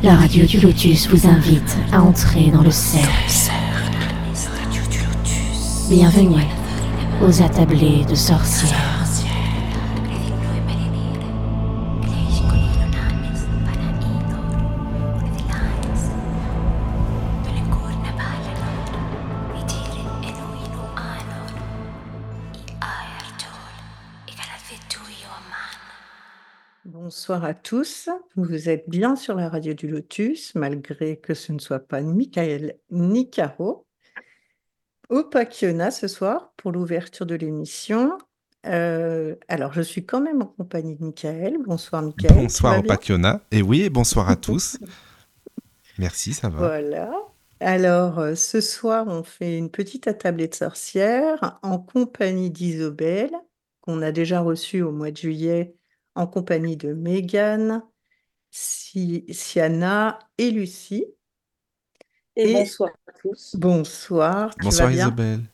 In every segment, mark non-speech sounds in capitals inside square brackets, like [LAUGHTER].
La radio du Lotus vous invite à entrer dans le cercle. Bienvenue aux attablés de sorcières. Bonsoir à tous. Vous êtes bien sur la radio du Lotus, malgré que ce ne soit pas Michael ni Caro. Au Pakiona ce soir pour l'ouverture de l'émission. Euh, alors, je suis quand même en compagnie de Michael. Bonsoir, Michael. Bonsoir au Pakiona. Et oui, et bonsoir à [LAUGHS] tous. Merci, ça va. Voilà. Alors, euh, ce soir, on fait une petite attablée de sorcières en compagnie d'Isobel, qu'on a déjà reçue au mois de juillet en compagnie de Megan, Siana et Lucie. Et, bonsoir à tous. Bonsoir. bonsoir Isabelle.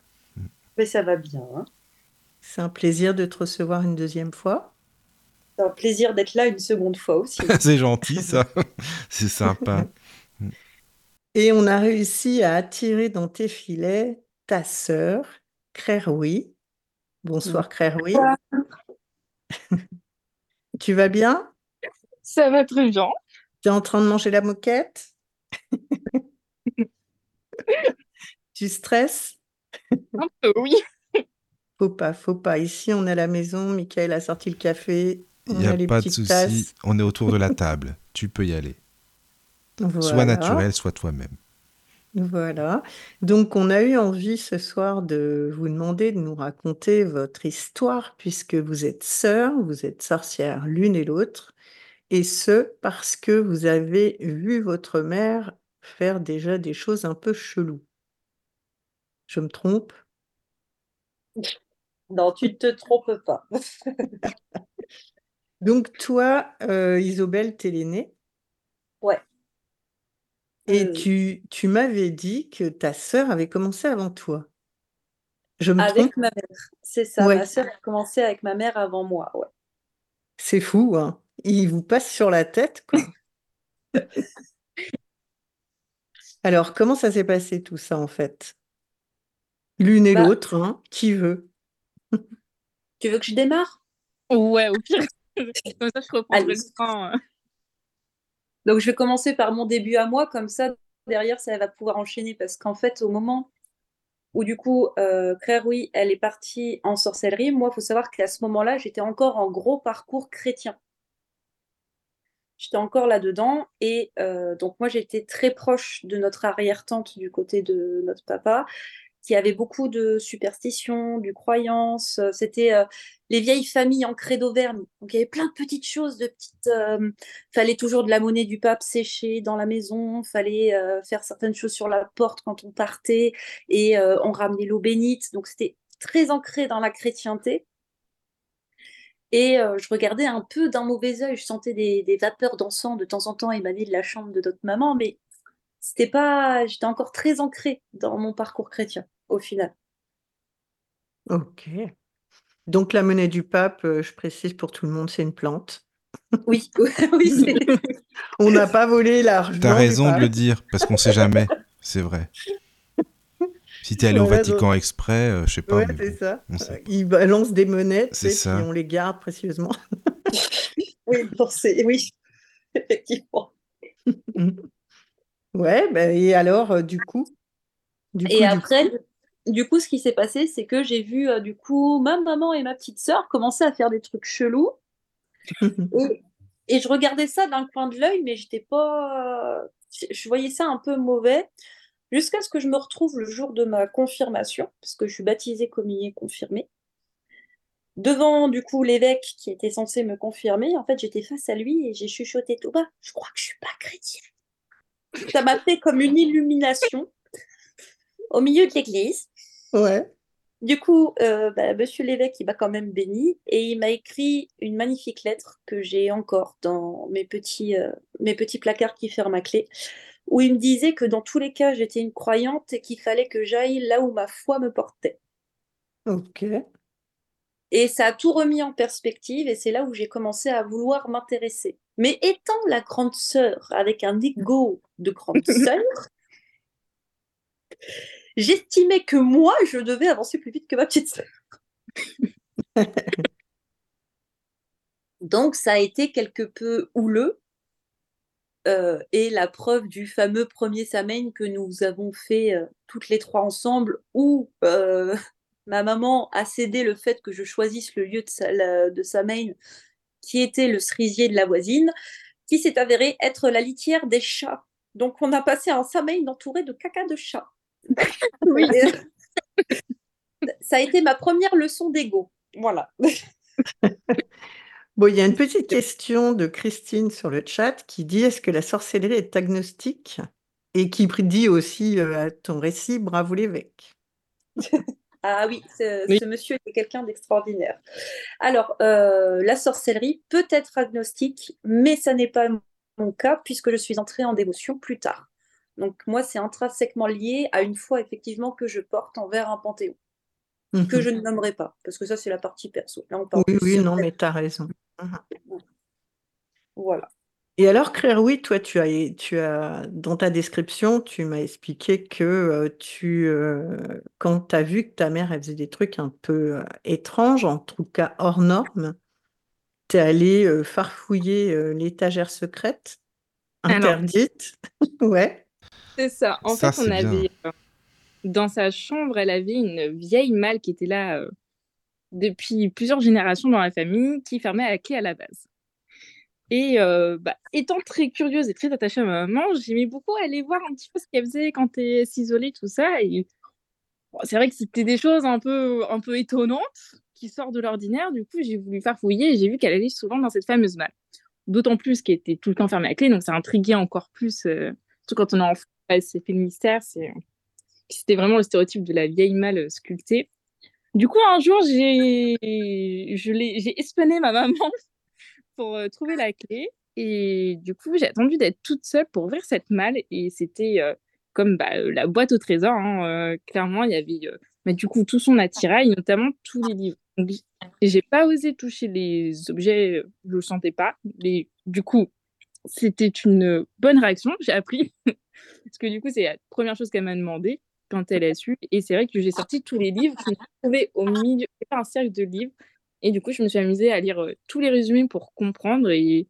Mais ça va bien. Hein. C'est un plaisir de te recevoir une deuxième fois. C'est un plaisir d'être là une seconde fois aussi. [LAUGHS] C'est gentil ça. [LAUGHS] C'est sympa. [LAUGHS] Et on a réussi à attirer dans tes filets ta sœur, Créroui. Bonsoir Créroui. Tu vas bien? Ça va très bien. Tu es en train de manger la moquette? [LAUGHS] Tu stresses? Un peu, oui. Faut pas, faut pas. Ici, on est à la maison. Michael a sorti le café. Il n'y a, pas de souci. On est autour de la table. tu peux y aller. [LAUGHS] Soit naturel, soit toi-même. Voilà. Donc, on a eu envie ce soir de vous demander de nous raconter votre histoire, puisque vous êtes sœurs, vous êtes sorcières l'une et l'autre, et ce, parce que vous avez vu votre mère faire déjà des choses un peu cheloues. Je me trompe? Non, tu ne te trompes pas. [LAUGHS] Donc, toi, euh, Isobel, t'es l'aînée? Ouais. Et tu, tu m'avais dit que ta sœur avait commencé avant toi. Je me avec ma mère, c'est ça. Ma sœur a commencé avec ma mère avant moi, ouais. C'est fou, hein. Il vous passe sur la tête, quoi. [LAUGHS] Alors, comment ça s'est passé tout ça, en fait? L'une et bah l'autre, hein Qui veut? Tu veux que je démarre? Ouais, au pire. [LAUGHS] Comme ça, je reprends le. Hein. Donc, je vais commencer par mon début à moi, comme ça, derrière, ça va pouvoir enchaîner. Parce qu'en fait, au moment où, du coup, euh, oui, elle est partie en sorcellerie, moi, il faut savoir qu'à ce moment-là, j'étais encore en gros parcours chrétien. J'étais encore là-dedans. Et euh, donc, moi, j'étais très proche de notre arrière-tante du côté de notre papa qui avait beaucoup de superstitions, du croyances. Euh, c'était euh, les vieilles familles ancrées d'Auvergne. Donc il y avait plein de petites choses, de petites. Euh, fallait toujours de la monnaie du pape séchée dans la maison. Fallait faire certaines choses sur la porte quand on partait et on ramenait l'eau bénite. Donc c'était très ancré dans la chrétienté. Et je regardais un peu d'un mauvais œil. Je sentais des, des vapeurs d'encens de temps en temps émaner de la chambre de notre maman, mais c'était pas. J'étais encore très ancrée dans mon parcours chrétien au final. OK. Donc la monnaie du pape, euh, je précise pour tout le monde, c'est une plante. Oui, [LAUGHS] oui, [LAUGHS] On n'a pas volé l'argent Tu as raison de le dire, parce qu'on ne sait jamais, c'est vrai. [LAUGHS] Si tu es allé au Vatican exprès, je euh, je sais pas. Ouais, c'est ça. Ils balancent des monnaies, C'est ça. on les garde précieusement. Oui, oui, effectivement. Ouais, ben et alors, euh, du coup? Du Et après, du coup, ce qui s'est passé, c'est que j'ai vu, euh, du coup, ma maman et ma petite sœur commencer à faire des trucs chelous. [LAUGHS] et, je regardais ça d'un coin de l'œil, mais j'étais pas. Je voyais ça un peu mauvais. Jusqu'à ce que je me retrouve le jour de ma confirmation, parce que je suis baptisée, communiée, confirmée. Devant, du coup, l'évêque qui était censé me confirmer, en fait, j'étais face à lui et j'ai chuchoté tout bas. Je crois que je suis pas chrétienne. Ça m'a fait comme une illumination au milieu de l'église. Ouais. Du coup, euh, bah, monsieur l'évêque, il m'a quand même béni et il m'a écrit une magnifique lettre que j'ai encore dans mes petits, euh, mes petits placards qui ferment à clé, où il me disait que dans tous les cas, j'étais une croyante et qu'il fallait que j'aille là où ma foi me portait. Ok. Et ça a tout remis en perspective et c'est là où j'ai commencé à vouloir m'intéresser. Mais étant la grande sœur avec un ego de grande [LAUGHS] sœur, j'estimais que moi, je devais avancer plus vite que ma petite sœur. [LAUGHS] Donc ça a été quelque peu houleux. Euh, et la preuve du fameux premier Samain que nous avons fait euh, toutes les trois ensemble, où euh, [LAUGHS] ma maman a cédé le fait que je choisisse le lieu de, sa, de qui était le cerisier de la voisine, qui s'est avéré être la litière des chats. Donc on a passé un Samain entouré de caca de chat. [LAUGHS] oui. [LAUGHS] Ça a été ma première leçon d'ego. Voilà. [LAUGHS] Bon, il y a une petite question de Christine sur le chat qui dit est-ce que la sorcellerie est agnostique? Et qui dit aussi euh, à ton récit bravo l'évêque. Ah oui, ce, monsieur est quelqu'un d'extraordinaire. Alors, euh, la sorcellerie peut être agnostique, mais ça n'est pas mon cas puisque je suis entrée en dévotion plus tard. Donc moi, c'est intrinsèquement lié à une foi effectivement que je porte envers un panthéon que je mhm. ne nommerai pas, parce que ça, c'est la partie perso. oui, oui, non, mais tu as raison. Mhm. Voilà. Et alors, Claire, oui, toi, tu as, tu as, dans ta description, tu m'as expliqué que euh, tu, euh, quand tu as vu que ta mère, elle faisait des trucs un peu euh, étranges, en tout cas hors normes, tu es allé farfouiller l'étagère secrète, interdite. [LAUGHS] ouais. C'est ça. En fait, on avait, dans sa chambre, elle avait une vieille malle qui était là euh, depuis plusieurs générations dans la famille, qui fermait à la clé à la base. Et euh, bah, étant très curieuse et très attachée à ma maman, j'aimais beaucoup aller voir un petit peu ce qu'elle faisait quand elle s'isolait, tout ça. C'est vrai que c'était des choses un peu, un peu étonnantes qui sortent de l'ordinaire. Du coup, j'ai voulu faire fouiller et j'ai vu qu'elle allait souvent dans cette fameuse malle. D'autant plus qu'elle était tout le temps fermée à clé, donc ça intriguait encore plus. Euh, quand on est enfant, c'est fait le mystère, c'était vraiment le stéréotype de la vieille malle sculptée. Du coup, un jour, j'ai espionné ma maman pour euh, trouver la clé. Et du coup, j'ai attendu d'être toute seule pour ouvrir cette malle. Et c'était euh, comme bah, euh, la boîte au trésor. Hein, clairement, il y avait mais du coup tout son attirail, notamment tous les livres. Et j'ai pas osé toucher les objets, je le sentais pas. Les... Du coup, c'était une bonne réaction. J'ai appris [LAUGHS] parce que du coup, c'est la première chose qu'elle m'a demandé quand elle a su. Et c'est vrai que j'ai sorti tous les livres. Je me suis trouvée au milieu, pas un cercle de livres. Et du coup, je me suis amusée à lire euh, tous les résumés pour comprendre. Et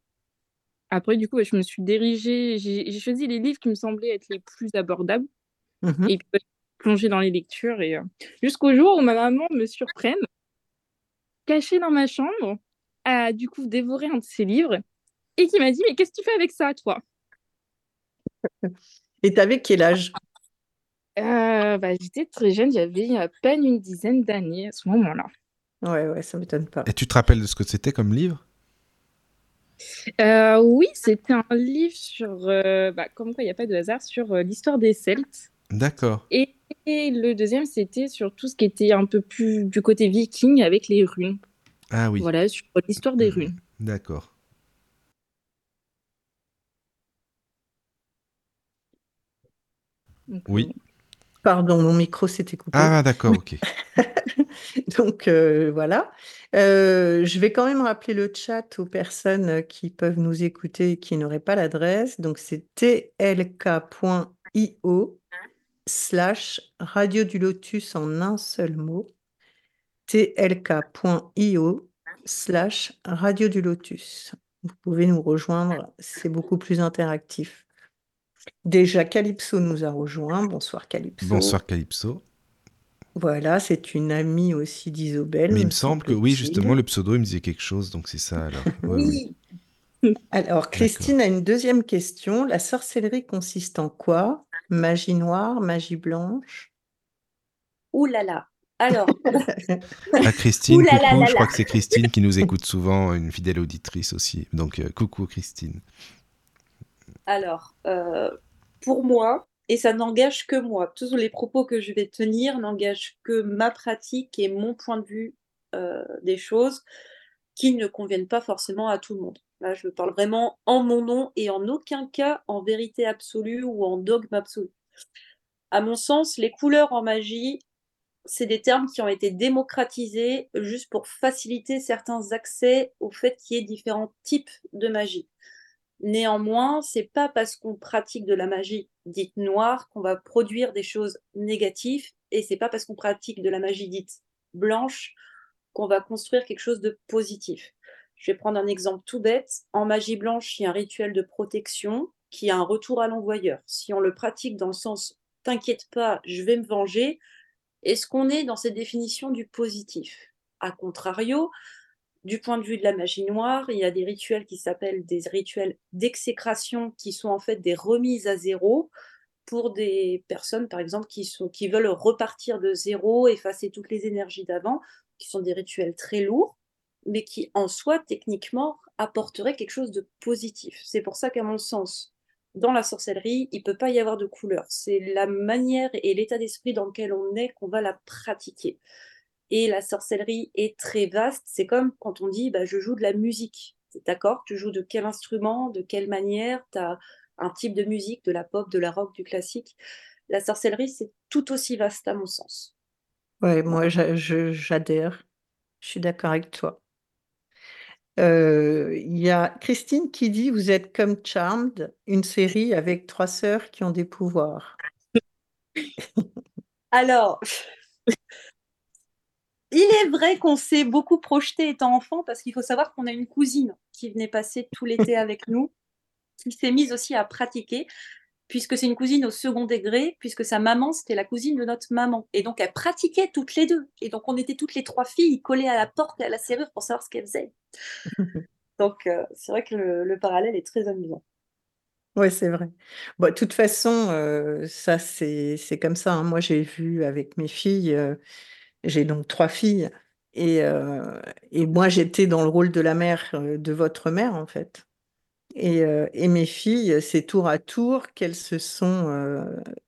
après, du coup, je me suis dirigée. J'ai choisi les livres qui me semblaient être les plus abordables. Mmh et puis, plonger dans les lectures. Et jusqu'au jour où ma maman me surprenne, cachée dans ma chambre, à du coup dévorer un de ses livres. Et qui m'a dit Mais qu'est-ce que tu fais avec ça, toi? Et t'avais quel âge? Euh, bah, j'étais très jeune, j'avais à peine une dizaine d'années à ce moment-là. Ouais, ouais, ça m'étonne pas. Et tu te rappelles de ce que c'était comme livre? Euh, Oui, c'était un livre sur, euh, bah, comme quoi il n'y a pas de hasard, sur l'histoire des Celtes. D'accord. Et, le deuxième, c'était sur tout ce qui était un peu plus du côté viking avec les runes. Ah oui. Voilà, sur l'histoire des runes. D'accord. oui. Pardon, mon micro s'était coupé. Ah, d'accord, ok. [LAUGHS] Donc euh, voilà. Euh, je vais quand même rappeler le chat aux personnes qui peuvent nous écouter et qui n'auraient pas l'adresse. Donc c'est tlk.io slash radio du lotus en un seul mot. tlk.io slash radio du lotus. Vous pouvez nous rejoindre, c'est beaucoup plus interactif. Déjà, Calypso nous a rejoint. Bonsoir Calypso. Bonsoir Calypso. Voilà, c'est une amie aussi d'Isobel. Mais il me semble que oui, justement, le pseudo, il me disait quelque chose, donc c'est ça alors. [LAUGHS] oui. Alors, Christine a une deuxième question. La sorcellerie consiste en quoi? Magie noire, magie blanche? Ouh là là. Alors. [LAUGHS] ah, Christine, coucou, je crois que c'est Christine qui nous écoute souvent, une fidèle auditrice aussi. Donc, euh, coucou Christine. Alors, euh, pour moi, et ça n'engage que moi, tous les propos que je vais tenir n'engagent que ma pratique et mon point de vue euh, des choses qui ne conviennent pas forcément à tout le monde. Là, je parle vraiment en mon nom et en aucun cas en vérité absolue ou en dogme absolu. À mon sens, les couleurs en magie c'est des termes qui ont été démocratisés juste pour faciliter certains accès au fait qu'il y ait différents types de magie. Néanmoins, c'est pas parce qu'on pratique de la magie dite noire qu'on va produire des choses négatives et c'est pas parce qu'on pratique de la magie dite blanche qu'on va construire quelque chose de positif. Je vais prendre un exemple tout bête. En magie blanche, il y a un rituel de protection qui a un retour à l'envoyeur. Si on le pratique dans le sens t'inquiète pas, je vais me venger, est-ce qu'on est dans cette définition du positif? A contrario, du point de vue de la magie noire, il y a des rituels qui s'appellent des rituels d'exécration, qui sont en fait des remises à zéro pour des personnes, par exemple, qui, veulent repartir de zéro, effacer toutes les énergies d'avant, qui sont des rituels très lourds, mais qui en soi, techniquement, apporteraient quelque chose de positif. C'est pour ça qu'à mon sens, dans la sorcellerie, il ne peut pas y avoir de couleur. C'est la manière et l'état d'esprit dans lequel on est qu'on va la pratiquer. Et la sorcellerie est très vaste. C'est comme quand on dit bah, je joue de la musique. D'accord? Tu joues de quel instrument? De quelle manière? Tu as un type de musique, de la pop, de la rock, du classique? La sorcellerie, c'est tout aussi vaste à mon sens. Ouais, moi j'adhère. Je suis d'accord avec toi. Euh, il y a Christine qui dit Vous êtes comme Charmed, une série avec trois sœurs qui ont des pouvoirs. Alors, il est vrai qu'on s'est beaucoup projeté étant enfant parce qu'il faut savoir qu'on a une cousine qui venait passer tout l'été [LAUGHS] avec nous, qui s'est mise aussi à pratiquer puisque c'est une cousine au second degré, puisque sa maman, c'était la cousine de notre maman. Et donc, elles pratiquaient toutes les deux. Et donc, on était toutes les trois filles collées à la porte et à la serrure pour savoir ce qu'elles faisaient. [LAUGHS] donc, euh, c'est vrai que le, parallèle est très amusant. Oui, c'est vrai. Bon, de toute façon, euh, ça, c'est comme ça. Hein. Moi, j'ai vu avec mes filles, euh, j'ai donc trois filles, et, et moi, j'étais dans le rôle de la mère de votre mère, en fait. Euh, et, mes filles, c'est tour à tour qu'elles se sont euh,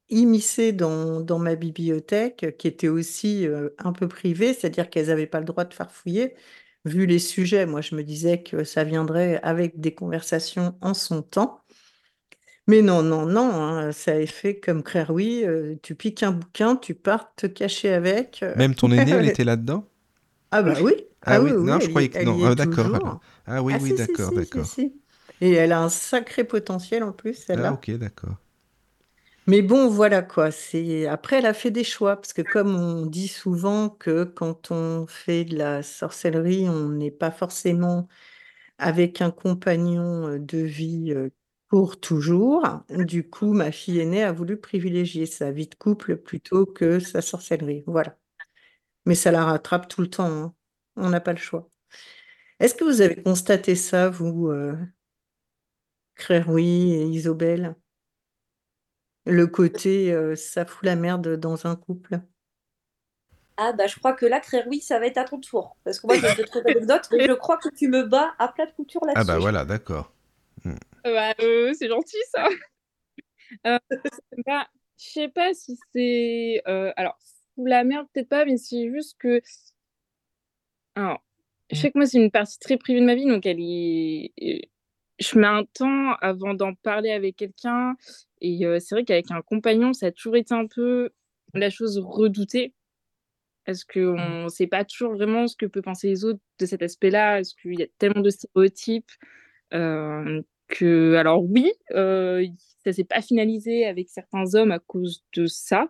immiscées dans, dans, ma bibliothèque, qui était aussi euh, un peu privée, c'est-à-dire qu'elles n'avaient pas le droit de farfouiller. Vu les sujets, moi je me disais que ça viendrait avec des conversations en son temps. Mais non, non, non, hein, ça a fait comme Claire, oui, tu piques un bouquin, tu pars te cacher avec. Même ton [LAUGHS] aînée, elle était là-dedans? Ah bah oui. Ah, ah oui, non, je croyais que non. Ah, d'accord. Ah oui, ah, oui, d'accord, d'accord. Et elle a un sacré potentiel en plus, celle-là. Ah, ok, d'accord. Mais bon, voilà quoi. C'est après, elle a fait des choix parce que comme on dit souvent que quand on fait de la sorcellerie, on n'est pas forcément avec un compagnon euh, de vie euh, pour toujours. Du coup, ma fille aînée a voulu privilégier sa vie de couple plutôt que sa sorcellerie. Voilà. Mais ça la rattrape tout le temps. Hein. On n'a pas le choix. Est-ce que vous avez constaté ça, vous, euh, et Isobel. Le côté euh, ça fout la merde dans un couple? Ah bah je crois que là, oui, ça va être à ton tour. Parce que moi j'ai d'autres anecdotes, mais je crois que tu me bats à plat de couture là-dessus. Ah bah voilà, d'accord. Hmm. Bah, euh, c'est gentil ça. euh, bah, je sais pas si c'est... Euh, alors, la merde peut-être pas, mais c'est juste que... Alors, je sais que moi c'est une partie très privée de ma vie, donc elle est je mets un temps avant d'en parler avec quelqu'un. Et c'est vrai qu'avec un compagnon, ça a toujours été un peu la chose redoutée. Parce qu'on ne mmh. sait pas toujours vraiment ce que peuvent penser les autres de cet aspect-là. Est-ce qu'il y a tellement de stéréotypes que, alors oui, euh, ça s'est pas finalisé avec certains hommes à cause de ça.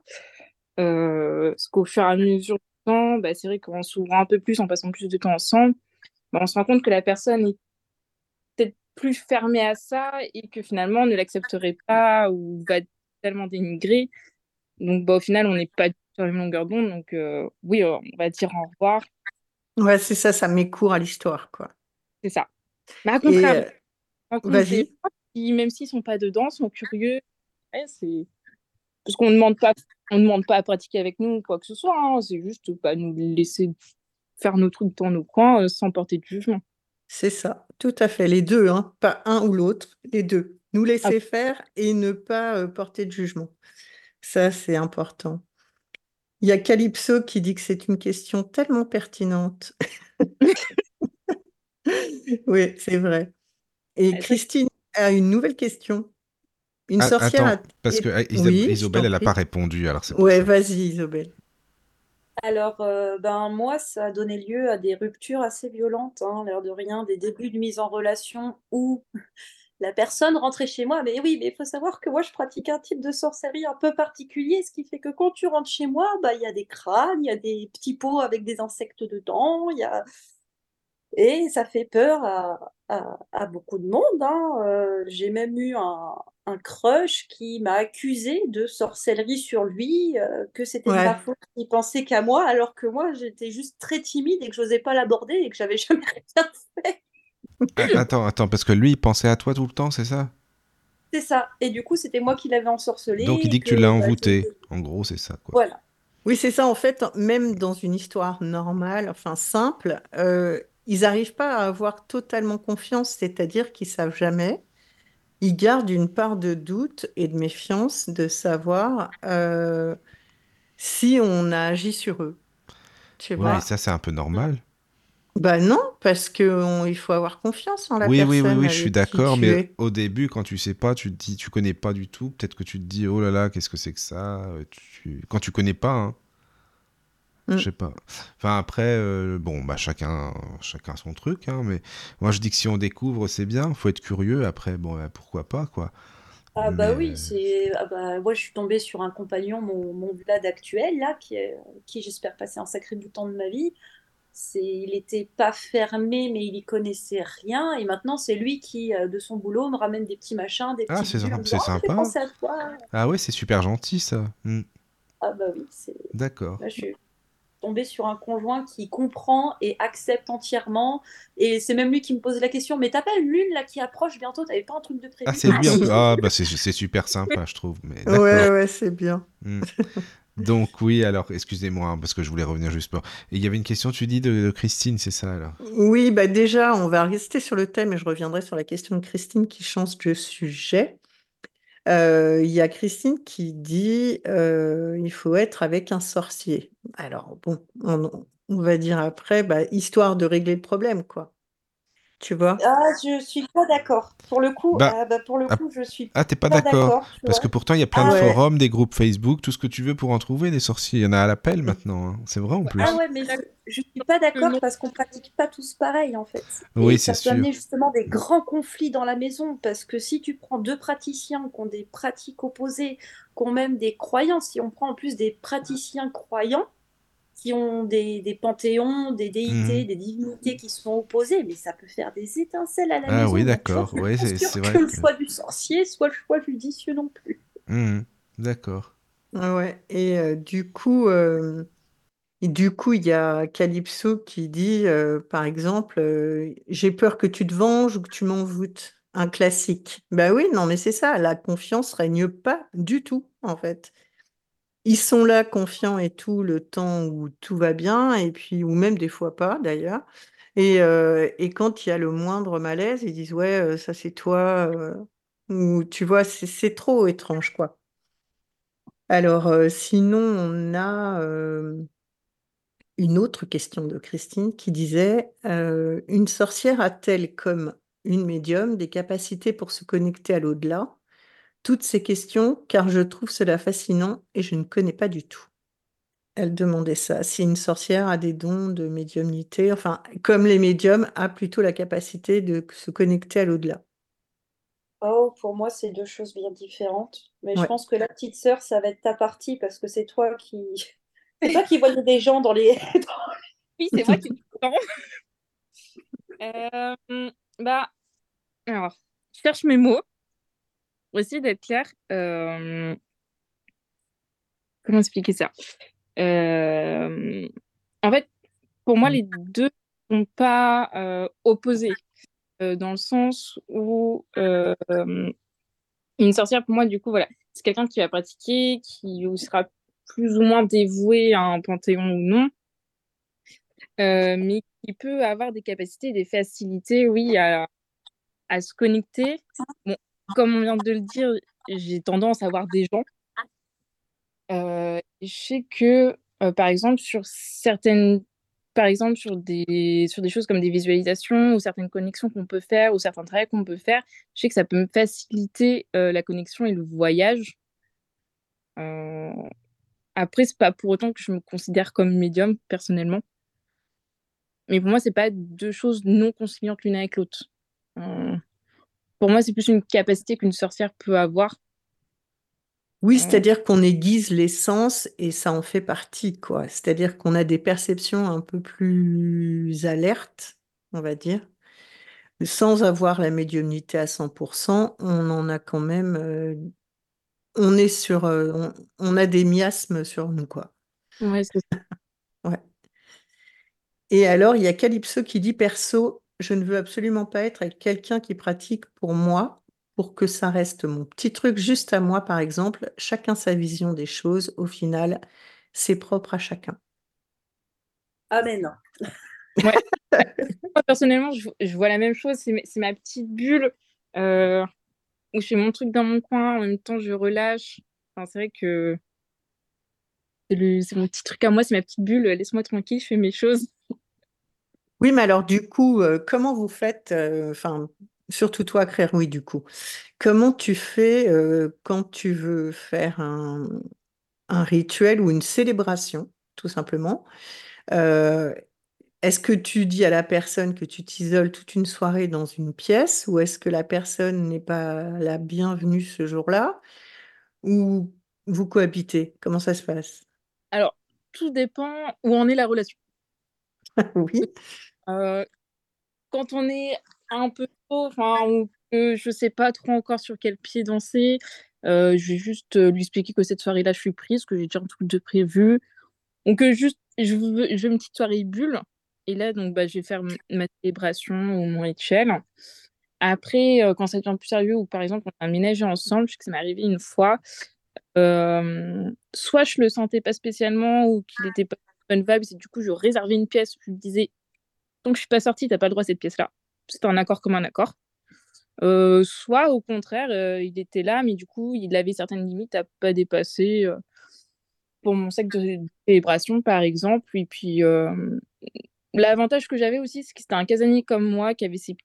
parce qu'au fur et à mesure du temps, bah, c'est vrai qu'en s'ouvrant un peu plus, en passant plus de temps ensemble, bah, on se rend compte que la personne est plus fermé à ça et que finalement on ne l'accepterait pas ou va tellement dénigrer. Donc bah, au final, on n'est pas sur la même longueur d'onde. Donc euh, oui, on va dire au revoir. Ouais, c'est ça, ça met court à l'histoire, quoi. C'est ça. Mais à contraire, euh, même s'ils sont pas dedans, sont curieux. c'est parce qu'on ne demande pas, on demande pas à pratiquer avec nous ou quoi que ce soit. Hein. C'est juste pas nous laisser faire nos trucs dans nos coins euh, sans porter de jugement. C'est ça, tout à fait. Les deux, hein, pas un ou l'autre, les deux. Nous ah. laisser faire et ne pas euh, porter de jugement. Ça, c'est important. Il y a Calypso qui dit que c'est une question tellement pertinente. [LAUGHS] oui, c'est vrai. Et Christine a une nouvelle question. Une ah, sorcière. parce que Isobel, elle n'a pas répondu. Alors ouais, vas-y, Isobel. Alors, euh, ben, moi, ça a donné lieu à des ruptures assez violentes, hein, l'air de rien, des débuts de mise en relation où [LAUGHS] la personne rentrait chez moi. Mais oui, mais il faut savoir que moi, je pratique un type de sorcellerie un peu particulier, ce qui fait que quand tu rentres chez moi, bah, il y a des crânes, il y a des petits pots avec des insectes dedans, il y a... Et ça fait peur à, beaucoup de monde. Hein. Euh, j'ai même eu un, crush qui m'a accusé de sorcellerie sur lui, euh, que c'était ma faute, il pensait qu'à moi, alors que moi, j'étais juste très timide et que je n'osais pas l'aborder et que j'avais [LAUGHS] jamais rien fait. Ah, attends, attends, parce que lui, il pensait à toi tout le temps, c'est ça? C'est ça. Et du coup, c'était moi qui l'avais ensorcelé. Donc il dit que, tu l'as bah, envoûté. En gros, c'est ça. Quoi. Voilà. Oui, c'est ça. En fait, même dans une histoire normale, enfin simple, euh, ils n'arrivent pas à avoir totalement confiance, c'est-à-dire qu'ils savent jamais. Ils gardent une part de doute et de méfiance de savoir euh, si on a agi sur eux. Tu vois? ça, c'est un peu normal. Bah non, parce que il faut avoir confiance en la oui, personne. Oui, oui, oui, je suis d'accord, mais au début, quand tu sais pas, tu te dis, tu connais pas du tout, peut-être que tu te dis, oh là là, qu'est-ce que c'est que ça? Euh, tu... Quand tu connais pas, hein. Mm. Je sais pas. Enfin après, euh, bon, bah chacun, chacun son truc, hein, mais moi je dis que si on découvre, c'est bien. Faut être curieux. Après, bon, bah, pourquoi pas, quoi. Ah bah oui, c'est. Ah bah, moi je suis tombée sur un compagnon, mon, mon blad actuel là, qui, qui j'espère passer un sacré bout de temps de ma vie il n'était pas fermé, mais il y connaissait rien. Et maintenant, c'est lui qui, euh, de son boulot, me ramène des petits machins, des ah, petits. Ah, c'est sympa. Ah ouais, c'est super gentil ça. Hmm. Ah bah oui, c'est. D'accord. je suis tombée sur un conjoint qui comprend et accepte entièrement. Et c'est même lui qui me pose la question Mais t'as pas une lune là qui approche bientôt? T'avais pas un truc de prévu? Ah, c'est lui Ah, bah c'est super sympa, je trouve. Mais ouais, ouais, c'est bien. Hmm. Donc oui, alors excusez-moi hein, parce que je voulais revenir juste pour. Il y avait une question, tu dis de, Christine, c'est ça alors? Oui, bah déjà, on va rester sur le thème et je reviendrai sur la question de Christine qui change de sujet. Euh, il y a Christine qui dit euh, il faut être avec un sorcier. Alors bon, on, va dire après, bah, histoire de régler le problème, quoi. Tu vois Ah, je suis pas d'accord. Pour le coup, bah, ah, bah, pour le ah, coup, je suis ah, t'es pas, d'accord Parce que pourtant, il y a plein ah de forums, des groupes Facebook, tout ce que tu veux pour en trouver des sorciers. Il y en a à l'appel maintenant. Hein. C'est vrai en plus. Ah ouais, mais je, suis pas d'accord parce qu'on pratique pas tous pareil en fait. Oui, c'est sûr. Ça peut amener justement des grands conflits dans la maison parce que si tu prends deux praticiens qui ont des pratiques opposées, qui ont même des croyances, si on prend en plus des praticiens croyants, qui ont des, des panthéons, des déités, mhm. des divinités qui sont opposées, mais ça peut faire des étincelles à la ah, maison. Ah oui, d'accord. Ouais, c'est vrai. Que, le choix du sorcier soit le choix judicieux non plus. Mhm. D'accord. Ah ouais. Et euh, du coup, euh, du coup, il y a Calypso qui dit, euh, par exemple, j'ai peur que tu te venges ou que tu m'envoûtes. Un classique. Ben oui, non, mais c'est ça. La confiance règne pas du tout, en fait ils sont là confiants et tout le temps où tout va bien et puis ou même des fois pas d'ailleurs et euh, quand il y a le moindre malaise, ils disent: «Ouais, euh, ça c'est toi», euh», ou tu vois? C'est trop étrange, quoi. Alors, sinon on a, une autre question de Christine qui disait, «Une sorcière a-t-elle comme une médium des capacités pour se connecter à l'au-delà?» Toutes ces questions car je trouve cela fascinant et je ne connais pas du tout. Elle demandait ça, si une sorcière a des dons de médiumnité, enfin, comme les médiums, a plutôt la capacité de se connecter à l'au-delà. Oh, pour moi, c'est deux choses bien différentes. Mais je pense que la petite sœur, ça va être ta partie parce que c'est toi qui. [LAUGHS] C'est toi qui voyais des gens dans les. [LAUGHS] Oui, c'est moi qui [LAUGHS] euh, bah, alors, je cherche mes mots essayer d'être clair. Euh, comment expliquer ça? Euh, En fait, pour moi, les deux ne sont pas euh, opposés, dans le sens où une sorcière, pour moi, du coup, voilà, c'est quelqu'un qui va pratiquer, qui sera plus ou moins dévoué à un panthéon ou non, mais qui peut avoir des capacités, des facilités, oui, à, à se connecter. Bon, comme on vient de le dire, j'ai tendance à voir des gens. Euh, je sais que, euh, par exemple, sur certaines, par exemple, sur des, sur des choses comme des visualisations ou certaines connexions qu'on peut faire ou certains travaux qu'on peut faire, je sais que ça peut me faciliter euh, la connexion et le voyage. Après, c'est pas pour autant que je me considère comme médium, personnellement. Mais pour moi, c'est pas deux choses non conciliantes l'une avec l'autre. Pour moi, c'est plus une capacité qu'une sorcière peut avoir. Oui, c'est-à-dire qu'on aiguise les sens et ça en fait partie, quoi. C'est-à-dire qu'on a des perceptions un peu plus alertes, on va dire. Sans avoir la médiumnité à 100%, on en a quand même. Euh, on est sur. Euh, on, a des miasmes sur nous, quoi. Ouais, c'est ça. [LAUGHS] ouais. Et alors, il y a Calypso qui dit Perso, je ne veux absolument pas être avec quelqu'un qui pratique pour moi, pour que ça reste mon petit truc juste à moi, par exemple. Chacun sa vision des choses. Au final, c'est propre à chacun. Amen. Ouais. [LAUGHS] moi, personnellement, je, vois la même chose. C'est ma petite bulle euh, où je fais mon truc dans mon coin. En même temps, je relâche. Enfin, c'est vrai que c'est mon petit truc à moi, c'est ma petite bulle. Laisse-moi tranquille, je fais mes choses. Oui, mais alors du coup, euh, comment vous faites, euh, enfin, surtout toi, Claire, oui, du coup, comment tu fais euh, quand tu veux faire un, rituel ou une célébration, tout simplement Est-ce que tu dis à la personne que tu t'isoles toute une soirée dans une pièce ou est-ce que la personne n'est pas la bienvenue ce jour-là ou vous cohabitez? Comment ça se passe? Alors, tout dépend où en est la relation. [LAUGHS] Oui. Euh, quand on est un peu trop, enfin, ou que je sais pas trop encore sur quel pied danser, euh, je vais juste euh, lui expliquer que cette soirée-là, je suis prise, que j'ai déjà un truc de prévu. Donc, juste, je veux, je une petite soirée bulle. Et là, donc, bah, je vais faire ma célébration ou mon rituel. Après, quand ça devient plus sérieux, ou par exemple, on a aménagé ensemble, je sais que ça m'est arrivé une fois, soit je le sentais pas spécialement ou qu'il était pas bonne vibe, et du coup, je réservais une pièce, je lui disais donc je suis pas sortie, t'as pas le droit à cette pièce-là. C'était un accord comme un accord. Euh, soit au contraire, euh, il était là, mais du coup, il avait certaines limites à pas dépasser euh, pour mon sac de célébration, par exemple. Et puis, l'avantage que j'avais aussi, c'est que c'était un casanier comme moi qui avait ses,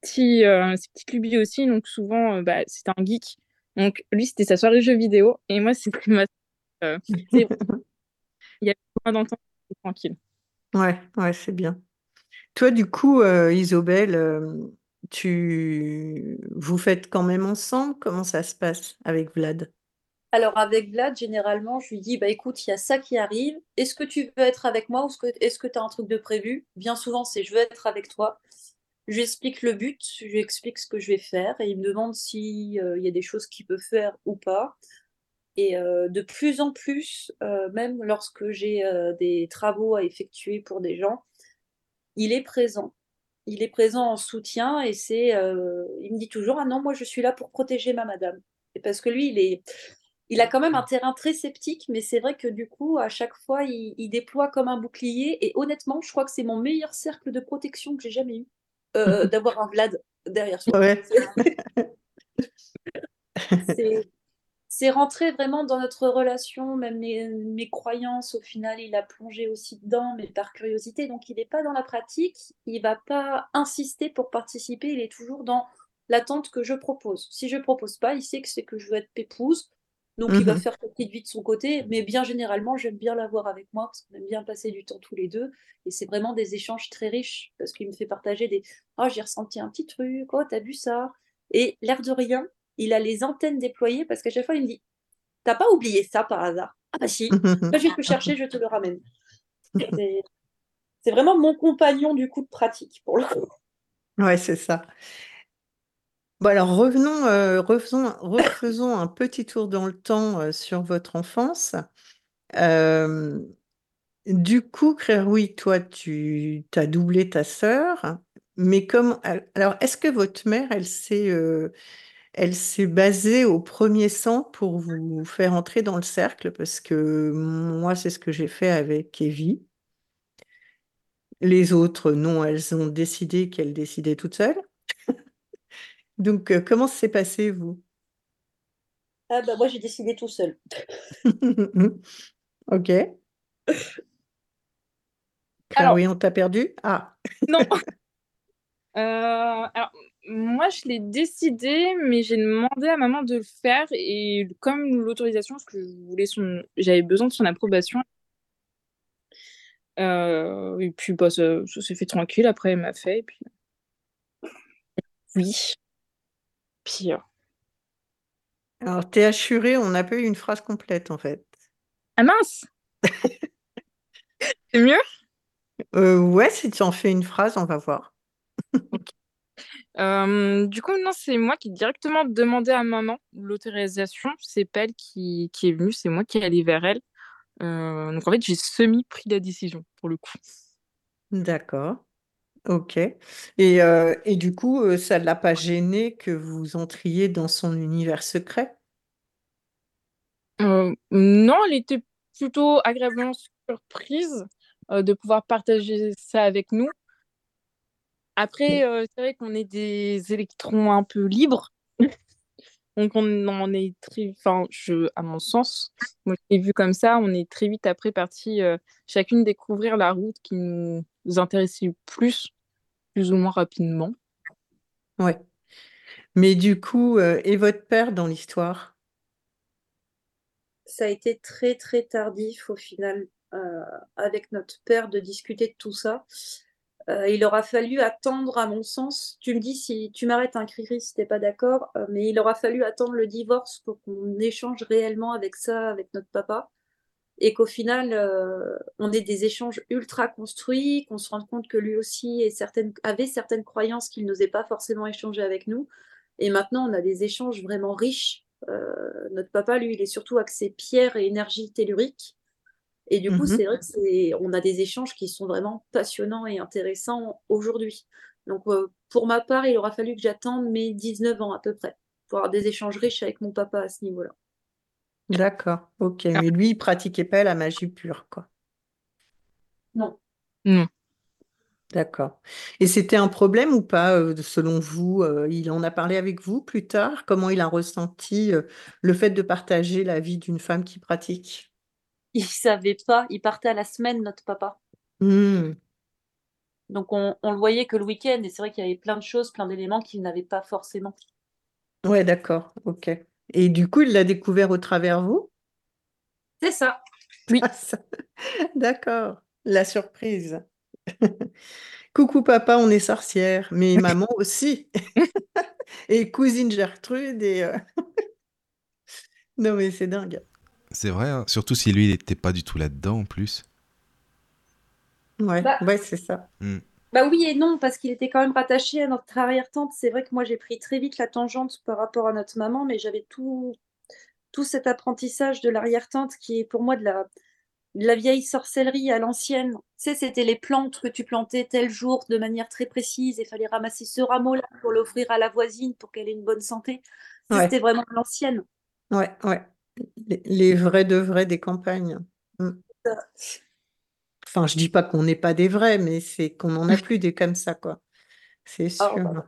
petits, ses petites lubies aussi. Donc, souvent, bah, c'était un geek. Donc, lui, c'était sa soirée jeux vidéo. Et moi, c'était ma. [LAUGHS] d'entente tranquille. Ouais, ouais, c'est bien. Toi, du coup, euh, Isobel, euh, tu... vous faites quand même ensemble? Comment ça se passe avec Vlad? Alors avec Vlad, généralement, je lui dis, bah écoute, il y a ça qui arrive. Est-ce que tu veux être avec moi ou est-ce que tu as un truc de prévu? Bien souvent, c'est je veux être avec toi. Je lui explique le but, je lui explique ce que je vais faire et il me demande s'il euh, y a des choses qu'il peut faire ou pas. Et de plus en plus, même lorsque j'ai des travaux à effectuer pour des gens, il est présent. Il est présent en soutien et c'est, euh, il me dit toujours ah non moi je suis là pour protéger ma madame. Et parce que lui il est, il a quand même un terrain très sceptique, mais c'est vrai que du coup à chaque fois il, déploie comme un bouclier et honnêtement je crois que c'est mon meilleur cercle de protection que j'ai jamais eu euh, [LAUGHS] d'avoir un Vlad derrière soi. Ouais. [LAUGHS] c'est c'est rentré vraiment dans notre relation, même mes, croyances, au final, il a plongé aussi dedans, mais par curiosité. Donc, il n'est pas dans la pratique, il va pas insister pour participer, il est toujours dans l'attente que je propose. Si je propose pas, il sait que c'est que je veux être pépouse, donc il va mhm. faire sa petite vie de son côté, mais bien généralement, j'aime bien l'avoir avec moi parce qu'on aime bien passer du temps tous les deux. Et c'est vraiment des échanges très riches parce qu'il me fait partager des Oh, j'ai ressenti un petit truc, oh, t'as vu ça? Et l'air de rien, il a les antennes déployées parce qu'à chaque fois, il me dit T'as pas oublié ça par hasard Ah, bah si, [LAUGHS] je vais te le chercher, je te le ramène. C'est vraiment mon compagnon du coup de pratique pour le coup. Ouais, c'est ça. Bon, alors revenons, euh, refaisons, un petit tour dans le temps euh, sur votre enfance. Euh, du coup, oui, toi, tu as doublé ta sœur, mais comme alors, est-ce que votre mère, elle s'est elle s'est basée au premier sang pour vous faire entrer dans le cercle, parce que moi, c'est ce que j'ai fait avec Evie. Les autres, non, elles ont décidé qu'elles décidaient toutes seules. [LAUGHS] Donc, euh, comment s'est passé, vous? Ah bah moi, j'ai décidé tout seul. [LAUGHS] Ok. Ah oui, on t'a perdu? Ah. Non. [LAUGHS] Euh, alors, moi, je l'ai décidé, mais j'ai demandé à maman de le faire. Et comme l'autorisation, parce que je voulais son... j'avais besoin de son approbation. Euh, et puis, bah, ça, s'est fait tranquille. Après, elle m'a fait. Et puis... Oui. Pire. Alors, t'es assuré, on n'a pas eu une phrase complète, en fait. Ah mince [LAUGHS] C'est mieux? Euh, Ouais, si tu en fais une phrase, on va voir. Euh, du coup, non, c'est moi qui ai directement demandé à maman l'autorisation. C'est pas elle qui, qui est venue, c'est moi qui est allée vers elle. Euh, donc en fait, j'ai semi-pris la décision pour le coup. D'accord. Ok. Et, et du coup, ça ne l'a pas gêné que vous entriez dans son univers secret? non, elle était plutôt agréablement surprise de pouvoir partager ça avec nous. Après, c'est vrai qu'on est des électrons un peu libres. [LAUGHS] Donc, on en est très. Enfin, je, à mon sens, moi, je l'ai vu comme ça. On est très vite après parti chacune découvrir la route qui nous intéressait plus, plus ou moins rapidement. Ouais. Mais du coup, et votre père dans l'histoire? Ça a été très, très tardif au final, avec notre père, de discuter de tout ça. Euh, il aura fallu attendre, à mon sens, tu me dis si tu m'arrêtes un hein, cri si t'es pas d'accord, euh, mais il aura fallu attendre le divorce pour qu'on échange réellement avec ça, avec notre papa, et qu'au final, euh, on ait des échanges ultra construits, qu'on se rende compte que lui aussi avait certaines croyances qu'il n'osait pas forcément échanger avec nous. Et maintenant, on a des échanges vraiment riches. notre papa, lui, il est surtout axé pierre et énergie tellurique. Et du coup, mmh c'est vrai que c'est, on a des échanges qui sont vraiment passionnants et intéressants aujourd'hui. Donc, euh, pour ma part, il aura fallu que j'attende mes 19 ans à peu près pour avoir des échanges riches avec mon papa à ce niveau-là. D'accord, ok. Ah. Mais lui, il pratiquait pas la magie pure, quoi. Non. Non. D'accord. Et c'était un problème ou pas, euh, selon vous euh, Il en a parlé avec vous plus tard? Comment il a ressenti le fait de partager la vie d'une femme qui pratique? [LAUGHS] il savait pas, il partait à la semaine, notre papa. Hmm. Donc on, le voyait que le week-end, et c'est vrai qu'il y avait plein de choses, plein d'éléments qu'il n'avait pas forcément. Ouais, d'accord, ok. Et du coup, il l'a découvert au travers vous? C'est ça. Oui. Ah, [LAUGHS] d'accord, la surprise. [LAUGHS] Coucou papa, on est sorcière, mais maman aussi. et cousine Gertrude et... Euh, non mais c'est dingue. C'est vrai, hein. surtout si lui, il n'était pas du tout là-dedans en plus. Ouais, bah, ouais c'est ça. Hmm. Bah oui et non, parce qu'il était quand même rattaché à notre arrière-tante. C'est vrai que moi, j'ai pris très vite la tangente par rapport à notre maman, mais j'avais tout, tout cet apprentissage de l'arrière-tante qui est pour moi de la, la vieille sorcellerie à l'ancienne. Tu sais, c'était les plantes que tu plantais tel jour de manière très précise et fallait ramasser ce rameau-là pour l'offrir à la voisine pour qu'elle ait une bonne santé. C'était vraiment l'ancienne. Ouais, ouais. Les, vrais de vrais des campagnes. Mm. Enfin, je dis pas qu'on n'est pas des vrais, mais c'est qu'on n'en a plus des comme ça, quoi. C'est ah, sûr.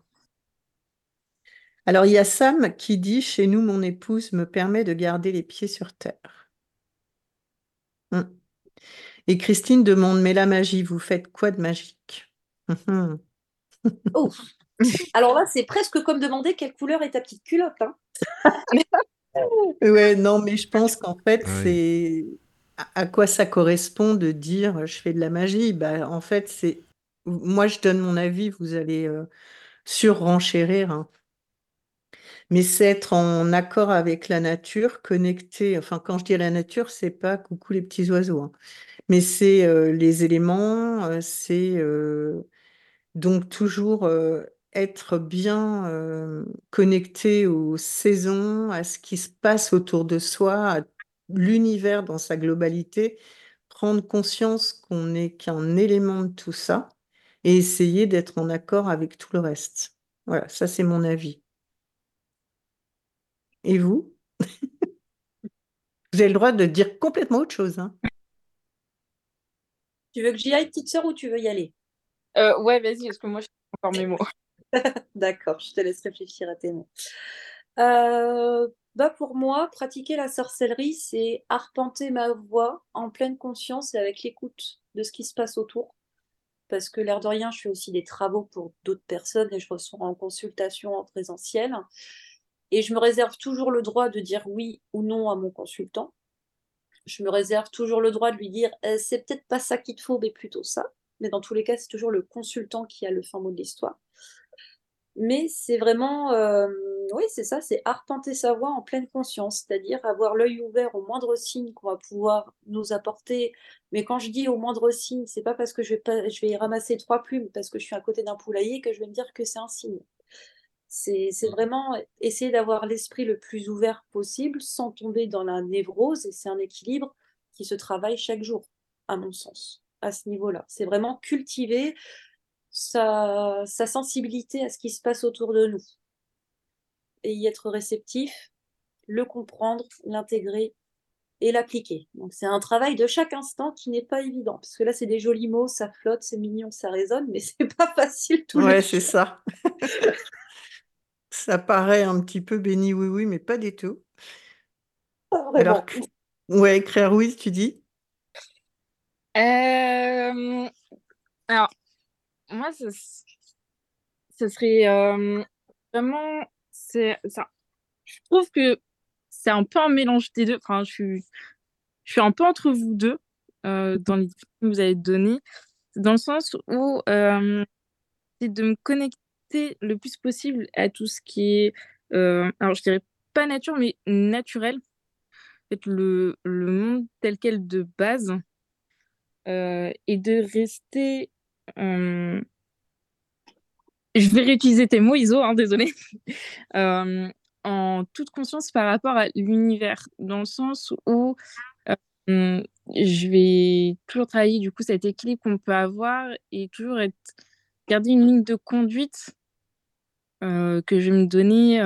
Alors, il y a Sam qui dit Chez nous, mon épouse me permet de garder les pieds sur terre. Mm. Et Christine demande Mais la magie, vous faites quoi de magique? Mm-hmm. oh. [LAUGHS] Alors là, c'est presque comme demander quelle couleur est ta petite culotte. Hein [LAUGHS] Ouais, non, mais je pense qu'en fait, c'est à quoi ça correspond de dire je fais de la magie? Bah, en fait, c'est moi, je donne mon avis, vous allez euh, sur-renchérir. Hein. Mais c'est être en accord avec la nature, connecté. Enfin, quand je dis à la nature, c'est pas coucou les petits oiseaux, hein. mais c'est euh, les éléments, euh, c'est donc toujours être bien euh, connecté aux saisons, à ce qui se passe autour de soi, à l'univers dans sa globalité, prendre conscience qu'on n'est qu'un élément de tout ça et essayer d'être en accord avec tout le reste. Voilà, ça c'est mon avis. Et vous? [LAUGHS] Vous avez le droit de dire complètement autre chose. Hein. Tu veux que j'y aille, petite sœur, ou tu veux y aller? Euh, Ouais, vas-y, parce que moi, je encore mes mots. [LAUGHS] D'accord, je te laisse réfléchir à tes mots. Euh, bah pour moi, pratiquer la sorcellerie, c'est arpenter ma voix en pleine conscience et avec l'écoute de ce qui se passe autour. parce que l'air de rien, je fais aussi des travaux pour d'autres personnes et je reçois en consultation en présentiel. Et je me réserve toujours le droit de dire oui ou non à mon consultant. Je me réserve toujours le droit de lui dire «Euh, c'est peut-être pas ça qu'il te faut, mais plutôt ça. Mais dans tous les cas, c'est toujours le consultant qui a le fin mot de l'histoire. Mais c'est vraiment, euh, oui, c'est ça, c'est arpenter sa voix en pleine conscience, c'est-à-dire avoir l'œil ouvert au moindre signe qu'on va pouvoir nous apporter. Mais quand je dis au moindre signe, c'est pas parce que je vais, pas, je vais y ramasser trois plumes, parce que je suis à côté d'un poulailler, que je vais me dire que c'est un signe. C'est mmh. vraiment essayer d'avoir l'esprit le plus ouvert possible sans tomber dans la névrose, et c'est un équilibre qui se travaille chaque jour, à mon sens, à ce niveau-là. C'est vraiment cultiver sa, sensibilité à ce qui se passe autour de nous. Et y être réceptif, le comprendre, l'intégrer et l'appliquer. Donc c'est un travail de chaque instant qui n'est pas évident. Parce que là, c'est des jolis mots, ça flotte, c'est mignon, ça résonne, mais [LAUGHS] c'est pas facile tout Ouais, c'est ça. [LAUGHS] ça paraît un petit peu béni oui oui, mais pas du tout. Alors, ouais, écrire oui, tu dis? Euh, Alors, moi, ce, serait euh, vraiment. C'est, ça. Je trouve que c'est un peu un mélange des deux. Enfin, je suis, je suis un peu entre vous deux euh, dans les que vous avez donné, dans le sens où euh, c'est de me connecter le plus possible à tout ce qui est, alors je dirais pas nature, mais naturel. En le, le monde tel quel de base. et de rester euh, je vais réutiliser tes mots, Iso, hein, désolé. [LAUGHS] Euh, en toute conscience par rapport à l'univers, dans le sens où euh, je vais toujours travailler du coup cet équilibre qu'on peut avoir et toujours être, garder une ligne de conduite que je vais me donner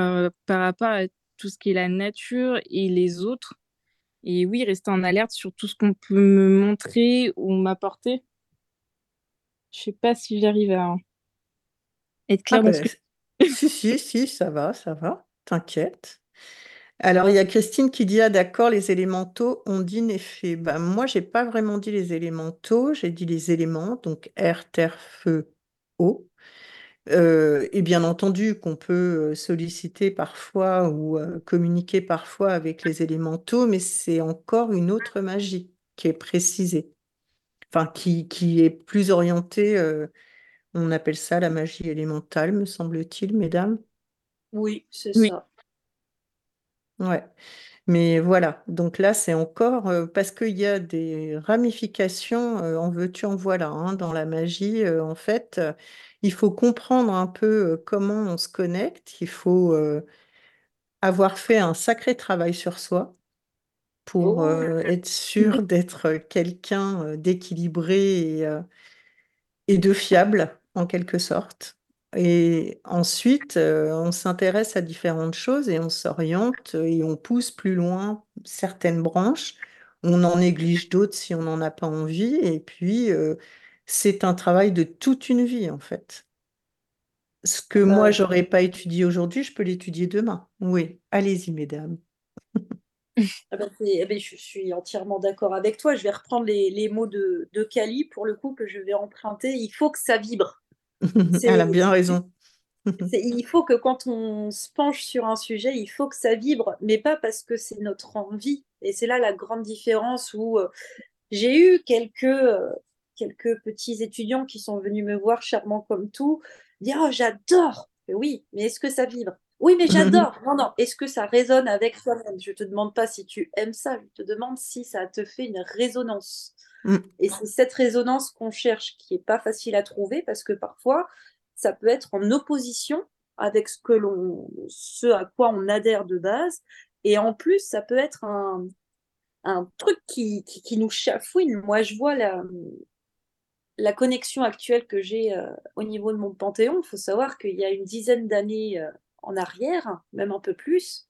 par rapport à tout ce qui est la nature et les autres. Et oui, rester en alerte sur tout ce qu'on peut me montrer ou m'apporter. Je sais pas si j'arrive à être claire ah ben, [LAUGHS] Si, si, si, ça va, ça va, t'inquiète. Alors, il y a Christine qui dit, ah d'accord, les élémentaux ont dit effet. Ben, moi, j'ai pas vraiment dit les élémentaux, j'ai dit les éléments, donc air, terre, feu, eau. Euh, et bien entendu qu'on peut euh, solliciter parfois ou euh, communiquer parfois avec les élémentaux, mais c'est encore une autre magie qui est précisée enfin qui, qui est plus orienté, euh, on appelle ça la magie élémentale, me semble-t-il, mesdames. Oui, c'est ça. Ouais. Mais voilà, donc là, c'est encore euh, parce qu'il y a des ramifications, euh, en veux-tu, en voilà, hein, dans la magie. en fait, il faut comprendre un peu comment on se connecte. Il faut avoir fait un sacré travail sur soi pour oh. euh, être sûr d'être quelqu'un d'équilibré et, et, de fiable, en quelque sorte. Et ensuite, on s'intéresse à différentes choses et on s'oriente et on pousse plus loin certaines branches. On en néglige d'autres si on n'en a pas envie. Et puis, c'est un travail de toute une vie, en fait. Ce que moi, moi, j'aurais pas étudié aujourd'hui, je peux l'étudier demain. Oui, allez-y, mesdames. Ah bah, eh ben, je suis entièrement d'accord avec toi. Je vais reprendre les, mots de, de Kali pour le coup que je vais emprunter. Il faut que ça vibre. [LAUGHS] Elle a bien raison. [LAUGHS] il faut que quand on se penche sur un sujet, il faut que ça vibre, mais pas parce que c'est notre envie. Et c'est là la grande différence où euh, j'ai eu quelques, euh, quelques petits étudiants qui sont venus me voir, charmants comme tout, dire oh, j'adore. Oui, mais est-ce que ça vibre? Oui, mais [LAUGHS] j'adore. Non, non. Est-ce que ça résonne avec toi-même? Je te demande pas si tu aimes ça. Je te demande si ça te fait une résonance. Mm. Et c'est cette résonance qu'on cherche qui est pas facile à trouver parce que parfois ça peut être en opposition avec ce que l'on, ce à quoi on adhère de base. Et en plus, ça peut être un, un truc qui, qui, nous chafouine. Moi, je vois la, la connexion actuelle que j'ai euh, au niveau de mon panthéon. Il faut savoir qu'il y a une dizaine d'années, euh, en arrière, même un peu plus.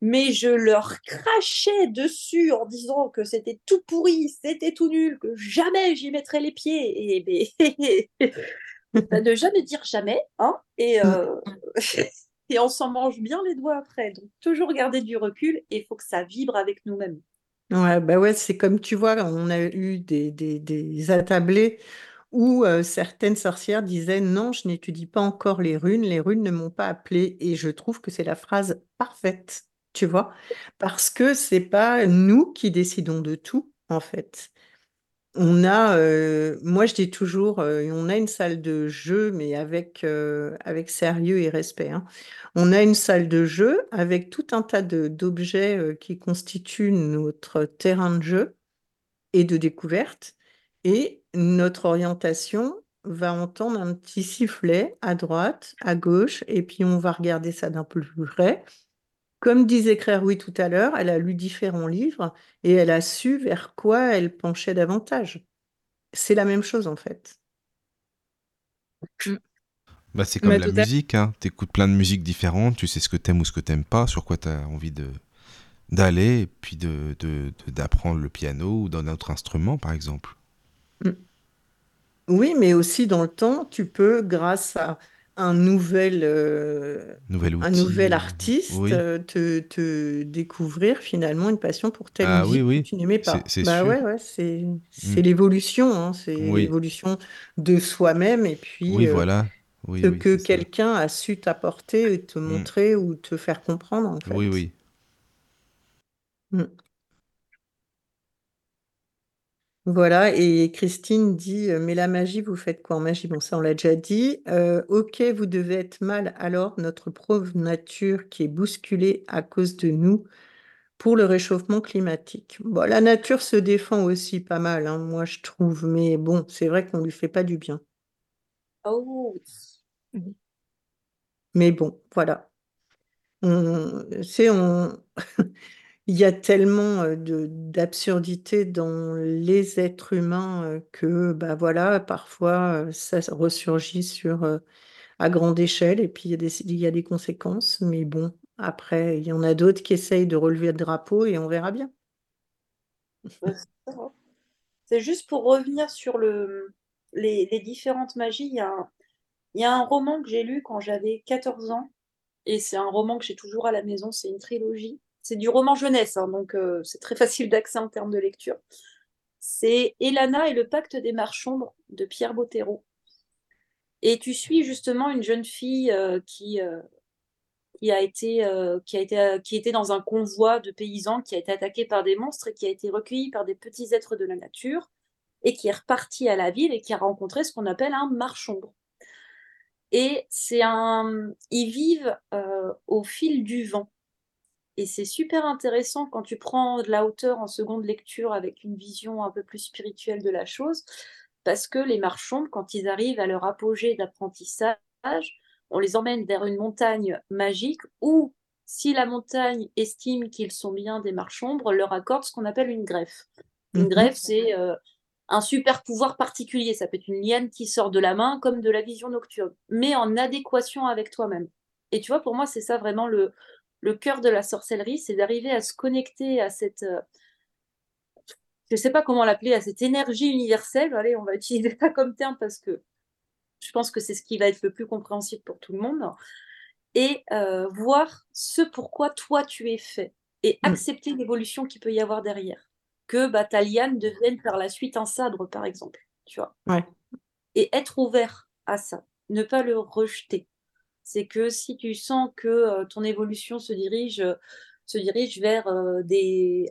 Mais je leur crachais dessus en disant que c'était tout pourri, c'était tout nul, que jamais j'y mettrais les pieds. Et [LAUGHS] ben, ne jamais dire jamais, hein et, euh, [LAUGHS] et on s'en mange bien les doigts après. Donc toujours garder du recul et il faut que ça vibre avec nous-mêmes. Ouais, bah ouais, c'est comme tu vois, on a eu des attablés Ou certaines sorcières disaient non, je n'étudie pas encore les runes, les runes ne m'ont pas appelé. Et je trouve que c'est la phrase parfaite, tu vois, parce que c'est pas nous qui décidons de tout, en fait. On a, moi je dis toujours, on a une salle de jeu, mais avec, avec sérieux et respect. Hein. On a une salle de jeu avec tout un tas d'objets qui constituent notre terrain de jeu et de découverte. Et notre orientation va entendre un petit sifflet à droite, à gauche, et puis on va regarder ça d'un peu plus près. Comme disait oui tout à l'heure, elle a lu différents livres et elle a su vers quoi elle penchait davantage. C'est la même chose en fait. Mm. Bah, c'est comme la musique, hein. tu écoutes plein de musiques différentes, tu sais ce que t'aimes ou ce que t'aimes pas, sur quoi tu as envie de d'aller, et puis d'apprendre de, d'apprendre le piano ou d'un autre instrument par exemple. Mm. Oui, mais aussi dans le temps, tu peux, grâce à un nouvel, euh, un nouvel artiste, euh, te, te découvrir finalement une passion pour telle ah, musique que tu n'aimais pas. C'est bah ouais, ouais, c'est mm. l'évolution, hein, c'est l'évolution de soi-même et puis oui, euh, voilà. ce que quelqu'un a su t'apporter et te mm. montrer ou te faire comprendre en fait. Oui, oui. Voilà, et Christine dit Mais la magie, vous faites quoi en magie? Bon, ça, on l'a déjà dit. ok, vous devez être mal, alors notre pauvre nature qui est bousculée à cause de nous pour le réchauffement climatique. Bon, la nature se défend aussi pas mal, hein, moi je trouve, mais bon, c'est vrai qu'on lui fait pas du bien. Oh Mais bon, voilà. C'est on. Il y a tellement d'absurdité dans les êtres humains que, bah voilà, parfois ça ressurgit sur, à grande échelle et puis il y a des, il y a des conséquences. Mais bon, après, il y en a d'autres qui essayent de relever le drapeau et on verra bien. C'est juste pour revenir sur le, les, différentes magies. Il y, a un, il y a un roman que j'ai lu quand j'avais 14 ans et c'est un roman que j'ai toujours à la maison. C'est une trilogie c'est du roman jeunesse, hein, donc euh, c'est très facile d'accès en termes de lecture. C'est Elana et le pacte des marchands de Pierre Bottero. Et tu suis justement une jeune fille euh, qui, euh, était dans un convoi de paysans qui a été attaqué par des monstres et qui a été recueillie par des petits êtres de la nature et qui est repartie à la ville et qui a rencontré ce qu'on appelle un marchombre. Et c'est un, ils vivent au fil du vent. Et c'est super intéressant quand tu prends de la hauteur en seconde lecture avec une vision un peu plus spirituelle de la chose, parce que les marchands, quand ils arrivent à leur apogée d'apprentissage, on les emmène vers une montagne magique où, si la montagne estime qu'ils sont bien des marchands, leur accorde ce qu'on appelle une greffe. Une mhm. greffe, c'est euh, un super pouvoir particulier. Ça peut être une liane qui sort de la main, comme de la vision nocturne, mais en adéquation avec toi-même. Et tu vois, pour moi, c'est ça vraiment le, le cœur de la sorcellerie, c'est d'arriver à se connecter à cette, euh, je ne sais pas comment l'appeler, à cette énergie universelle. Allez, on va [LAUGHS] utiliser ça comme terme parce que je pense que c'est ce qui va être le plus compréhensible pour tout le monde. Et euh, voir ce pourquoi toi tu es fait et mm. accepter l'évolution qu'il peut y avoir derrière. Que bah, ta devienne par la suite un sabre, par exemple. Tu vois. Et être ouvert à ça, ne pas le rejeter c'est que si tu sens que euh, ton évolution se dirige, se dirige vers euh, des.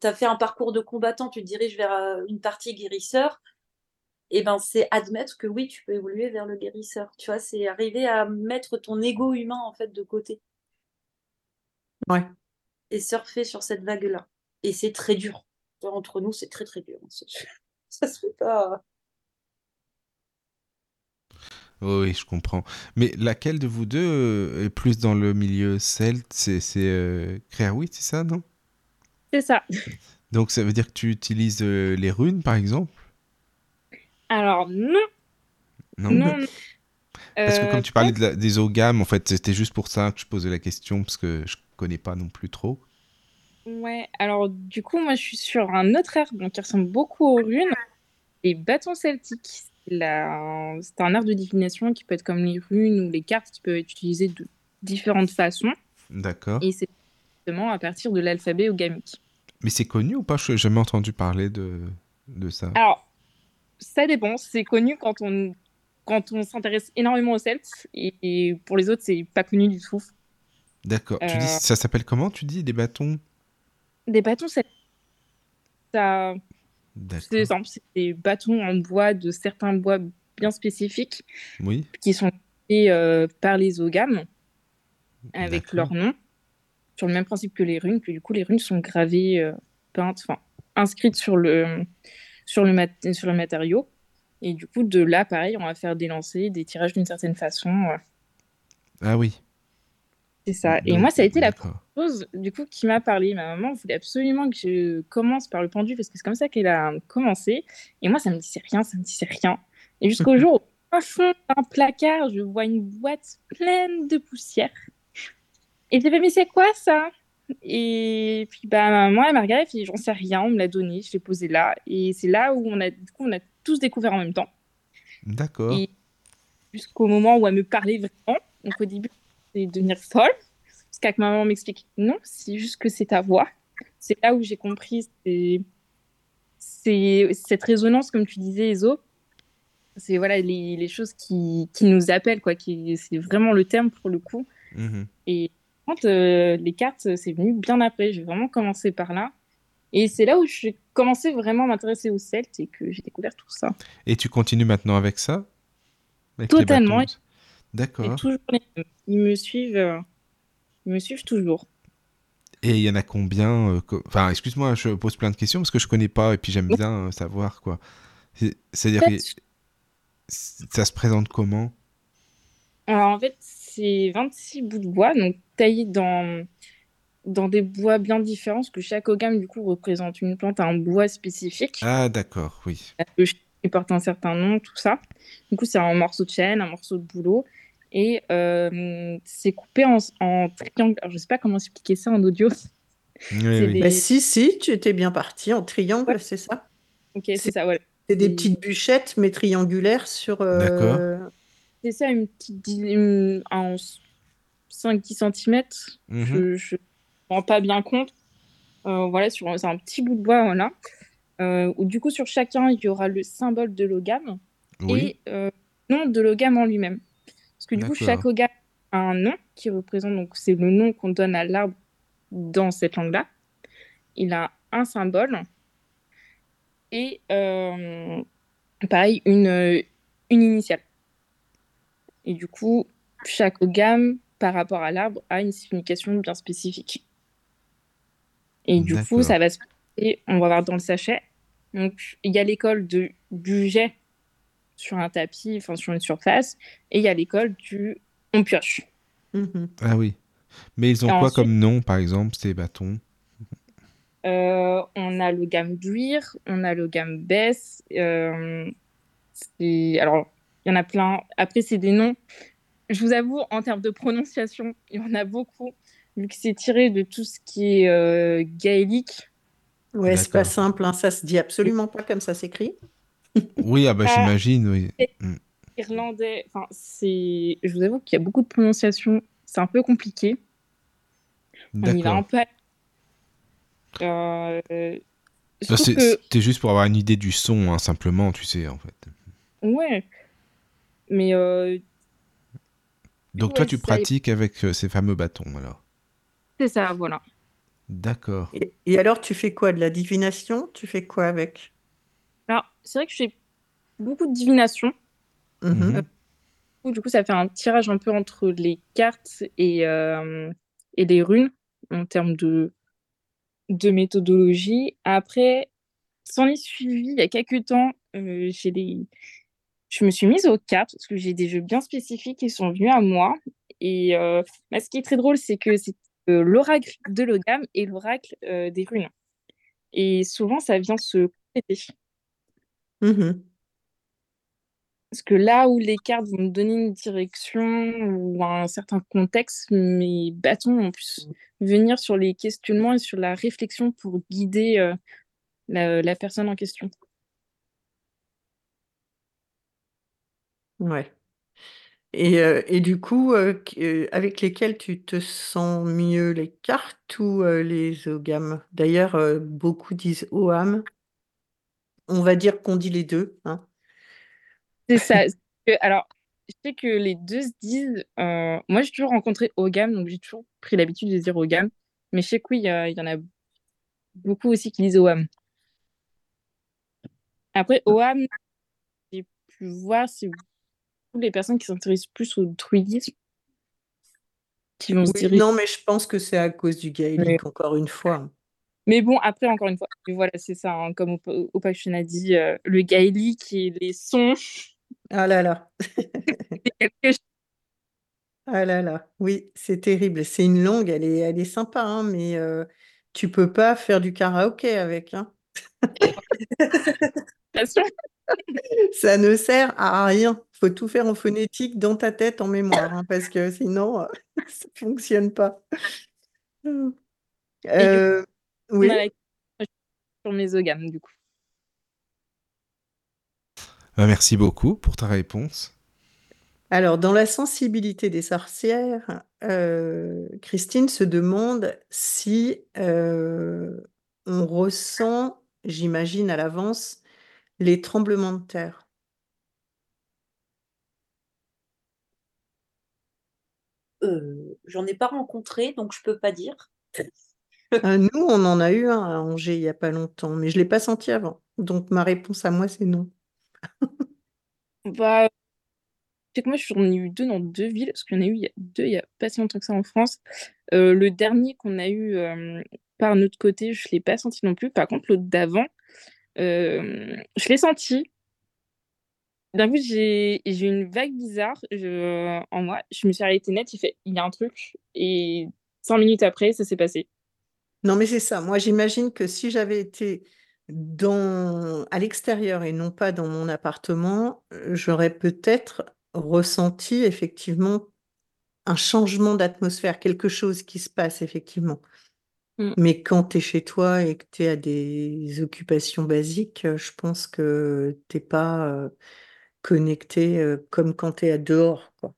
Tu as fait un parcours de combattant, tu te diriges vers euh, une partie guérisseur, et eh ben c'est admettre que oui, tu peux évoluer vers le guérisseur. Tu vois, c'est arriver à mettre ton ego humain en fait de côté. Ouais. Et surfer sur cette vague-là. Et c'est très dur. Entre nous, c'est très très dur. Ça se fait pas. Oui, je comprends. Mais laquelle de vous deux euh, est plus dans le milieu celte? C'est c'est euh, c'est ça, non? C'est ça. Donc ça veut dire que tu utilises euh, les runes, par exemple? Alors non. Non? non. [LAUGHS] Parce que comme tu parlais de des ogames, en fait, c'était juste pour ça que je posais la question, parce que je connais pas non plus trop. Ouais, alors du coup, moi je suis sur un autre donc, qui ressemble beaucoup aux runes, les bâtons celtiques c'est un art de divination qui peut être comme les runes ou les cartes qui peuvent être utilisées de différentes façons. D'accord. Et c'est justement à partir de l'alphabet ogamique. Mais c'est connu ou pas? Je n'ai jamais entendu parler de, de ça. Alors, ça dépend. C'est connu quand on, quand on s'intéresse énormément aux Celtes. Et, pour les autres, c'est pas connu du tout. D'accord. Tu dis, ça s'appelle comment? Tu dis des bâtons? Des bâtons, c'est ça. C'est des bâtons en bois de certains bois bien spécifiques. Oui. Qui sont faits par les ogames avec leur nom, sur le même principe que les runes, que du coup les runes sont gravées, euh, peintes, enfin inscrites sur le, sur, le sur le matériau. Et du coup, de là, pareil, on va faire des lancers, des tirages d'une certaine façon. Ah oui. C'est ça. Et moi, ça a été la chose du coup qui m'a parlé. Ma maman voulait absolument que je commence par le pendu parce que c'est comme ça qu'elle a commencé. Et moi, ça me disait rien, ça me disait rien. Et jusqu'au [LAUGHS] jour où, au fond d'un placard, je vois une boîte pleine de poussière. Et j'ai fait, mais c'est quoi ça? Et puis, bah, moi, elle m'a regardé, j'en sais rien, on me l'a donné, je l'ai posé là. Et c'est là où on a, du coup, on a tous découvert en même temps. D'accord. jusqu'au moment où elle me parlait vraiment. Donc, au début, c'est devenir folle. Que ma maman m'explique, non, c'est juste que c'est ta voix. C'est là où j'ai compris, c'est cette résonance, comme tu disais, Ezo. C'est voilà, les, les choses qui, qui, nous appellent, quoi. C'est vraiment le terme pour le coup. Mmh et euh, les cartes, c'est venu bien après. J'ai vraiment commencé par là. Et c'est là où j'ai commencé vraiment à m'intéresser aux Celtes et que j'ai découvert tout ça. Et tu continues maintenant avec ça? Totalement. D'accord. Ils me suivent, euh, ils me suivent toujours. Et il y en a combien Enfin, excuse-moi, je pose plein de questions parce que je connais pas et puis j'aime bien savoir quoi. C'est-à-dire que ça se présente comment? Alors en fait, c'est 26 bouts de bois, donc taillés dans, dans des bois bien différents, parce que chaque ogame, du coup, représente une plante à un bois spécifique. Ah, d'accord, oui. Il porte un certain nom, tout ça. Du coup, c'est un morceau de chêne, un morceau de bouleau. Et euh, c'est coupé en, en triangle. Alors, je sais pas comment expliquer ça en audio. Oui, bah, si, si, tu étais bien parti en triangle, c'est ça? Ok, c'est ça, ouais. C'est des petites bûchettes, mais triangulaires sur. Euh, d'accord c'est ça, une petite en 5-10 cm. Je ne me rends pas bien compte. Euh, voilà, c'est un petit bout de bois, voilà. Euh, où du coup, sur chacun, il y aura le symbole de l'ogame et euh, le nom de l'ogame en lui-même. Que du coup, chaque ogame a un nom qui représente, donc c'est le nom qu'on donne à l'arbre dans cette langue-là. Il a un symbole et pareil, une, une initiale. Et du coup, chaque gamme par rapport à l'arbre a une signification bien spécifique. Et du coup, ça va se passer, on va voir dans le sachet. Donc, il y a l'école de, du jet sur un tapis, enfin sur une surface, et il y a l'école du on pioche. Mhm. Ah oui. Mais ils ont quoi comme nom, par exemple, ces bâtons? Euh, On a le gamme d'huir, on a le gamme baisse. Euh, alors, il y en a plein. Après, c'est des noms. Je vous avoue, en termes de prononciation, il y en a beaucoup, vu que c'est tiré de tout ce qui est euh, gaélique. Ouais, c'est pas simple, hein. ça se dit absolument pas comme ça s'écrit. [LAUGHS] oui, ah bah ah, j'imagine, oui. Mm. Irlandais, enfin, c'est. Je vous avoue qu'il y a beaucoup de prononciation, c'est un peu compliqué. On y va un peu. Euh... C'était juste pour avoir une idée du son, hein, simplement, tu sais, en fait. Ouais. Mais. Euh, Donc, toi, tu pratiques avec euh, ces fameux bâtons, alors C'est ça, voilà. D'accord. Et, alors, tu fais quoi? De la divination? Tu fais quoi avec? C'est vrai que je fais beaucoup de divination. Mmh euh, du coup, ça fait un tirage un peu entre les cartes et, et les runes en termes de, de méthodologie. Après, s'en est suivi il y a quelques temps, j'ai des, je me suis mise aux cartes parce que j'ai des jeux bien spécifiques qui sont venus à moi. Et euh, bah, ce qui est très drôle, c'est que c'est euh, l'oracle de l'ogame et l'oracle euh, des runes. Et souvent, ça vient se compléter. Mmh parce que là où les cartes vont me donner une direction ou un certain contexte, mes bâtons vont plus venir sur les questionnements et sur la réflexion pour guider la personne en question. Ouais. Et, euh, et du coup, euh, euh, avec lesquels tu te sens mieux, les cartes ou les D'ailleurs, beaucoup disent OAM. On va dire qu'on dit les deux, hein. C'est ça. alors, je sais que les deux se disent. Euh, moi, j'ai toujours rencontré Ogam, donc j'ai toujours pris l'habitude de dire Ogam. Mais je sais que oui, il y en a beaucoup aussi qui disent OAM. Après, OAM, j'ai pu voir si les personnes qui s'intéressent plus au druidisme qui vont se diriger. Non, mais je pense que c'est à cause du gaélique, encore une fois. Mais bon, après, encore une fois, voilà, c'est ça, hein, comme Opation a dit, euh, le gaélique et les sons. Ah là là. [LAUGHS] ah là là, oui, c'est terrible. C'est une langue, elle est, elle est sympa, hein, mais euh, tu peux pas faire du karaoké avec. Hein. [LAUGHS] [LAUGHS] Ça ne sert à rien. Il faut tout faire en phonétique dans ta tête, en mémoire, hein, parce que sinon, ça ne fonctionne pas. Euh, oui. Sur mes du coup. Bah, merci beaucoup pour ta réponse. Alors, dans la sensibilité des sorcières, euh, Christine se demande si euh, on ressent, j'imagine à l'avance, les tremblements de terre. Euh, j'en ai pas rencontré, donc je peux pas dire. Nous, on en a eu un à Angers il y a pas longtemps, mais je l'ai pas senti avant. Donc ma réponse à moi, c'est non. [LAUGHS] Bah, que moi, j'en ai eu deux dans deux villes, parce en a eu il deux, il y a pas si longtemps que ça en France. Euh, le dernier qu'on a eu euh, par notre côté, je l'ai pas senti non plus. Par contre, l'autre d'avant, euh, je l'ai senti. D'un coup, j'ai eu une vague bizarre en moi. Je me suis arrêtée net, il fait, il y a un truc. Et cinq minutes après, ça s'est passé. Non, mais c'est ça. Moi, j'imagine que si j'avais été dans, à l'extérieur et non pas dans mon appartement, j'aurais peut-être ressenti effectivement un changement d'atmosphère, quelque chose qui se passe effectivement. Mmh. Mais quand tu es chez toi et que tu es à des occupations basiques, je pense que tu n'es pas connecté comme quand tu es à dehors. Quoi.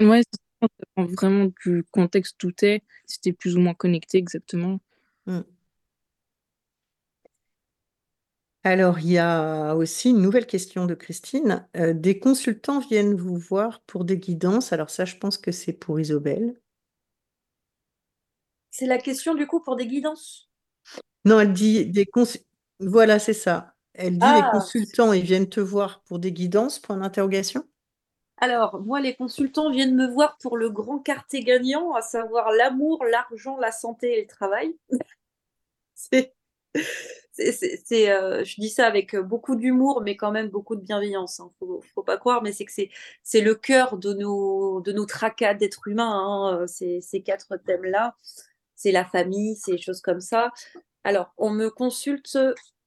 Ouais, ça dépend vraiment du contexte où tu es, si tu es plus ou moins connecté exactement. Mmh. Alors, il y a aussi une nouvelle question de Christine. Euh, des consultants viennent vous voir pour des guidances. Alors ça, je pense que c'est pour Isobel. C'est la question du coup pour des guidances? Non, elle dit des consultants. Voilà, c'est ça. Elle dit les ah. consultants, ils viennent te voir pour des guidances, point d'interrogation. Alors, moi, les consultants viennent me voir pour le grand quartier gagnant, à savoir l'amour, l'argent, la santé et le travail. [LAUGHS] c'est euh, je dis ça avec beaucoup d'humour, mais quand même beaucoup de bienveillance. Hein. Faut, faut pas croire, mais c'est que c'est, le cœur de nos, de nos tracas d'êtres humains. Hein, euh, ces, ces, quatre thèmes-là, c'est la famille, c'est des choses comme ça. Alors, on me consulte.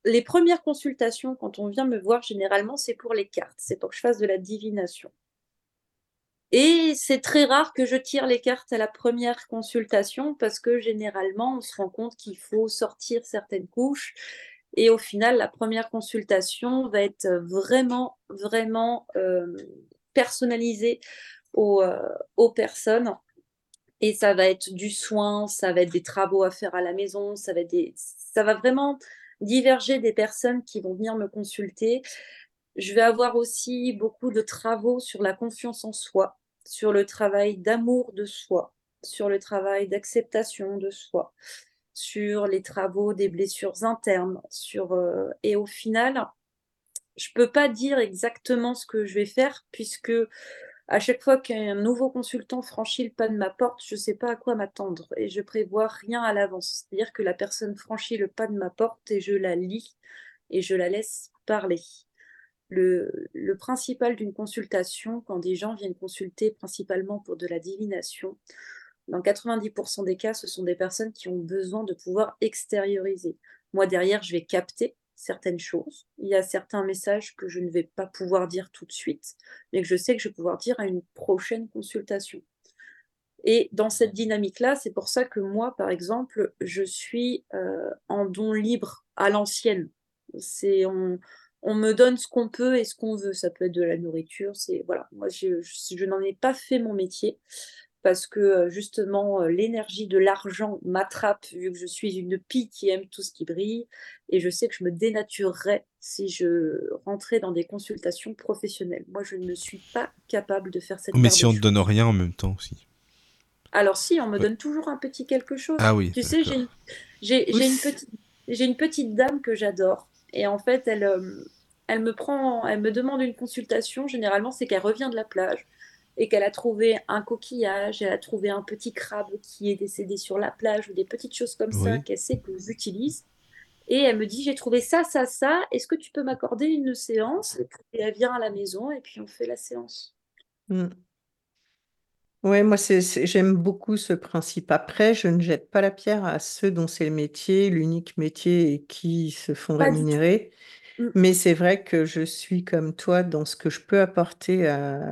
Les premières consultations, quand on vient me voir, généralement, c'est pour les cartes. C'est pour que je fasse de la divination. Et c'est très rare que je tire les cartes à la première consultation parce que généralement, on se rend compte qu'il faut sortir certaines couches. Et au final, la première consultation va être vraiment, vraiment euh, personnalisée aux, euh, aux, personnes. Et ça va être du soin, ça va être des travaux à faire à la maison, ça va, être des... ça va vraiment diverger des personnes qui vont venir me consulter. Je vais avoir aussi beaucoup de travaux sur la confiance en soi sur le travail d'amour de soi, sur le travail d'acceptation de soi, sur les travaux des blessures internes, sur euh, et au final, je peux pas dire exactement ce que je vais faire puisque à chaque fois qu'un nouveau consultant franchit le pas de ma porte, je ne sais pas à quoi m'attendre et je prévois rien à l'avance. C'est-à-dire que la personne franchit le pas de ma porte et je la lis et je la laisse parler le, principal d'une consultation, quand des gens viennent consulter principalement pour de la divination, dans 90% des cas, ce sont des personnes qui ont besoin de pouvoir extérioriser. Moi, derrière, je vais capter certaines choses. Il y a certains messages que je ne vais pas pouvoir dire tout de suite, mais que je sais que je vais pouvoir dire à une prochaine consultation. Et dans cette dynamique-là, c'est pour ça que moi, par exemple, je suis euh, en don libre à l'ancienne. C'est on me donne ce qu'on peut et ce qu'on veut. Ça peut être de la nourriture. C'est voilà. Moi, je, je, n'en ai pas fait mon métier. parce que justement l'énergie de l'argent m'attrape vu que je suis une pie qui aime tout ce qui brille et je sais que je me dénaturerais si je rentrais dans des consultations professionnelles. Moi, je ne suis pas capable de faire cette. Mais si on ne donne rien en même temps aussi. Alors si, on me donne toujours un petit quelque chose. Ah oui. Tu sais, j'ai une, une, petite, une petite dame que j'adore et en fait, elle, elle me prend, elle me demande une consultation. Généralement, c'est qu'elle revient de la plage et qu'elle a trouvé un coquillage, elle a trouvé un petit crabe qui est décédé sur la plage ou des petites choses comme ça qu'elle sait que j'utilise. Et elle me dit, j'ai trouvé ça, ça, ça, est-ce que tu peux m'accorder une séance? Et elle vient à la maison et puis on fait la séance. Mmh. Oui, moi, j'aime beaucoup ce principe. Après, je ne jette pas la pierre à ceux dont c'est le métier, l'unique métier et qui se font rémunérer. Mmh. Mais c'est vrai que je suis comme toi dans ce que je peux apporter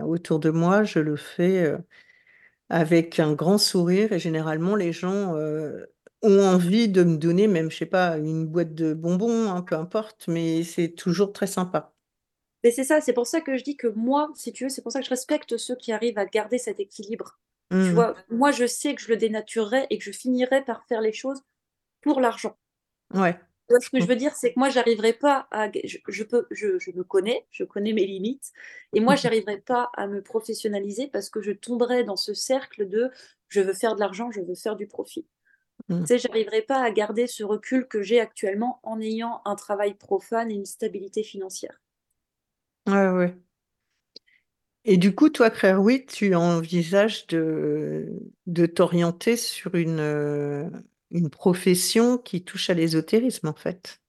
autour de moi, je le fais avec un grand sourire et généralement les gens ont envie de me donner même, je sais pas, une boîte de bonbons, hein, peu importe, mais c'est toujours très sympa. Mais c'est ça, c'est pour ça que je dis que moi, si tu veux, c'est pour ça que je respecte ceux qui arrivent à garder cet équilibre. Tu mmh. vois, moi je sais que je le dénaturerai et que je finirai par faire les choses pour l'argent. Ouais ce que je veux dire, c'est que moi, j'arriverai pas à. Je, peux, je, je, me connais, je connais mes limites, et moi, j'arriverai pas à me professionnaliser parce que je tomberai dans ce cercle de je veux faire de l'argent, je veux faire du profit. Mmh. Tu sais, j'arriverai pas à garder ce recul que j'ai actuellement en ayant un travail profane et une stabilité financière. Ouais, ouais. Et du coup, toi, Claire, oui, tu envisages de, de t'orienter sur une, euh, une profession qui touche à l'ésotérisme, en fait.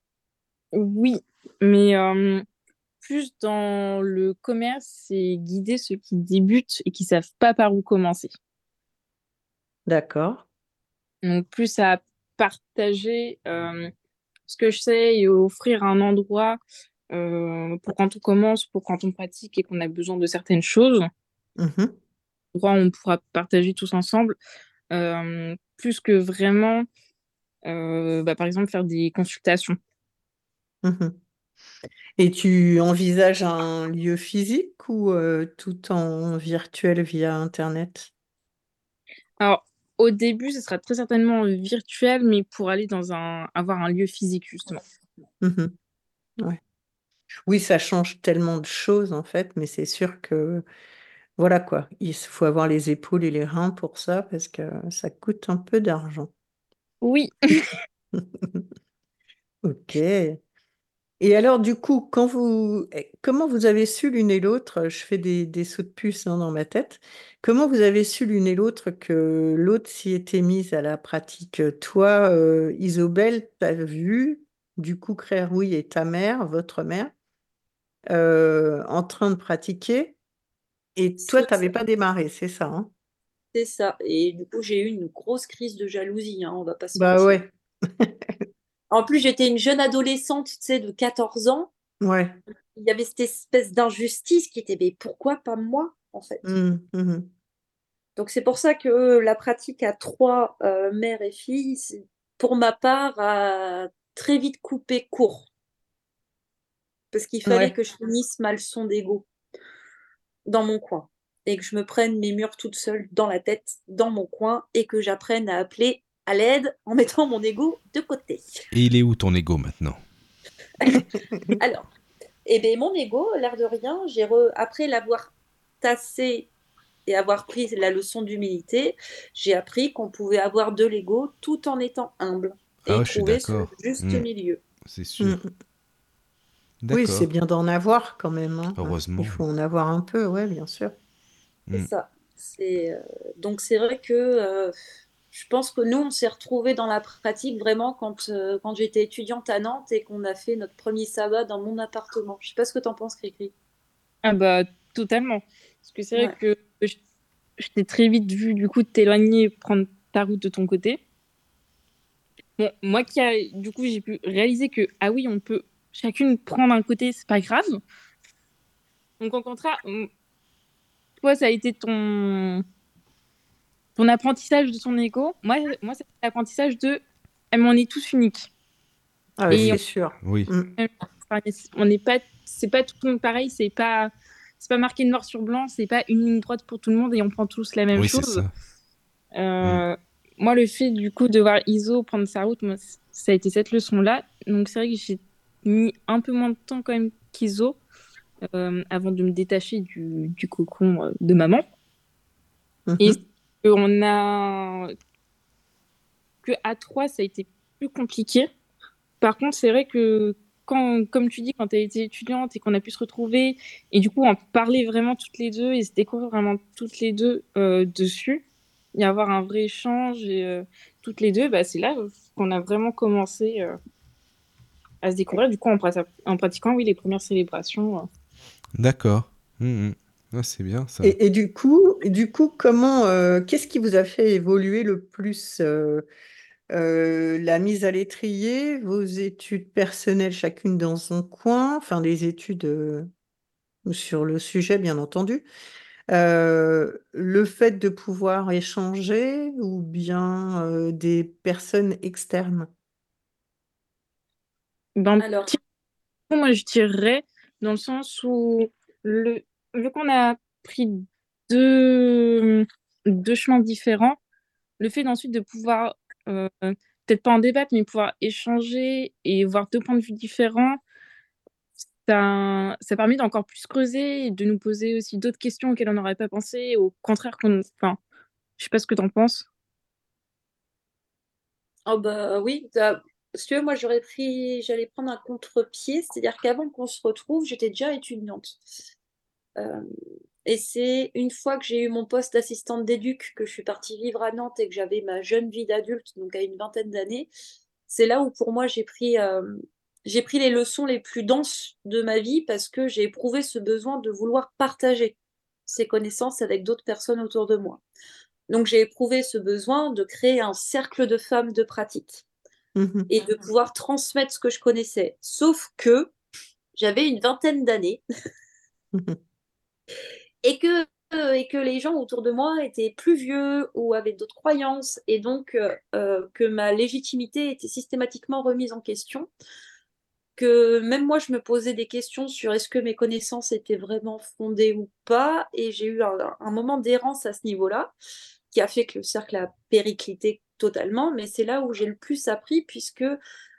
Oui, mais plus dans le commerce, c'est guider ceux qui débutent et qui savent pas par où commencer. D'accord. Donc plus à partager ce que je sais et offrir un endroit pour quand on commence, pour quand on pratique et qu'on a besoin de certaines choses. Mmh on pourra partager tous ensemble plus que vraiment, euh, bah, par exemple, faire des consultations. Mmh Et tu envisages un lieu physique ou euh, tout en virtuel via Internet? Alors, au début, ce sera très certainement virtuel, mais pour aller dans un, avoir un lieu physique, justement. Mmh ouais. Oui, ça change tellement de choses, en fait, mais c'est sûr que voilà quoi, il faut avoir les épaules et les reins pour ça parce que ça coûte un peu d'argent. Oui. [LAUGHS] OK. Et alors du coup, quand vous eh, comment vous avez su l'une et l'autre, je fais des des sauts de puce, hein, dans ma tête. Comment vous avez su l'une et l'autre que l'autre s'y était mise à la pratique? Toi, euh, Isobel, tu as vu, du coup, oui et ta mère, votre mère, euh, en train de pratiquer? Et toi, tu n'avais pas démarré, c'est ça, hein? C'est ça. Et du coup, j'ai eu une grosse crise de jalousie, hein, on va pas se Bah ouais. [LAUGHS] En plus, j'étais une jeune adolescente, tu sais, de 14 ans. Ouais. Il y avait cette espèce d'injustice qui était, mais pourquoi pas moi, en fait? Mmh, mmh Donc c'est pour ça que la pratique à trois euh, mères et filles, pour ma part, a très vite coupé court. Parce qu'il fallait que je finisse ma leçon d'ego dans mon coin et que je me prenne mes murs toute seule dans la tête, dans mon coin, et que j'apprenne à appeler à l'aide en mettant mon ego de côté. Et il est où ton ego maintenant? [LAUGHS] Alors, eh bien, mon ego, l'air de rien, j'ai après l'avoir tassé et avoir pris la leçon d'humilité, j'ai appris qu'on pouvait avoir de l'ego tout en étant humble et ah trouver ce juste hmm. milieu. C'est sûr. Hmm. Oui, c'est bien d'en avoir quand même. Hein. Heureusement. Il faut en avoir un peu, ouais, bien sûr. C'est mm. ça. C'est, euh, Donc c'est vrai que euh, je pense que nous, on s'est retrouvés dans la pratique vraiment quand, euh, quand j'étais étudiante à Nantes et qu'on a fait notre premier sabbat dans mon appartement. Je sais pas ce que tu en penses, Cricri. Ah bah totalement. Parce que c'est vrai que je, t'ai très vite vu du coup t'éloigner, prendre ta route de ton côté. Bon, moi qui a, du coup j'ai pu réaliser que ah oui, on peut chacune prendre un côté, c'est pas grave. Donc en contraire, toi, ça a été ton, ton apprentissage de ton ego. Moi, moi c'est l'apprentissage de on est tous uniques. Ah, c'est sûr. Oui. Mm. On n'est pas, c'est pas tout le monde pareil, c'est pas, c'est pas marqué noir sur blanc, c'est pas une ligne droite pour tout le monde et on prend tous la même chose. Euh, moi, le fait du coup de voir Iso prendre sa route, ça a été cette leçon-là. Donc c'est vrai que j'ai mis un peu moins de temps quand même qu'Iso euh, avant de me détacher du, du cocon euh, de maman. Mhm. Et on a que à trois, ça a été plus compliqué. Par contre, c'est vrai que comme tu dis, quand tu as été étudiante et qu'on a pu se retrouver et du coup en parler vraiment toutes les deux et se découvrir vraiment toutes les deux euh, dessus et avoir un vrai échange et euh, toutes les deux, bah, c'est là qu'on a vraiment commencé euh, à se découvrir du coup en, en, pratiquant oui les premières célébrations. D'accord. Mmh, mmh. Ah, c'est bien ça. Et, et, du coup, du coup, comment, qu'est-ce qui vous a fait évoluer le plus euh, la mise à l'étrier, vos études personnelles chacune dans son coin, enfin les études euh, sur le sujet bien entendu, euh, le fait de pouvoir échanger ou bien des personnes externes? Ben, Alors, moi je dirais dans le sens où le, vu qu'on a pris deux, deux chemins différents, le fait ensuite de pouvoir euh, peut-être pas en débattre, mais pouvoir échanger et voir deux points de vue différents, ça, ça permet d'encore plus creuser et de nous poser aussi d'autres questions auxquelles on n'aurait pas pensé, au contraire qu'on... Enfin, je sais pas ce que tu en penses. Oh bah oui, parce que moi j'aurais pris, j'allais prendre un contre-pied, c'est-à-dire qu'avant qu'on se retrouve, j'étais déjà étudiante. Euh, et c'est une fois que j'ai eu mon poste d'assistante d'éduc, que je suis partie vivre à Nantes et que j'avais ma jeune vie d'adulte, donc à une vingtaine d'années, c'est là où pour moi j'ai pris, euh, j'ai pris les leçons les plus denses de ma vie parce que j'ai éprouvé ce besoin de vouloir partager ces connaissances avec d'autres personnes autour de moi. Donc j'ai éprouvé ce besoin de créer un cercle de femmes de pratique mmh et de pouvoir transmettre ce que je connaissais. Sauf que j'avais une vingtaine d'années. Mmh et que, euh, et que les gens autour de moi étaient plus vieux ou avaient d'autres croyances, et donc euh, euh, que ma légitimité était systématiquement remise en question, que même moi je me posais des questions sur est-ce que mes connaissances étaient vraiment fondées ou pas, et j'ai eu un, moment d'errance à ce niveau-là, qui a fait que le cercle a périclité totalement, mais c'est là où j'ai le plus appris, puisque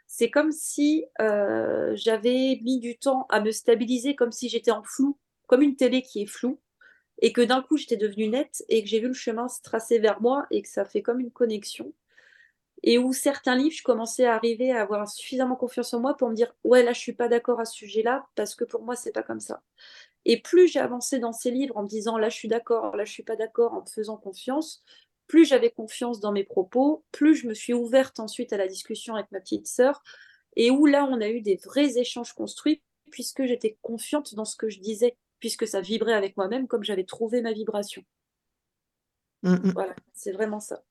c'est comme si j'avais mis du temps à me stabiliser, comme si j'étais en flou, comme une télé qui est floue, et que d'un coup j'étais devenue nette et que j'ai vu le chemin se tracer vers moi et que ça fait comme une connexion. Et où certains livres, je commençais à arriver à avoir suffisamment confiance en moi pour me dire ouais là je suis pas d'accord à ce sujet-là parce que pour moi c'est pas comme ça. Et plus j'ai avancé dans ces livres en me disant là je suis d'accord, là je suis pas d'accord, en me faisant confiance, plus j'avais confiance dans mes propos, plus je me suis ouverte ensuite à la discussion avec ma petite sœur et où là on a eu des vrais échanges construits puisque j'étais confiante dans ce que je disais puisque ça vibrait avec moi-même comme j'avais trouvé ma vibration. Mmh, mmh. Voilà, c'est vraiment ça.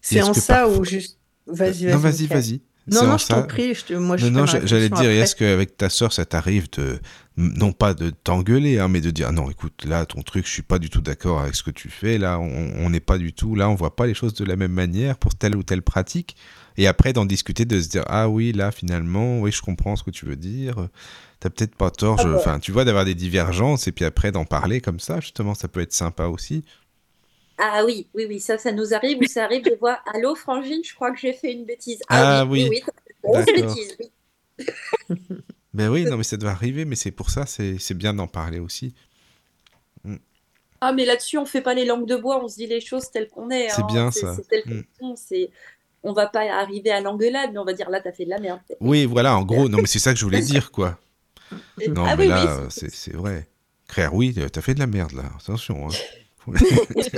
C'est en ça où juste. Vas-y, vas-y. Non, vas-y, vas-y. Non, non, je t'en prie. Je te... Moi, je non, j'allais te dire, est-ce qu'avec ta soeur, ça t'arrive de, non pas de t'engueuler, hein, mais de dire, non, écoute, là, ton truc, je suis pas du tout d'accord avec ce que tu fais, là, on n'est pas du tout, là, on voit pas les choses de la même manière pour telle ou telle pratique, et après d'en discuter, de se dire, ah oui, là, finalement, oui, je comprends ce que tu veux dire, t'as peut-être pas tort, ah enfin, tu vois, d'avoir des divergences et puis après d'en parler comme ça, justement, ça peut être sympa aussi. Ah oui, oui, oui, ça, ça nous arrive, ou ça arrive de voir, allô, Frangine, je crois que j'ai fait une bêtise. Ah, oui, oui, oui, bêtise, oui. [LAUGHS] ben oui, non, mais ça doit arriver, mais c'est pour ça, c'est bien d'en parler aussi. Mm. Ah, mais là-dessus, on fait pas les langues de bois, on se dit les choses telles qu'on est. C'est hein. bien ça. C'est tel mm. c'est on va pas arriver à l'engueulade, mais on va dire là, t'as fait de la merde. Oui, voilà, en gros, non, mais c'est ça que je voulais dire, quoi. [LAUGHS] Non, ah mais là, c'est vrai. Créer, oui, t'as fait de la merde, là. Attention. Hein.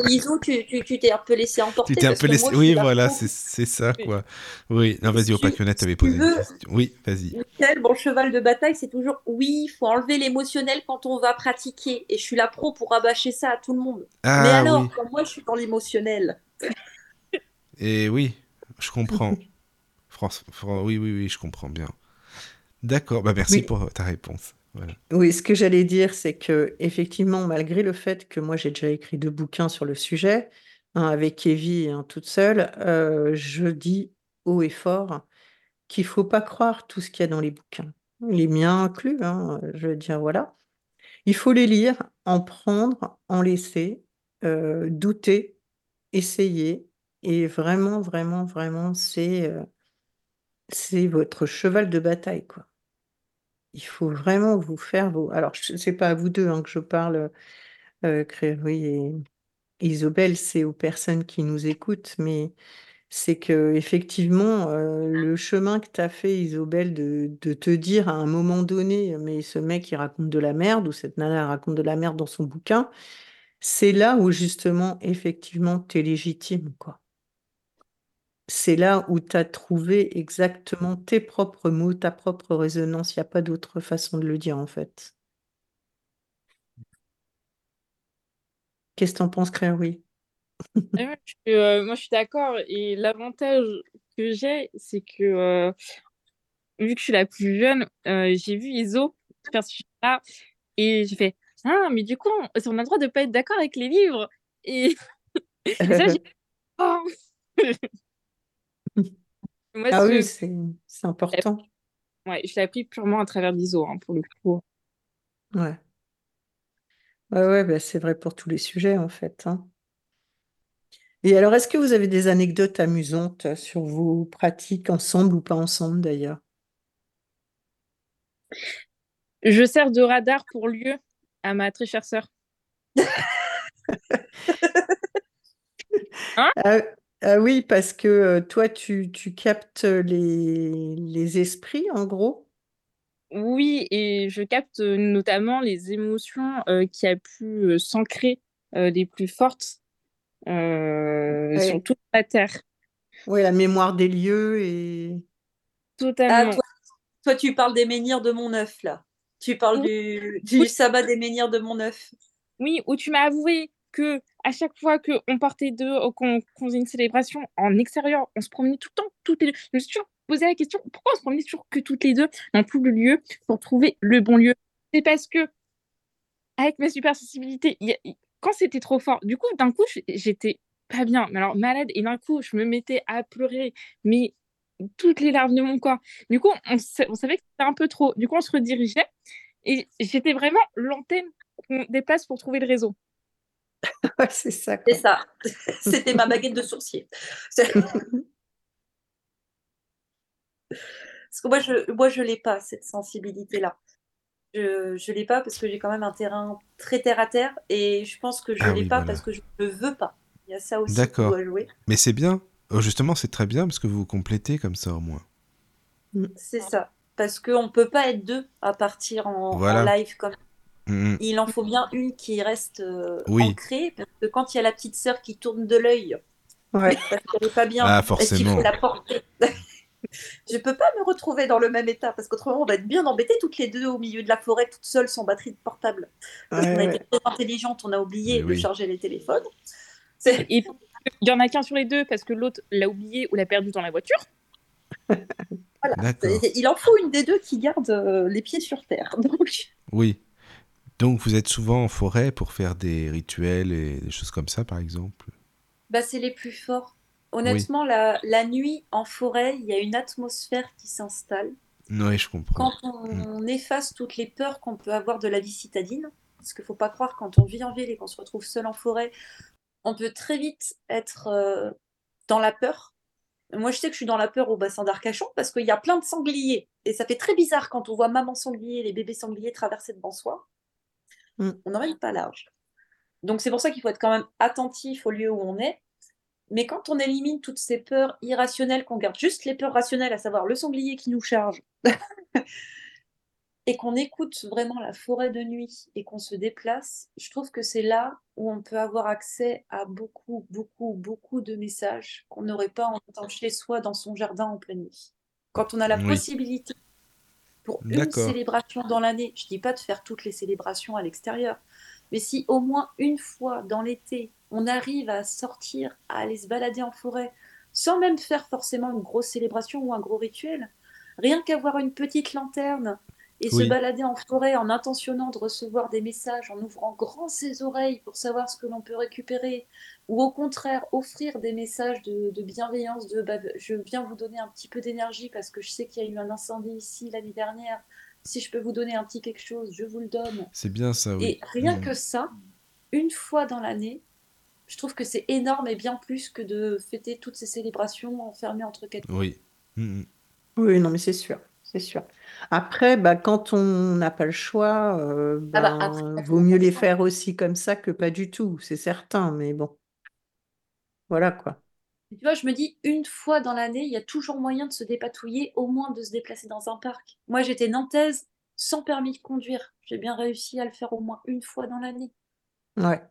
Iso, [LAUGHS] tu t'es un peu laissé emporter. Tu t'es un peu laissé. Oui, voilà, c'est ça, quoi. Oui, non, vas-y, au tu t'avais posé une question. Oui, vas-y. Michel, bon cheval de bataille, c'est toujours oui, il faut enlever l'émotionnel quand on va pratiquer. Et je suis la pro pour rabâcher ça à tout le monde. Ah, mais alors, moi, je suis dans l'émotionnel. [LAUGHS] Et oui, je comprends. [LAUGHS] France, oui, oui, oui, je comprends bien. D'accord, bah merci pour ta réponse. Oui, ce que j'allais dire, c'est que effectivement, malgré le fait que moi j'ai déjà écrit deux bouquins sur le sujet, avec Evie et toute seule, euh, je dis haut et fort qu'il faut pas croire tout ce qu'il y a dans les bouquins, les miens inclus. Hein, je veux dire, voilà. Il faut les lire en prendre, en laisser, euh, douter, essayer et vraiment, vraiment, vraiment, c'est, c'est votre cheval de bataille, quoi. Il faut vraiment vous faire vos alors c'est pas à vous deux hein, que je parle, heu, et Isobel, c'est aux personnes qui nous écoutent, mais c'est qu'effectivement, heu, le chemin que tu fait Isobel de de te dire à un moment donné: «Mais ce mec il raconte de la merde» ou «Cette nana raconte de la merde dans son bouquin», c'est là où justement effectivement tu es légitime, quoi. C'est là où tu as trouvé exactement tes propres mots, ta propre résonance, il y a pas d'autre façon de le dire, en fait. Qu'est-ce que tu en penses, Claire? Oui. Euh, moi, je suis d'accord et l'avantage que j'ai, c'est que, euh, vu que je suis la plus jeune, euh, j'ai vu Iso faire ce là et j'ai fait: «Ah, mais du coup, on on a le droit de pas être d'accord avec les livres» [LAUGHS] et ça, j'ai [LAUGHS] «Oh!» Ah oui, c'est important. Ouais, je l'ai appris purement à travers l'ISO, hein, pour le coup. Ouais. Ouais, ouais, bah, c'est vrai pour tous les sujets, en fait, hein. Et alors, est-ce que vous avez des anecdotes amusantes sur vos pratiques ensemble ou pas ensemble, d'ailleurs? Je sers de radar pour lieu à ma très chère sœur. [LAUGHS] Hein? Ah ah oui, parce que, toi, tu tu captes, les les esprits, en gros? Oui et je capte, notamment les émotions, qui a pu, s'ancrer, les plus fortes, sur toute la terre. Oui, la mémoire des lieux et Ah Totalement. toi toi tu parles des menhirs de Mont-Neuf là? Tu parles du du sabbat des menhirs de Mont-Neuf? Oui, où tu m'as avoué que à chaque fois qu'on partait ou qu'on faisait une célébration en extérieur, on se promenait tout le temps, toutes les deux. Je me suis toujours posé la question, pourquoi on se promenait toujours que toutes les deux dans tout le lieu pour trouver le bon lieu? C'est parce que avec ma super sensibilité, quand c'était trop fort, du coup, d'un coup, j'étais pas bien, mais alors malade et d'un coup, je me mettais à pleurer, mais toutes les larmes de mon corps. Du coup, on savait que c'était un peu trop. Du coup, on se redirigeait et j'étais vraiment l'antenne qu'on déplace pour trouver le réseau. C'est ça, C'est ça. [LAUGHS] C'était ma baguette de sourcier. [LAUGHS] Parce que moi, je moi, je l'ai pas cette sensibilité-là. Je je l'ai pas parce que j'ai quand même un terrain très terre à terre et je pense que je Ah l'ai oui, pas voilà. parce que je ne veux pas. Il y a ça aussi D'accord. doit jouer. Mais c'est bien. Oh, justement, c'est très bien parce que vous vous complétez comme ça, au moins. C'est ça. Parce qu'on peut pas être deux à partir en en live comme Mmh mh. il en faut bien une qui reste, Oui. ancrée parce que quand il y a la petite sœur qui tourne de l'œil Ouais. parce qu'elle est pas bien Ah, forcément. faut la porter. [LAUGHS] Je peux pas me retrouver dans le même état parce qu'autrement on va être bien embêtés toutes les 2 au milieu de la forêt, toutes seules sans batterie de portable. Parce Ouais, qu'on a ouais. été très intelligentes, on a oublié Mais de oui. charger les téléphones. Il y en a qu'un sur les deux parce que l'autre l'a oublié ou l'a perdu dans la voiture. voilà, il en faut une des 2 qui garde, heu, les pieds sur terre. [LAUGHS] Donc Oui. Donc, vous êtes souvent en forêt pour faire des rituels et des choses comme ça, par exemple? bah, c'est les plus forts. Oui. Honnêtement, la la nuit en forêt, il y a une atmosphère qui s'installe. Oui, je comprends. Quand on Mmh. on efface toutes les peurs qu'on peut avoir de la vie citadine, parce qu'il faut pas croire quand on vit en ville et qu'on se retrouve seul en forêt, on peut très vite être, heu, dans la peur. Moi, je sais que je suis dans la peur au bassin d'Arcachon parce qu'il y a plein de sangliers et ça fait très bizarre quand on voit maman sanglier, les bébés sangliers traverser devant soi. Mmh. On n'emmène pas large. Donc c'est pour ça qu'il faut être quand même attentif au lieu où on est. Mais quand on élimine toutes ces peurs irrationnelles, qu'on garde juste les peurs rationnelles, à savoir le sanglier qui nous charge [LAUGHS] et qu'on écoute vraiment la forêt de nuit et qu'on se déplace, je trouve que c'est là où on peut avoir accès à beaucoup, beaucoup, beaucoup de messages qu'on n'aurait pas en étant chez soi dans son jardin en pleine nuit. Quand on a la Oui. possibilité pour une célébration dans l'année, je dis pas de faire toutes les célébrations à l'extérieur, mais si au moins une fois dans l'été, on arrive à sortir, à aller se balader en forêt, sans même faire forcément une grosse célébration ou un gros rituel, rien qu'avoir une petite lanterne et se balader en forêt en intentionnant de recevoir des messages, en ouvrant grand ses oreilles pour savoir ce que l'on peut récupérer, ou au contraire offrir des messages de, de bienveillance, de bah, je viens vous donner un petit peu d'énergie parce que je sais qu'il y a eu un incendie ici l'année dernière, si je peux vous donner un petit quelque chose, je vous le donne. C'est bien ça, oui. Et rien que ça, une fois dans l'année, je trouve que c'est énorme et bien plus que de fêter toutes ces célébrations enfermées entre quatre Oui. Mm, mm. Oui, non, mais c'est sûr, c'est sûr. Après, bah, quand on n'a pas le choix, euh, ah bah, ben, vaut mieux les faire aussi comme ça que pas du tout, c'est certain, mais bon. Voilà quoi. Tu vois, je me dis, une fois dans l'année, il y a toujours moyen de se dépatouiller, au moins de se déplacer dans un parc. Moi, j'étais nantaise sans permis de conduire. J'ai bien réussi à le faire au moins une fois dans l'année. Ouais.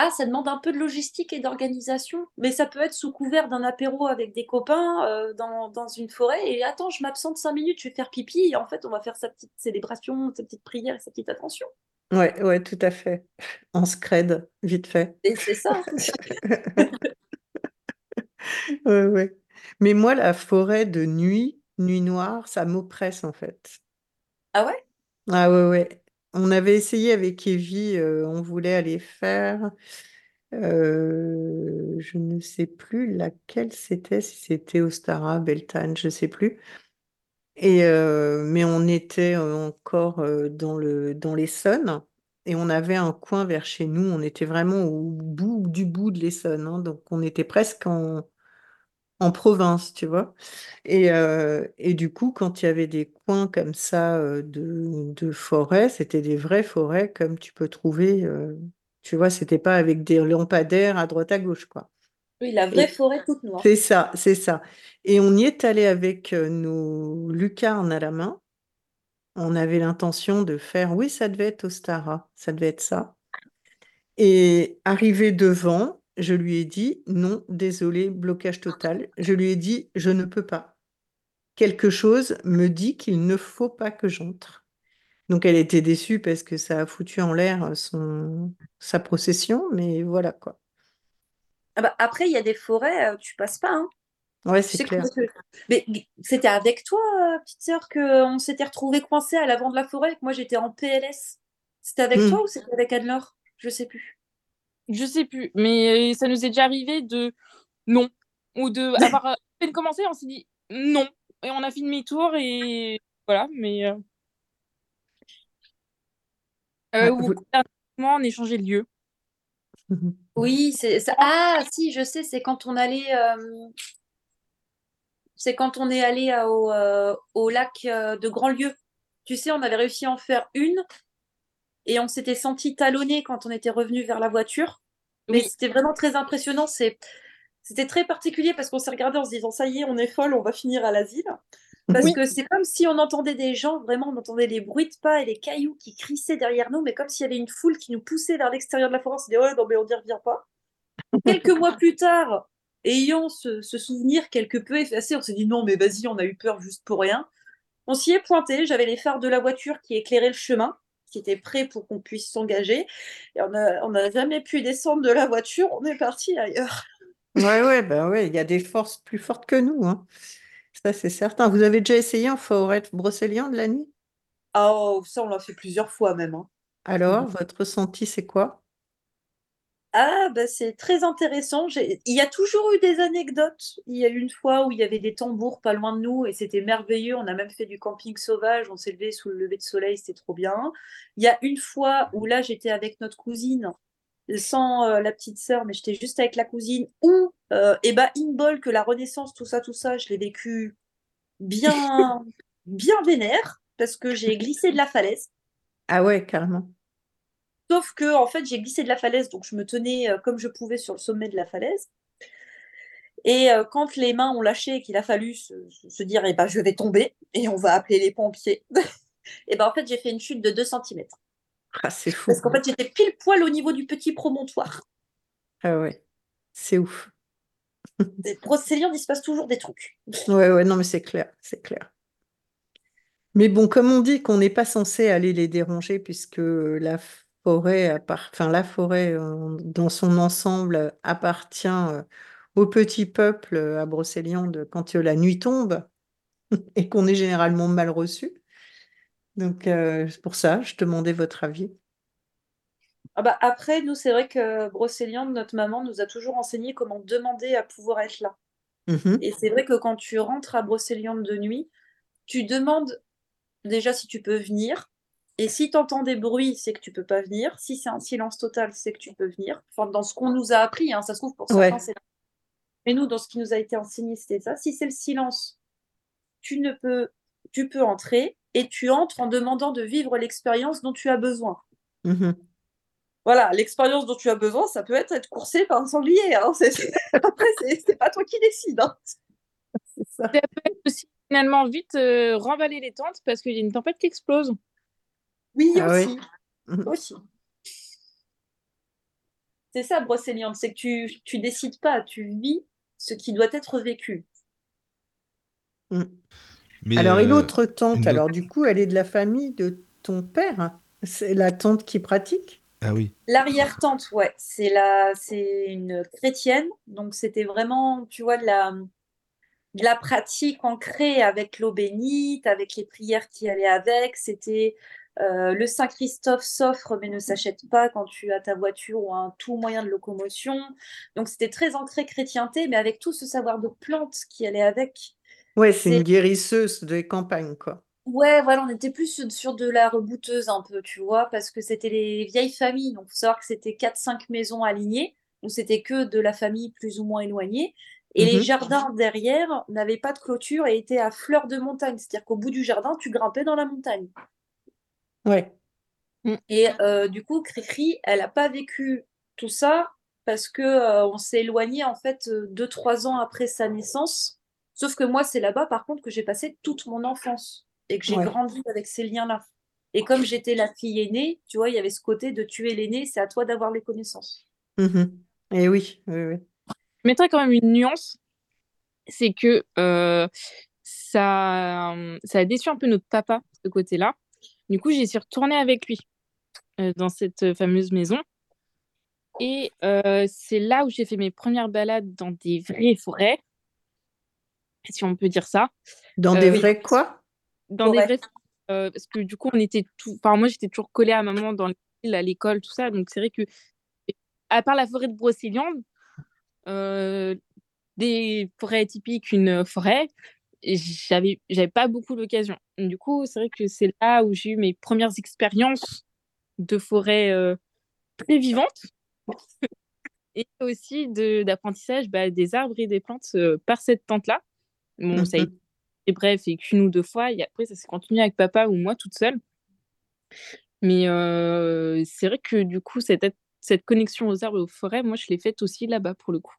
Ah, ça demande un peu de logistique et d'organisation, mais ça peut être sous couvert d'un apéro avec des copains euh, dans, dans, une forêt. Et attends, je m'absente cinq minutes, je vais faire pipi. Et en fait, on va faire sa petite célébration, sa petite prière et sa petite attention. Ouais, ouais, tout à fait. En scred, vite fait. Et c'est ça. [LAUGHS] ouais, ouais. Mais moi, la forêt de nuit, nuit noire, ça m'oppresse en fait. Ah ouais? Ah ouais, ouais. On avait essayé avec Evie, euh, on voulait aller faire, euh, je ne sais plus laquelle c'était, si c'était Ostara, Beltane, je ne sais plus. Et euh, mais on était encore dans le dans l'Essonne et on avait un coin vers chez nous. On était vraiment au bout du bout de l'Essonne, hein, donc on était presque en en province, tu vois? Et et du coup, quand il y avait des coins comme ça, de de forêt, c'était des vraies forêts comme tu peux trouver, tu vois? C'était pas avec des lampadaires à droite à gauche, quoi. Oui, la vraie forêt toute noire. c'est ça, c'est ça. Et on y est allé avec, nos lucarnes à la main. On avait l'intention de faire oui, ça devait être Ostara, ça devait être ça. Et arrivé devant je lui ai dit non, désolé, blocage total. Je lui ai dit je ne peux pas. Quelque chose me dit qu'il ne faut pas que j'entre. Donc elle était déçue parce que ça a foutu en l'air son sa procession, mais voilà quoi. Ah bah, après, il y a des forêts, euh, tu passes pas. Hein. Ouais, c'est clair. Mais c'était avec toi, euh, petite sœur, qu'on s'était retrouvés coincés à l'avant de la forêt, que moi j'étais en PLS. C'était avec hmm. toi ou c'était avec Anne-Laure? Je sais plus. Je sais plus, mais ça nous est déjà arrivé de non. Ou de [LAUGHS] avoir à peine commencé, on s'est dit non. Et on a fait demi-tour et voilà, mais. Euh... Euh, ou on échangeait de lieu. [LAUGHS] Oui, c'est ça. Ah, si, je sais, c'est quand on allait. Euh, c'est quand on est allé au, euh, au lac de Grandlieu. Tu sais, on avait réussi à en faire une et on s'était senti talonné quand on était revenu vers la voiture. Mais c'était vraiment très impressionnant. C'était très particulier parce qu'on s'est regardé en se disant ça y est, on est folle, on va finir à l'asile. Parce que c'est comme si on entendait des gens, vraiment, on entendait les bruits de pas et les cailloux qui crissaient derrière nous, mais comme s'il y avait une foule qui nous poussait vers l'extérieur de la forêt. On s'est dit, ouais, non, mais on n'y revient pas. Quelques mois plus tard, ayant ce, ce, souvenir quelque peu effacé, on s'est dit, non, mais vas-y, on a eu peur juste pour rien. On s'y est pointé, j'avais les phares de la voiture qui éclairaient le chemin qui était prêt pour qu'on puisse s'engager. Et on n'a on jamais pu descendre de la voiture, on est parti ailleurs. Ouais, ouais, ben ouais, il y a des forces plus fortes que nous. Hein. Ça, c'est certain. Vous avez déjà essayé un forêt brocélien de la nuit? Oh, ça, on l'a fait plusieurs fois même. Hein. Alors, votre ressenti, c'est quoi? Ah, bah, c'est très intéressant. Il y a toujours eu des anecdotes. Il y a eu une fois où il y avait des tambours pas loin de nous et c'était merveilleux. On a même fait du camping sauvage. On s'est levé sous le lever de soleil, c'était trop bien. Il y a une fois où là, j'étais avec notre cousine, sans euh, la petite sœur, mais j'étais juste avec la cousine. Ou, euh, et bah, in que la Renaissance, tout ça, tout ça, je l'ai vécu bien, [LAUGHS] bien vénère parce que j'ai glissé de la falaise. Ah ouais, carrément. Sauf que, en fait, j'ai glissé de la falaise, donc je me tenais euh, comme je pouvais sur le sommet de la falaise. Et euh, quand les mains ont lâché et qu'il a fallu se, dire, eh ben, je vais tomber et on va appeler les pompiers, [LAUGHS] et ben, en fait, j'ai fait une chute de 2 cm. Ah, c'est fou. Parce qu'en fait, j'étais pile poil au niveau du petit promontoire. Ah ouais, c'est ouf. [LAUGHS] Procéliande, il se passe toujours des trucs. Ouais, ouais, non, mais c'est clair, c'est clair. Mais bon, comme on dit qu'on n'est pas censé aller les déranger puisque la forêt, enfin la forêt dans son ensemble appartient euh, au petit peuple à Brocéliande quand la nuit tombe [LAUGHS] et qu'on est généralement mal reçu. Donc euh, pour ça, je demandais votre avis. Ah bah après, nous, c'est vrai que Brocéliande, notre maman, nous a toujours enseigné comment demander à pouvoir être là. Mmh et c'est vrai que quand tu rentres à Brocéliande de nuit, tu demandes déjà si tu peux venir. Et si tu entends des bruits, c'est que tu peux pas venir. Si c'est un silence total, c'est que tu peux venir. Enfin, dans ce qu'on nous a appris, hein, ça se trouve pour certains, c'est Mais nous, dans ce qui nous a été enseigné, c'était ça. Si c'est le silence, tu ne peux, tu peux entrer et tu entres en demandant de vivre l'expérience dont tu as besoin. Mmh voilà, l'expérience dont tu as besoin, ça peut être être coursé par un sanglier. Hein. [LAUGHS] Après, c'est pas toi qui décides. Hein. Ça. peut être aussi finalement vite euh, remballer les tentes parce qu'il y a une tempête qui explose. Oui, ah aussi. Mmh. aussi. C'est ça, Brocéliande, c'est que tu, tu décides pas, tu vis ce qui doit être vécu. Mmh. alors, une euh, autre tante, alors du coup, elle est de la famille de ton père. C'est la tante qui pratique? Ah oui. L'arrière-tante, ouais, c'est la, c'est une chrétienne, donc c'était vraiment, tu vois, de la, de la pratique ancrée avec l'eau bénite, avec les prières qui allaient avec. C'était euh, le Saint Christophe s'offre mais ne s'achète pas quand tu as ta voiture ou un tout moyen de locomotion. Donc c'était très ancré chrétienté, mais avec tout ce savoir de plantes qui allait avec. Ouais, c'est une guérisseuse des campagnes, quoi. Ouais, voilà, on était plus sur de la rebouteuse un peu, tu vois, parce que c'était les vieilles familles. Donc, il faut savoir que c'était 4-5 maisons alignées, donc c'était que de la famille plus ou moins éloignée. Et les mmh jardins derrière n'avaient pas de clôture et étaient à fleur de montagne. C'est-à-dire qu'au bout du jardin, tu grimpais dans la montagne. Ouais. Mmh. Et euh, du coup, Cricri, elle n'a pas vécu tout ça parce que euh, on s'est éloigné en fait 2-3 ans après sa naissance. Sauf que moi, c'est là-bas, par contre, que j'ai passé toute mon enfance et que j'ai grandi avec ces liens-là. Et comme j'étais la fille aînée, tu vois, il y avait ce côté de tuer l'aîné, c'est à toi d'avoir les connaissances. Mmh et oui, oui, oui. Je mettrais quand même une nuance, c'est que euh, ça, ça a déçu un peu notre papa, ce côté-là. Du coup, j'y suis retournée avec lui euh, dans cette fameuse maison. Et euh, c'est là où j'ai fait mes premières balades dans des vraies forêts, si on peut dire ça. Dans des vraies quoi? Dans des vrais euh, parce que du coup on était tout enfin moi j'étais toujours collée à maman dans l'île à l'école tout ça donc c'est vrai que à part la forêt de Brocéliande euh, des forêts typiques une forêt j'avais j'avais pas beaucoup d'occasion du coup c'est vrai que c'est là où j'ai eu mes premières expériences de forêt euh, très vivantes [LAUGHS] et aussi de d'apprentissage bah, des arbres et des plantes par cette tente là bon ça a mmh bref, et qu'une ou deux fois. Et après, ça s'est continué avec papa ou moi toute seule. Mais c'est vrai que du coup, cette, cette connexion aux arbres et aux forêts, moi, je l'ai faite aussi là-bas pour le coup.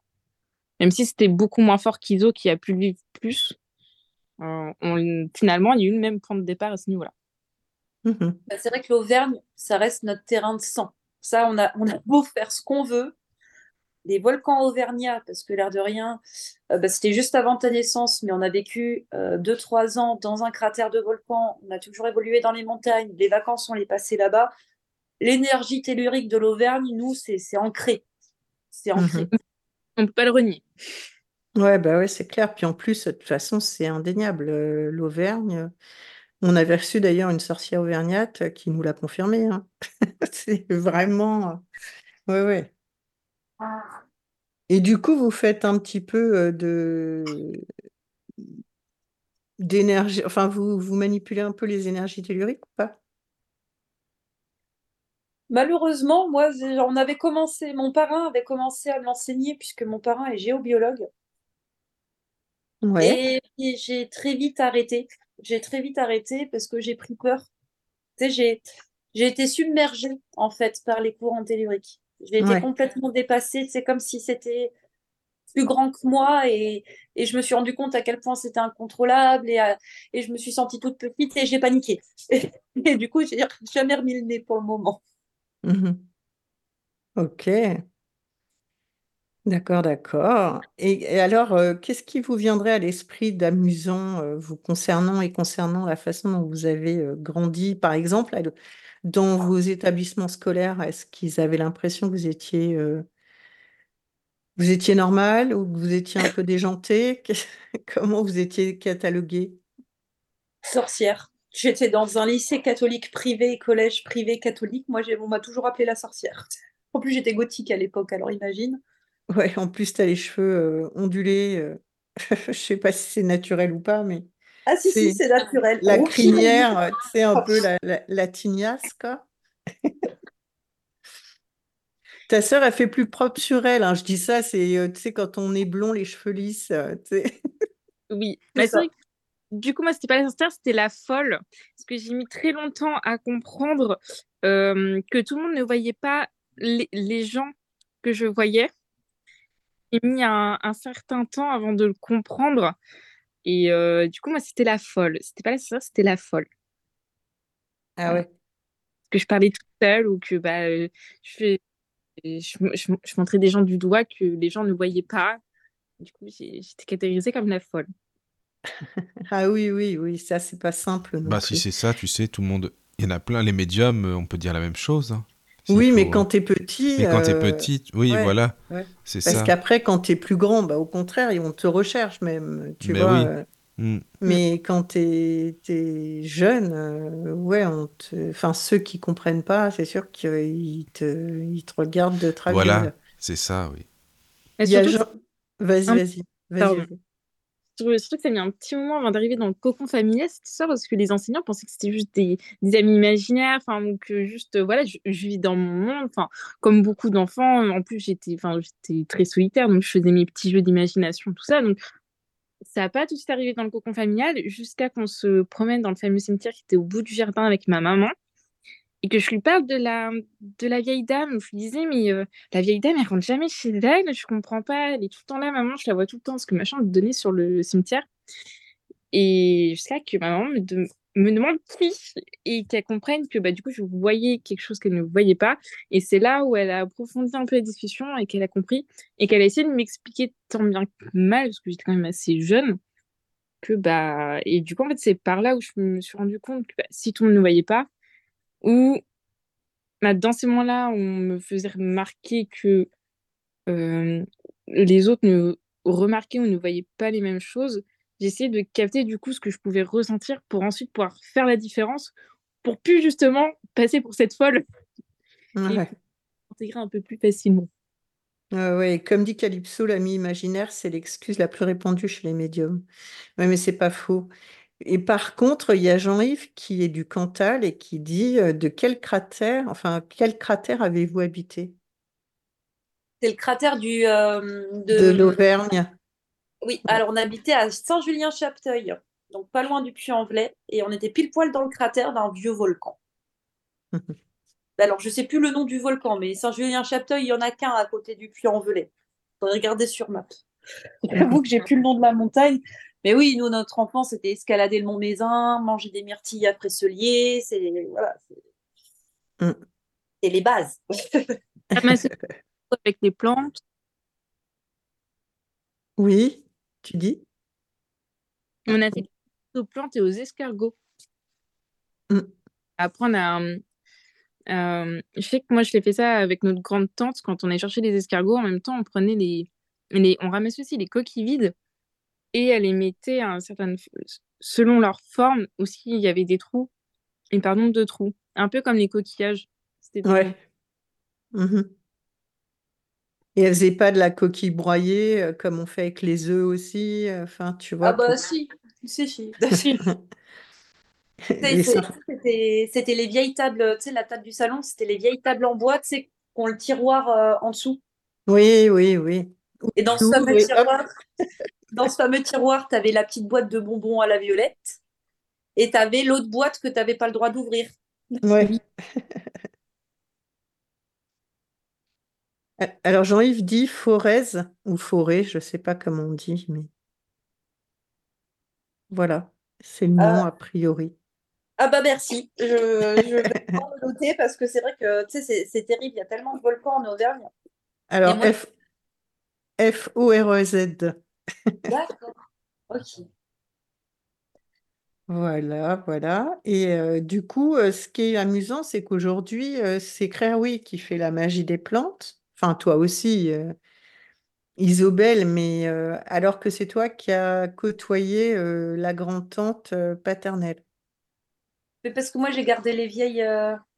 Même si c'était beaucoup moins fort qu'Iso qui a pu vivre plus, on, finalement, il y a eu le même point de départ à ce niveau-là. Mmh bah, c'est vrai que l'Auvergne, ça reste notre terrain de sang. Ça, on a, on a beau faire ce qu'on veut, les volcans auvergnats, parce que l'air de rien, euh, bah, c'était juste avant ta naissance, mais on a vécu 2-3 euh, ans dans un cratère de volcan, on a toujours évolué dans les montagnes, les vacances, on les passées là-bas. L'énergie tellurique de l'Auvergne, nous, c'est ancré. C'est ancré. Mhm. On ne peut pas le renier. Ouais, bah ouais, c'est clair. Puis en plus, de toute façon, c'est indéniable. Euh, L'Auvergne, on avait reçu d'ailleurs une sorcière auvergnate qui nous l'a confirmé. Hein. [LAUGHS] c'est vraiment. Ouais, ouais. Et du coup, vous faites un petit peu de d'énergie, enfin, vous, vous manipulez un peu les énergies telluriques ou pas? Malheureusement, moi, on avait commencé, mon parrain avait commencé à m'enseigner puisque mon parrain est géobiologue. Ouais. Et, j'ai très vite arrêté. J'ai très vite arrêté parce que j'ai pris peur. Tu sais, j'ai, j'ai été submergée en fait par les courants telluriques. J'ai été complètement dépassée. C'est comme si c'était plus grand que moi et, et, je me suis rendu compte à quel point c'était incontrôlable et, et je me suis sentie toute petite et j'ai paniqué. [LAUGHS] Et, du coup, j'ai jamais remis le nez pour le moment. Mmh ok. D'accord, d'accord. Et, alors, euh, qu'est-ce qui vous viendrait à l'esprit d'amusant euh, vous concernant et concernant la façon dont vous avez euh, grandi, par exemple, dans vos établissements scolaires, est-ce qu'ils avaient l'impression que vous étiez, vous étiez normal ou que vous étiez un peu déjanté? [LAUGHS] Comment vous étiez catalogué? Sorcière. J'étais dans un lycée catholique privé, collège privé catholique. Moi, on m'a toujours appelée la sorcière. En plus, j'étais gothique à l'époque, alors imagine. Ouais, en plus, tu as les cheveux euh, ondulés. Je euh, [LAUGHS] je sais pas si c'est naturel ou pas, mais Ah si, si, c'est naturel. La crinière, c'est un peu la, la, la tignasse, quoi. [LAUGHS] Ta sœur, elle fait plus propre sur elle. Hein. Je dis ça, c'est, euh, tu sais, quand on est blond, les cheveux lisses, euh, Oui, mais [LAUGHS] c'est vrai que, du coup, moi, c'était pas la sincère, c'était la folle. Parce que j'ai mis très longtemps à comprendre euh, que tout le monde ne voyait pas les, les gens que je voyais. J'ai mis un, un, certain temps avant de le comprendre. Et du coup, moi, c'était la folle. C'était pas la sincère, c'était la folle. Ah ouais. Que je parlais toute seule ou que bah, je fais je, je, montrais des gens du doigt que les gens ne voyaient pas. Du coup, j'étais catégorisée comme la folle. ah oui, oui, oui, ça, c'est pas simple. bah, si c'est ça, tu sais, tout le monde. Il y en a plein, les médiums, on peut dire la même chose. Hein. Oui, mais quand tu es petit. Mais quand tu es petit, oui, voilà. C'est ça. Parce qu'après, quand tu es plus grand, bah, au contraire, on te recherche même. Tu vois. Oui. Euh, Mm. Mais quand tu es, jeune, euh, ouais, on enfin, ceux qui comprennent pas, c'est sûr qu'ils te, ils te regardent de travers. Voilà, c'est ça, oui. Vas-y, vas-y. Vas Surtout que ça a mis un petit moment avant d'arriver dans le cocon familial, cette histoire, parce que les enseignants pensaient que c'était juste des, amis imaginaires, enfin, que juste, voilà, je, vis dans mon monde, enfin, comme beaucoup d'enfants. En plus, j'étais, enfin, j'étais très solitaire, donc je faisais mes petits jeux d'imagination, tout ça. Donc, ça n'a pas tout de suite arrivé dans le cocon familial jusqu'à qu'on se promène dans le fameux cimetière qui était au bout du jardin avec ma maman et que je lui parle de la, de la vieille dame. Je lui disais, mais euh, la vieille dame, elle rentre jamais chez elle, je comprends pas, elle est tout le temps là, maman, je la vois tout le temps, parce que ma chambre donnait sur le cimetière. Et jusqu'à que ma maman me, me demande qui et qu'elle comprenne que bah, du coup, je voyais quelque chose qu'elle ne voyait pas. Et c'est là où elle a approfondi un peu la discussion et qu'elle a compris et qu'elle a essayé de m'expliquer tant bien que mal, parce que j'étais quand même assez jeune, que bah. Et du coup, en fait, c'est par là où je me suis rendu compte que bah, si tout le monde ne voyait pas, ou bah, dans ces moments-là, on me faisait remarquer que euh, les autres ne remarquaient ou ne voyaient pas les mêmes choses j'essayais de capter du coup ce que je pouvais ressentir pour ensuite pouvoir faire la différence pour plus justement passer pour cette folle ouais. et intégrer un peu plus facilement. Euh, ouais, comme dit Calypso, l'ami imaginaire, c'est l'excuse la plus répandue chez les médiums. Oui, mais c'est pas faux. Et par contre, il y a Jean-Yves qui est du Cantal et qui dit euh, de quel cratère, enfin, quel cratère avez-vous habité? C'est le cratère du, euh, de, de l'Auvergne. Oui, alors on habitait à Saint-Julien-Chapteuil, donc pas loin du Puy-en-Velay, et on était pile poil dans le cratère d'un vieux volcan. alors je sais plus le nom du volcan, mais Saint-Julien-Chapteuil, il y en a qu'un à côté du Puy-en-Velay. Regarder sur map. [LAUGHS] J'avoue que j'ai plus le nom de la montagne, mais oui, nous notre enfance c'était escalader le Mont Mézin, manger des myrtilles après Celier, c'est voilà, c'est mm. les bases. avec les plantes. Oui. Tu dis? On a fait aux plantes et aux escargots. Mmh. Apprendre à. Euh, je sais que moi, je l'ai fait ça avec notre grande tante quand on allait chercher les escargots. En même temps, on prenait les. les on ramassait aussi les coquilles vides et elle les mettait à un certain. Selon leur forme, aussi, il y avait des trous. Et pardon, deux trous. Un peu comme les coquillages. C'était ouais. Mmh et elle faisait pas de la coquille broyée euh, comme on fait avec les œufs aussi. Euh, enfin, tu vois. Ah bah si, si, si. [LAUGHS] C'était les vieilles tables, tu sais, la table du salon, c'était les vieilles tables en bois, tu sais, qui ont le tiroir euh, en dessous. Oui, oui, oui. Et dans ce fameux tiroir, dans ce fameux tiroir, tu avais la petite boîte de bonbons à la violette et tu avais l'autre boîte que tu n'avais pas le droit d'ouvrir. Oui. [LAUGHS] Alors Jean-Yves dit Forez ou Forêt, je ne sais pas comment on dit, mais voilà, c'est le nom ah. a priori. Ah bah merci, je, vais [LAUGHS] le noter parce que c'est vrai que c'est terrible, il y a tellement de volcans en Auvergne. Alors F... F-O-R-E-Z. D'accord, ok. Voilà, voilà. Et euh, du coup, euh, ce qui est amusant, c'est qu'aujourd'hui, euh, c'est Claire qui fait la magie des plantes enfin toi aussi, euh, Isobel, mais alors que c'est toi qui as côtoyé la grand-tante paternelle. Mais parce que moi j'ai gardé les vieilles,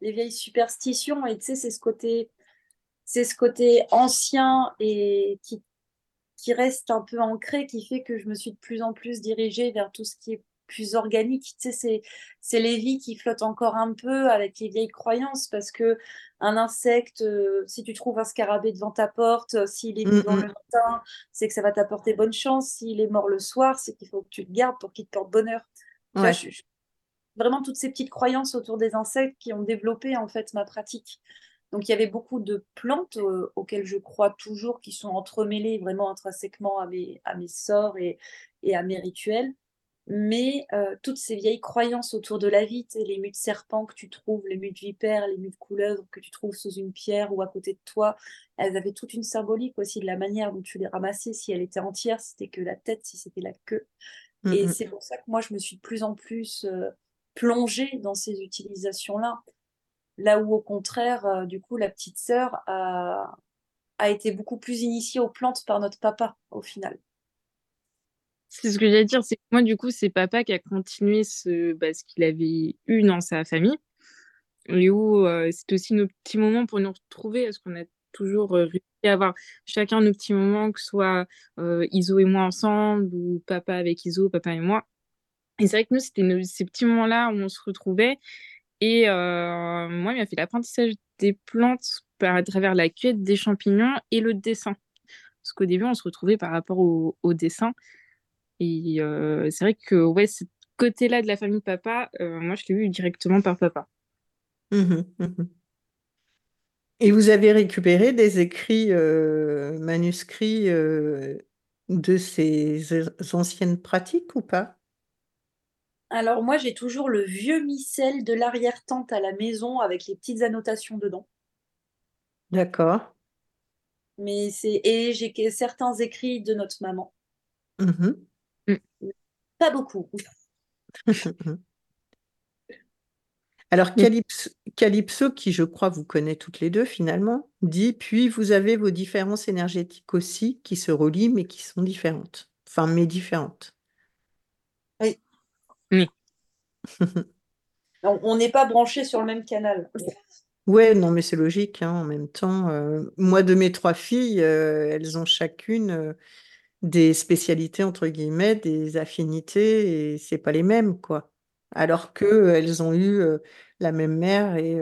les vieilles superstitions et tu sais c'est ce côté, c'est ce côté ancien et qui qui reste un peu ancré, qui fait que je me suis de plus en plus dirigée vers tout ce qui est plus organique. Tu sais, c'est les vies qui flottent encore un peu avec les vieilles croyances parce que un insecte, euh, si tu trouves un scarabée devant ta porte, euh, s'il est vivant le matin, c'est que ça va t'apporter bonne chance. S'il est mort le soir, c'est qu'il faut que tu le gardes pour qu'il te porte bonheur. vraiment toutes ces petites croyances autour des insectes qui ont développé en fait ma pratique. Donc il y avait beaucoup de plantes euh, auxquelles je crois toujours qui sont entremêlées vraiment intrinsèquement à mes, à mes sorts et, et à mes rituels. Mais euh, toutes ces vieilles croyances autour de la vie, les mues de serpents que tu trouves, les mues de vipères, les mues de couleuvres que tu trouves sous une pierre ou à côté de toi, elles avaient toute une symbolique aussi de la manière dont tu les ramassais, si elle était entière, c'était que la tête, si c'était la queue. Mmh, et mmh. c'est pour ça que moi, je me suis de plus en plus euh, plongée dans ces utilisations-là. Là où, au contraire, euh, du coup, la petite sœur a, été beaucoup plus initiée aux plantes par notre papa, au final. C'est ce que j'allais dire, c'est moi, du coup, c'est papa qui a continué ce, bah, ce qu'il avait eu dans sa famille. Et où euh, c'est aussi nos petits moments pour nous retrouver, parce qu'on a toujours euh, réussi à avoir chacun nos petits moments, que ce soit Iso et moi ensemble, ou papa avec Iso, papa et moi. Et c'est vrai que nous, c'était ces petits moments-là où on se retrouvait. Et euh, moi, il m'a fait l'apprentissage des plantes à travers la cueillette des champignons et le dessin. Parce qu'au début, on se retrouvait par rapport au, dessin. Et euh, c'est vrai que ouais, ce côté-là de la famille de papa, euh, moi, je l'ai vu directement par papa. Mmh mmh et vous avez récupéré des écrits manuscrits de ces anciennes pratiques ou pas? Alors moi, j'ai toujours le vieux missel de l'arrière-tante à la maison avec les petites annotations dedans. D'accord. Mais c'est et j'ai certains écrits de notre maman. Mmh mm. Pas beaucoup. [LAUGHS] Alors Calypso, qui je crois vous connaît toutes les deux finalement, dit puis vous avez vos différences énergétiques aussi qui se relient mais qui sont différentes. Enfin mais différentes. On n'est pas branché sur le même canal. Ouais, non, mais c'est logique, hein, en même temps. Euh, moi, de mes trois filles, euh, elles ont chacune euh, des spécialités, entre guillemets, des affinités, et c'est pas les mêmes, quoi. Alors que elles ont eu la même mère et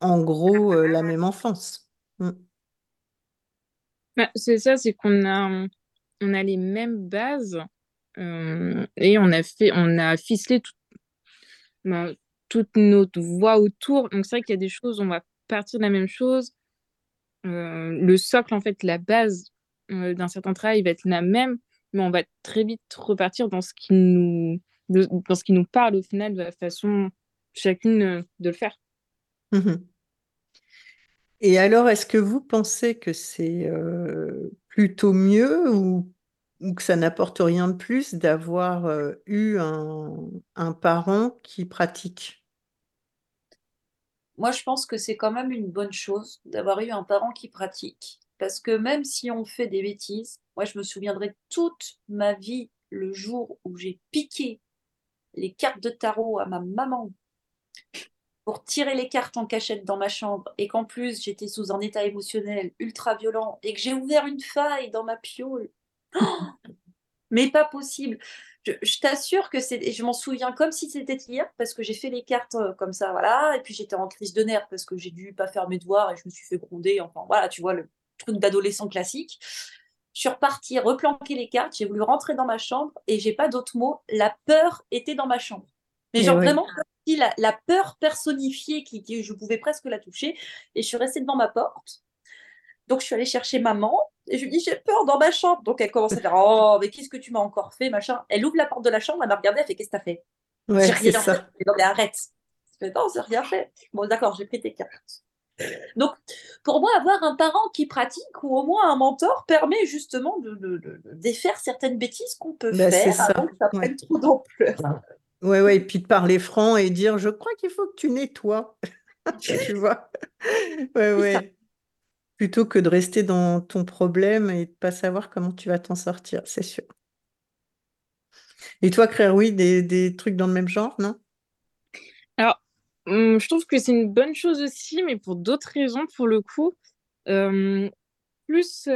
en gros la même enfance. Mm. Bah, c'est ça, c'est qu'on a, on a les mêmes bases, et on a fait, on a ficelé ben, toute notre voix autour. Donc c'est vrai qu'il y a des choses, on va partir de la même chose. Euh, le socle, en fait, la base euh, d'un certain travail va être la même, mais on va très vite repartir dans ce qui nous, dans ce qui nous parle au final de la façon chacune de le faire. Mmh et alors, est-ce que vous pensez que c'est plutôt mieux ou ou que ça n'apporte rien de plus d'avoir eu un, parent qui pratique? Moi, je pense que c'est quand même une bonne chose d'avoir eu un parent qui pratique. Parce que même si on fait des bêtises, moi, je me souviendrai toute ma vie le jour où j'ai piqué les cartes de tarot à ma maman pour tirer les cartes en cachette dans ma chambre et qu'en plus j'étais sous un état émotionnel ultra violent et que j'ai ouvert une faille dans ma piole [GASPS] mais pas possible. Je, t'assure que c'est. Je m'en souviens comme si c'était hier parce que j'ai fait les cartes euh, comme ça, voilà. Et puis j'étais en crise de nerfs parce que j'ai dû pas faire mes devoirs et je me suis fait gronder. Enfin voilà, tu vois le truc d'adolescent classique. Je suis repartie, replanquer les cartes. J'ai voulu rentrer dans ma chambre et j'ai pas d'autres mots. La peur était dans ma chambre. Mais eh genre vraiment la, la, peur personnifiée qui, qui, je pouvais presque la toucher. Et je suis restée devant ma porte. Donc je suis allée chercher maman et je lui dis j'ai peur dans ma chambre. Donc elle commence à dire oh mais qu'est-ce que tu m'as encore fait machin. Elle ouvre la porte de la chambre, elle m'a regardé, elle fait qu'est-ce que t'as fait? Ouais, J'ai rien fait. Non mais arrête. Je fais non j'ai rien fait. Bon d'accord j'ai pris tes cartes. Donc, pour moi, avoir un parent qui pratique ou au moins un mentor permet justement de, de, défaire certaines bêtises qu'on peut bah, faire avant que ça prenne trop d'ampleur. Ouais, ouais, et puis de parler franc et dire je crois qu'il faut que tu nettoies. [LAUGHS] tu vois? Ouais, ouais plutôt que de rester dans ton problème et de pas savoir comment tu vas t'en sortir, c'est sûr. Et toi, Claire, oui, des, trucs dans le même genre, non? Alors, hum, je trouve que c'est une bonne chose aussi, mais pour d'autres raisons, pour le coup. Plus,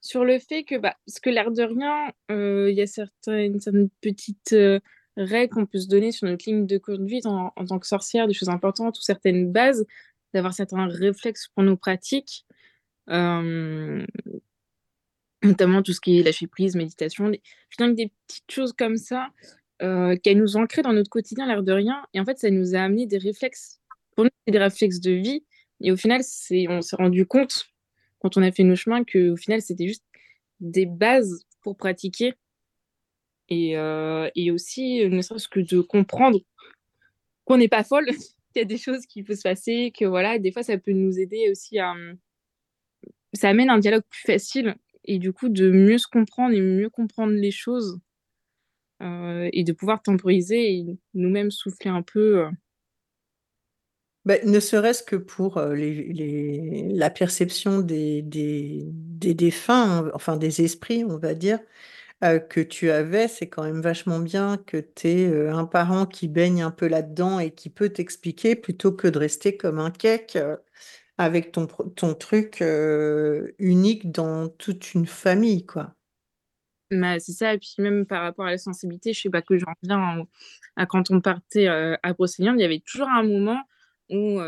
sur le fait que, bah, parce que l'air de rien, il y a certaines, petites règles qu'on peut se donner sur notre ligne de conduite en, en tant que sorcière, des choses importantes ou certaines bases, d'avoir certains réflexes pour nos pratiques notamment tout ce qui est lâcher prise, méditation, des, petites choses comme ça euh, qu'elle nous ancrées dans notre quotidien, l'air de rien. Et en fait, ça nous a amené des réflexes. Pour nous, c'est des réflexes de vie. Et au final, on s'est rendu compte, quand on a fait nos chemins, qu'au final, c'était juste des bases pour pratiquer. Et, euh, et aussi, ne serait-ce que de comprendre qu'on n'est pas folle, [LAUGHS] qu'il y a des choses qui peuvent se passer, que voilà, des fois, ça peut nous aider aussi à. Ça amène un dialogue plus facile et du coup de mieux se comprendre et mieux comprendre les choses euh, et de pouvoir temporiser et nous-mêmes souffler un peu. Euh. Bah, ne serait-ce que pour euh, la perception des, défunts, enfin des esprits, on va dire, que tu avais, c'est quand même vachement bien que tu aies un parent qui baigne un peu là-dedans et qui peut t'expliquer plutôt que de rester comme un cake avec ton, ton truc unique dans toute une famille, quoi. Bah, c'est ça, et puis même par rapport à la sensibilité, je sais pas que j'en reviens à quand on partait à Brocéliande, il y avait toujours un moment où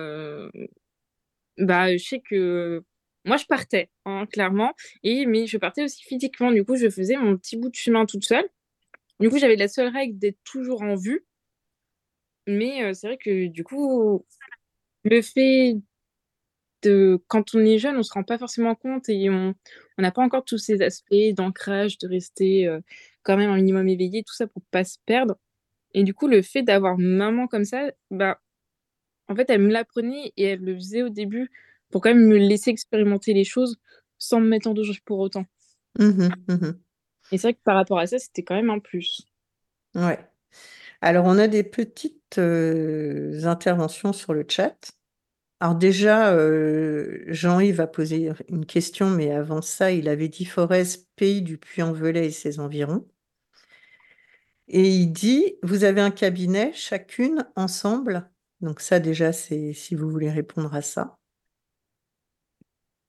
bah, je sais que moi je partais, hein, clairement, et, mais je partais aussi physiquement, du coup je faisais mon petit bout de chemin toute seule. Du coup j'avais la seule règle d'être toujours en vue, mais c'est vrai que du coup le fait quand on est jeune, on se rend pas forcément compte et on n'a pas encore tous ces aspects d'ancrage, de rester euh, quand même un minimum éveillé, tout ça pour pas se perdre. Et du coup, le fait d'avoir maman comme ça, bah, en fait, elle me l'apprenait et elle le faisait au début pour quand même me laisser expérimenter les choses sans me mettre en danger pour autant. Mmh mmh et c'est vrai que par rapport à ça, c'était quand même un plus. Ouais. Alors, on a des petites euh, interventions sur le chat. Alors déjà, euh, Jean-Yves a posé une question, mais avant ça, il avait dit Forez, pays du Puy-en-Velay et ses environs. Et il dit, vous avez un cabinet, chacune, ensemble? Donc ça, déjà, c'est si vous voulez répondre à ça.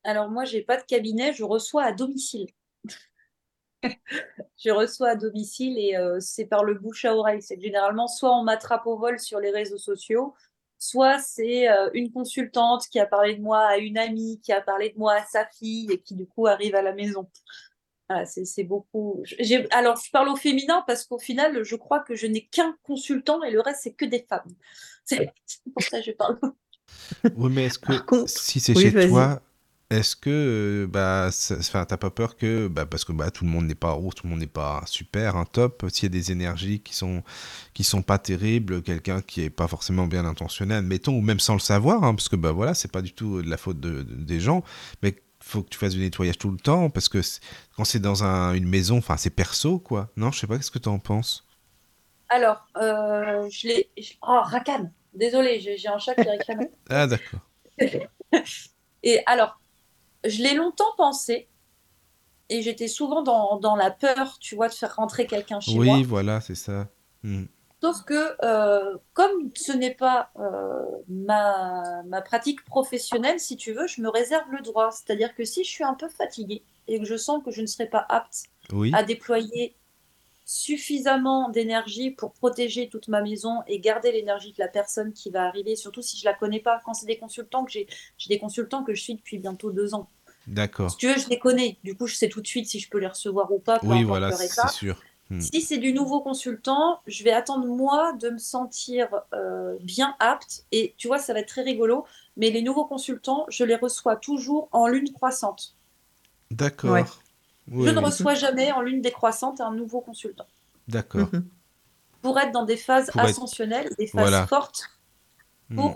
Alors moi, j'ai pas de cabinet, je reçois à domicile. [LAUGHS] je reçois à domicile et euh, c'est par le bouche à oreille. C'est généralement soit on m'attrape au vol sur les réseaux sociaux, soit c'est euh, une consultante qui a parlé de moi à une amie, qui a parlé de moi à sa fille et qui du coup arrive à la maison. Voilà, c'est beaucoup. Alors, je parle au féminin parce qu'au final, je crois que je n'ai qu'un consultant et le reste, c'est que des femmes. C'est pour ça que je parle. Oui, mais est-ce que si c'est chez toi, est-ce que euh, bah, t'as pas peur que bah, parce que bah, tout le monde n'est pas rouge, tout le monde n'est pas super, un top. S'il y a des énergies qui sont qui sont pas terribles, quelqu'un qui est pas forcément bien intentionné, admettons, ou même sans le savoir, hein, parce que bah voilà, c'est pas du tout de la faute de, des gens, mais faut que tu fasses du nettoyage tout le temps parce que quand c'est dans un, une maison, enfin c'est perso quoi. Non, je sais pas, qu'est-ce que tu en penses? Alors, euh, je l'ai. Oh, Rakan, désolé, j'ai un chat qui réclame. [LAUGHS] ah d'accord. Et alors, je l'ai longtemps pensé et j'étais souvent dans, la peur, tu vois, de faire rentrer quelqu'un chez moi. Oui, voilà, c'est ça. Hmm. Sauf que euh, comme ce n'est pas euh, ma, ma, pratique professionnelle, si tu veux, je me réserve le droit. C'est-à-dire que si je suis un peu fatiguée et que je sens que je ne serai pas apte à déployer suffisamment d'énergie pour protéger toute ma maison et garder l'énergie de la personne qui va arriver, surtout si je la connais pas. Quand c'est des consultants que j'ai, j'ai des consultants que je suis depuis bientôt deux ans. D'accord. Si tu veux, je les connais. Du coup, je sais tout de suite si je peux les recevoir ou pas. Oui, voilà, c'est sûr. Hmm. Si c'est du nouveau consultant, je vais attendre moi de me sentir euh, bien apte. Et tu vois, ça va être très rigolo. Mais les nouveaux consultants, je les reçois toujours en lune croissante. D'accord. je ne reçois jamais en lune décroissante un nouveau consultant. D'accord. Mhm. Pour être dans des phases ascensionnelles, des phases fortes, pour hmm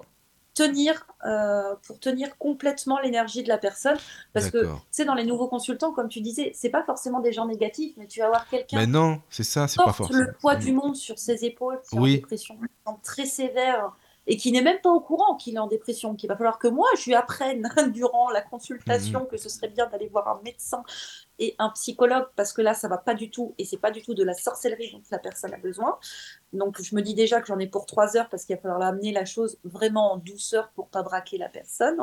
tenir, euh, pour tenir complètement l'énergie de la personne. Parce que, c'est dans les nouveaux consultants, comme tu disais, c'est pas forcément des gens négatifs, mais tu vas avoir quelqu'un. Mais non, c'est ça, c'est pas forcément. le poids du monde sur ses épaules, qui oui. une dépression très sévère et qui n'est même pas au courant qu'il est en dépression, qu'il va falloir que moi, je lui apprenne [LAUGHS] durant la consultation mhm. que ce serait bien d'aller voir un médecin et un psychologue, parce que là, ça va pas du tout, et c'est pas du tout de la sorcellerie dont la personne a besoin. Donc, je me dis déjà que j'en ai pour trois heures, parce qu'il va falloir amener la chose vraiment en douceur pour pas braquer la personne.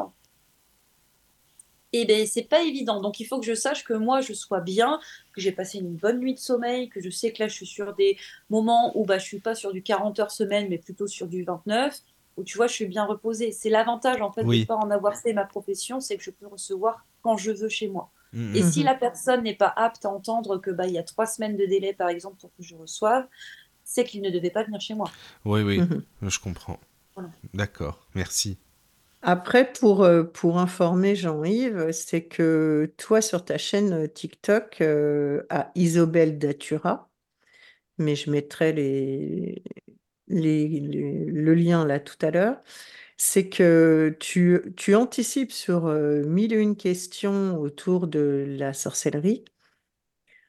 et ben c'est pas évident. Donc il faut que je sache que moi je sois bien, que j'ai passé une bonne nuit de sommeil, que je sais que là je suis sur des moments où bah je suis pas sur du 40 heures semaine mais plutôt sur du 29 où tu vois je suis bien reposée. C'est l'avantage en fait de pas en avoir fait ma profession, c'est que je peux recevoir quand je veux chez moi. Mmh. Et si la personne n'est pas apte à entendre que bah il y a trois semaines de délai par exemple pour que je reçoive, c'est qu'il ne devait pas venir chez moi. Oui oui, mmh. je comprends. D'accord, merci. Après, pour, euh, pour informer Jean-Yves, c'est que toi, sur ta chaîne TikTok, euh, à Isobel Datura, mais je mettrai les, le lien là tout à l'heure, c'est que tu, tu anticipes sur mille et une questions autour de la sorcellerie,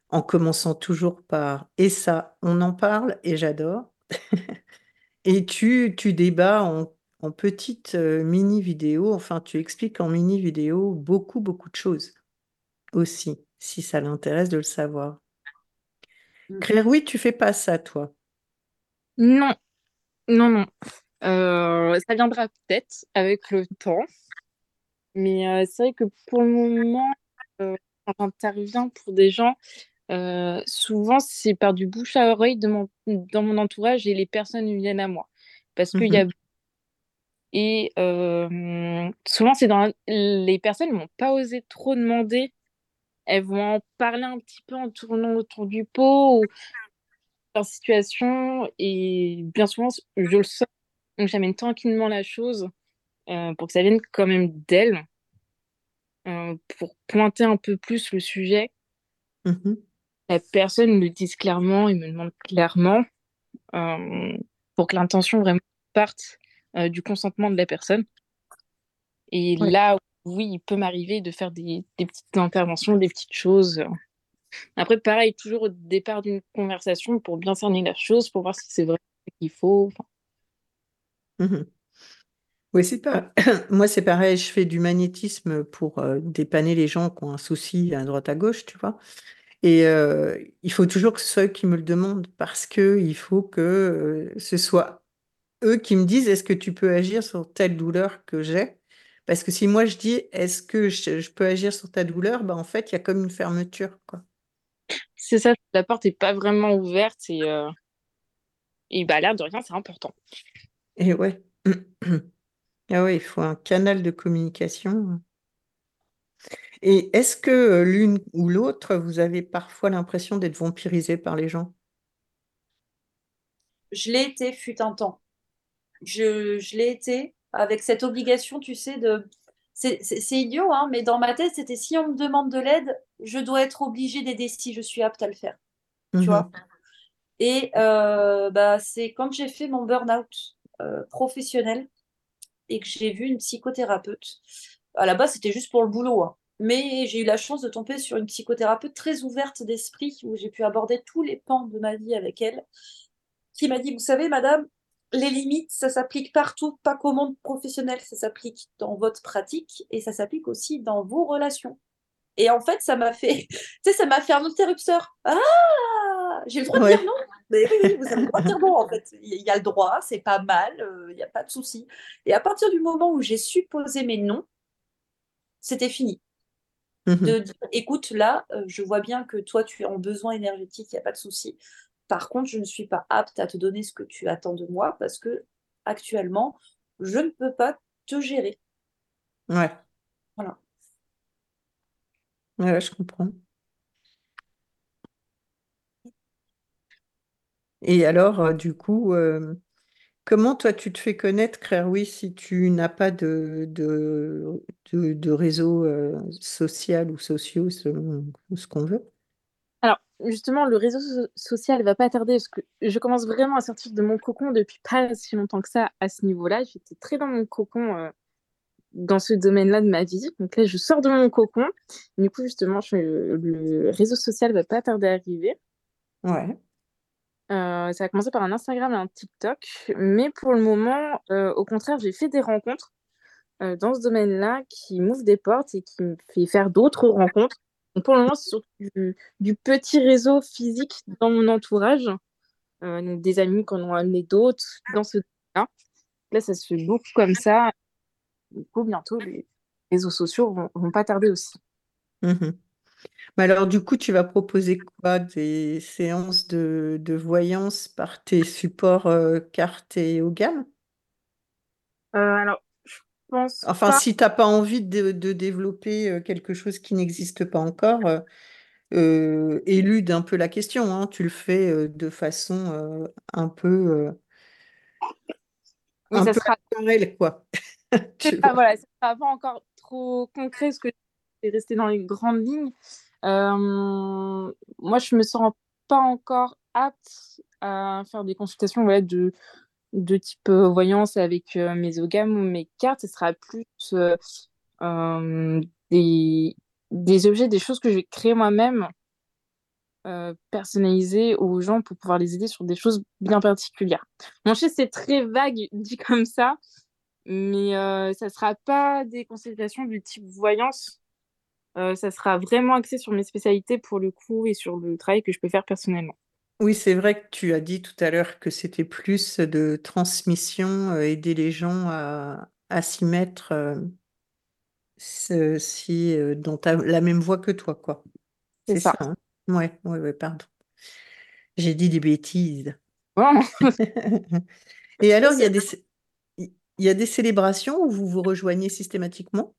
en commençant toujours par et ça, on en parle et j'adore. [LAUGHS] et tu, tu débats en en petite, mini vidéo, enfin tu expliques en mini vidéo beaucoup, beaucoup de choses aussi, si ça l'intéresse de le savoir. Mmh. Claire, oui, tu fais pas ça, toi? Non, non, non. ça viendra peut-être avec le temps, mais c'est vrai que pour le moment, quand tu arrives pour des gens, souvent c'est par du bouche à oreille de mon dans mon entourage et les personnes viennent à moi. Parce qu'il y a mmh et souvent, c'est dans les personnes ne vont pas oser trop demander. Elles vont en parler un petit peu en tournant autour du pot ou leur situation. Et bien souvent, je le sens. Donc, j'amène tranquillement la chose pour que ça vienne quand même d'elles, pour pointer un peu plus le sujet. Mmh la personne me dise clairement et me demande clairement pour que l'intention vraiment parte euh, du consentement de la personne. Et là, oui, il peut m'arriver de faire des, petites interventions, des petites choses. Après, pareil, toujours au départ d'une conversation pour bien cerner la chose, pour voir si c'est vrai qu'il faut. Mmh oui, c'est pas. [COUGHS] Moi, c'est pareil, je fais du magnétisme pour euh, dépanner les gens qui ont un souci à droite à gauche, tu vois. Et euh, il faut toujours que ce soit eux qui me le demandent parce que il faut que ce soit eux qui me disent est-ce que tu peux agir sur telle douleur que j'ai? Parce que si moi je dis est-ce que je, peux agir sur ta douleur, bah en fait il y a comme une fermeture. C'est ça, la porte n'est pas vraiment ouverte et, euh... et bah l'air de rien c'est important. Et ouais. [CLEARS THROAT] ah ouais, il faut un canal de communication. Et est-ce que euh, l'une ou l'autre, vous avez parfois l'impression d'être vampirisé par les gens? Je l'ai été, fut un temps je, je l'ai été avec cette obligation, tu sais, de. C'est idiot, hein, mais dans ma tête, c'était si on me demande de l'aide, je dois être obligée d'aider si je suis apte à le faire. Tu vois? Mhm. Et euh, bah, c'est quand j'ai fait mon burn-out euh, professionnel et que j'ai vu une psychothérapeute. À la base, c'était juste pour le boulot. Hein. Mais j'ai eu la chance de tomber sur une psychothérapeute très ouverte d'esprit où j'ai pu aborder tous les pans de ma vie avec elle, qui m'a dit, vous savez, madame, les limites, ça s'applique partout, pas qu'au monde professionnel, ça s'applique dans votre pratique et ça s'applique aussi dans vos relations. Et en fait, ça m'a fait, [LAUGHS] tu sais, ça m'a fait un interrupteur. Ah, j'ai le droit de dire non? Mais oui, vous avez le droit de dire non. En fait, il y a le droit, c'est pas mal, euh, il n'y a pas de souci. Et à partir du moment où j'ai su poser mes noms, c'était fini. Mmh de dire, écoute, là, euh, je vois bien que toi, tu es en besoin énergétique, il n'y a pas de souci. Par contre, je ne suis pas apte à te donner ce que tu attends de moi parce que actuellement, je ne peux pas te gérer. Ouais. Voilà. Ouais, je comprends. Et alors, euh, du coup, euh, comment toi tu te fais connaître, Claire, oui, si tu n'as pas de, de, de, réseau euh, social ou sociaux selon ce qu'on veut? justement, le réseau social va pas tarder parce que je commence vraiment à sortir de mon cocon depuis pas si longtemps que ça à ce niveau-là. J'étais très dans mon cocon dans ce domaine-là de ma vie. Donc là, je sors de mon cocon. Du coup, justement, le réseau social va pas tarder à arriver. Ouais. Euh, ça a commencé par un Instagram et un TikTok. Mais pour le moment, euh, au contraire, j'ai fait des rencontres dans ce domaine-là qui m'ouvrent des portes et qui me fait faire d'autres rencontres pour le moment, c'est surtout du, petit réseau physique dans mon entourage. Euh, des amis qui en ont amené d'autres dans ce cas. Là, ça se fait beaucoup comme ça. Du coup, bientôt, réseaux sociaux vont, vont pas tarder aussi. Mmh Mais alors, du coup, tu vas proposer quoi? Des séances de, de voyance par tes supports euh, cartes et au gamme? Euh, alors, je pense Enfin, si tu n'as pas envie de, de développer euh, quelque chose qui n'existe pas encore, euh, élude un peu la question. Hein. Tu le fais de façon un peu, Oui, un ça peu sera, quoi. [LAUGHS] [LAUGHS] Ah, vois. voilà, pas encore trop concret parce que c'est resté dans les grandes lignes. Euh, moi, je me sens pas encore apte à faire des consultations voilà, de, de type euh, voyance avec euh, mes ogames ou mes cartes. Ce sera plus des, des objets, des choses que je vais créer moi-même, personnalisées aux gens pour pouvoir les aider sur des choses bien particulières. Mon sais, c'est très vague [LAUGHS] dit comme ça, mais euh, ça sera pas des consultations du type voyance. Euh, ça sera vraiment axé sur mes spécialités pour le coup et sur le travail que je peux faire personnellement. Oui, c'est vrai que tu as dit tout à l'heure que c'était plus de transmission, euh, aider les gens à, à s'y mettre euh, ce- si, euh, dont tu as la même voix que toi, quoi. C'est ça. ça, hein Ouais, ouais, ouais, pardon. J'ai dit des bêtises. Vraiment. [LAUGHS] Et [LAUGHS] alors, il y a des, il y a des célébrations où vous vous rejoignez systématiquement?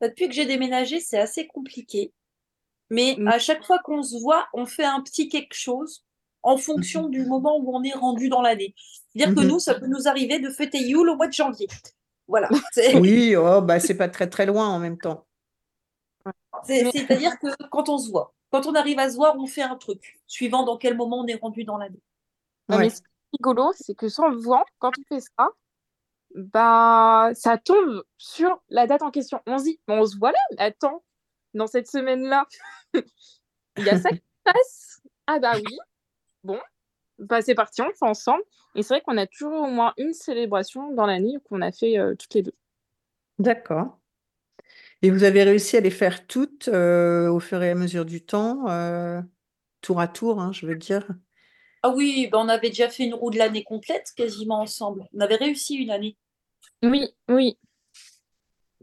Bah, Depuis que j'ai déménagé, c'est assez compliqué. Mais Mm. à chaque fois qu'on se voit, on fait un petit quelque chose en fonction du moment où on est rendu dans l'année. C'est-à-dire que Mhm. nous, ça peut nous arriver de fêter Yule au mois de janvier. Voilà. Oui, oh, bah, c'est pas très très loin en même temps. C'est-à-dire que quand on se voit, quand on arrive à se voir, on fait un truc, suivant dans quel moment on est rendu dans l'année. Ouais, rigolo, c'est que sans voir, quand on fait ça, bah, ça tombe sur la date en question. On se dit, on se voit là, attends, dans cette semaine-là, [LAUGHS] il y a ça qui se passe. Ah bah oui, bon, bah, c'est parti, on le fait ensemble. Et c'est vrai qu'on a toujours au moins une célébration dans l'année qu'on a fait euh, toutes les deux. D'accord. Et vous avez réussi à les faire toutes euh, au fur et à mesure du temps, euh, tour à tour, hein, je veux dire? Ah oui, ben on avait déjà fait une roue de l'année complète quasiment ensemble. On avait réussi une année. Oui, oui.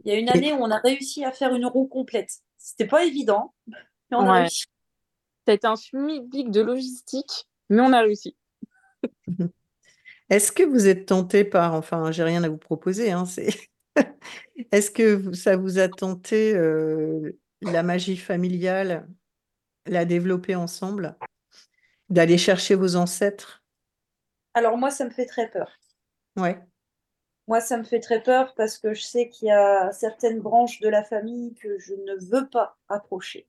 Il y a une année où on a réussi à faire une roue complète. C'était pas évident, mais on a réussi. Ça a été un schmilblick de logistique, mais on a réussi. [LAUGHS] Est-ce que vous êtes tenté par, enfin, j'ai rien à vous proposer, hein, c'est... [LAUGHS] Est-ce que ça vous a tenté euh, la magie familiale, la développer ensemble, d'aller chercher vos ancêtres? Alors moi, ça me fait très peur. Ouais. Moi, ça me fait très peur parce que je sais qu'il y a certaines branches de la famille que je ne veux pas approcher.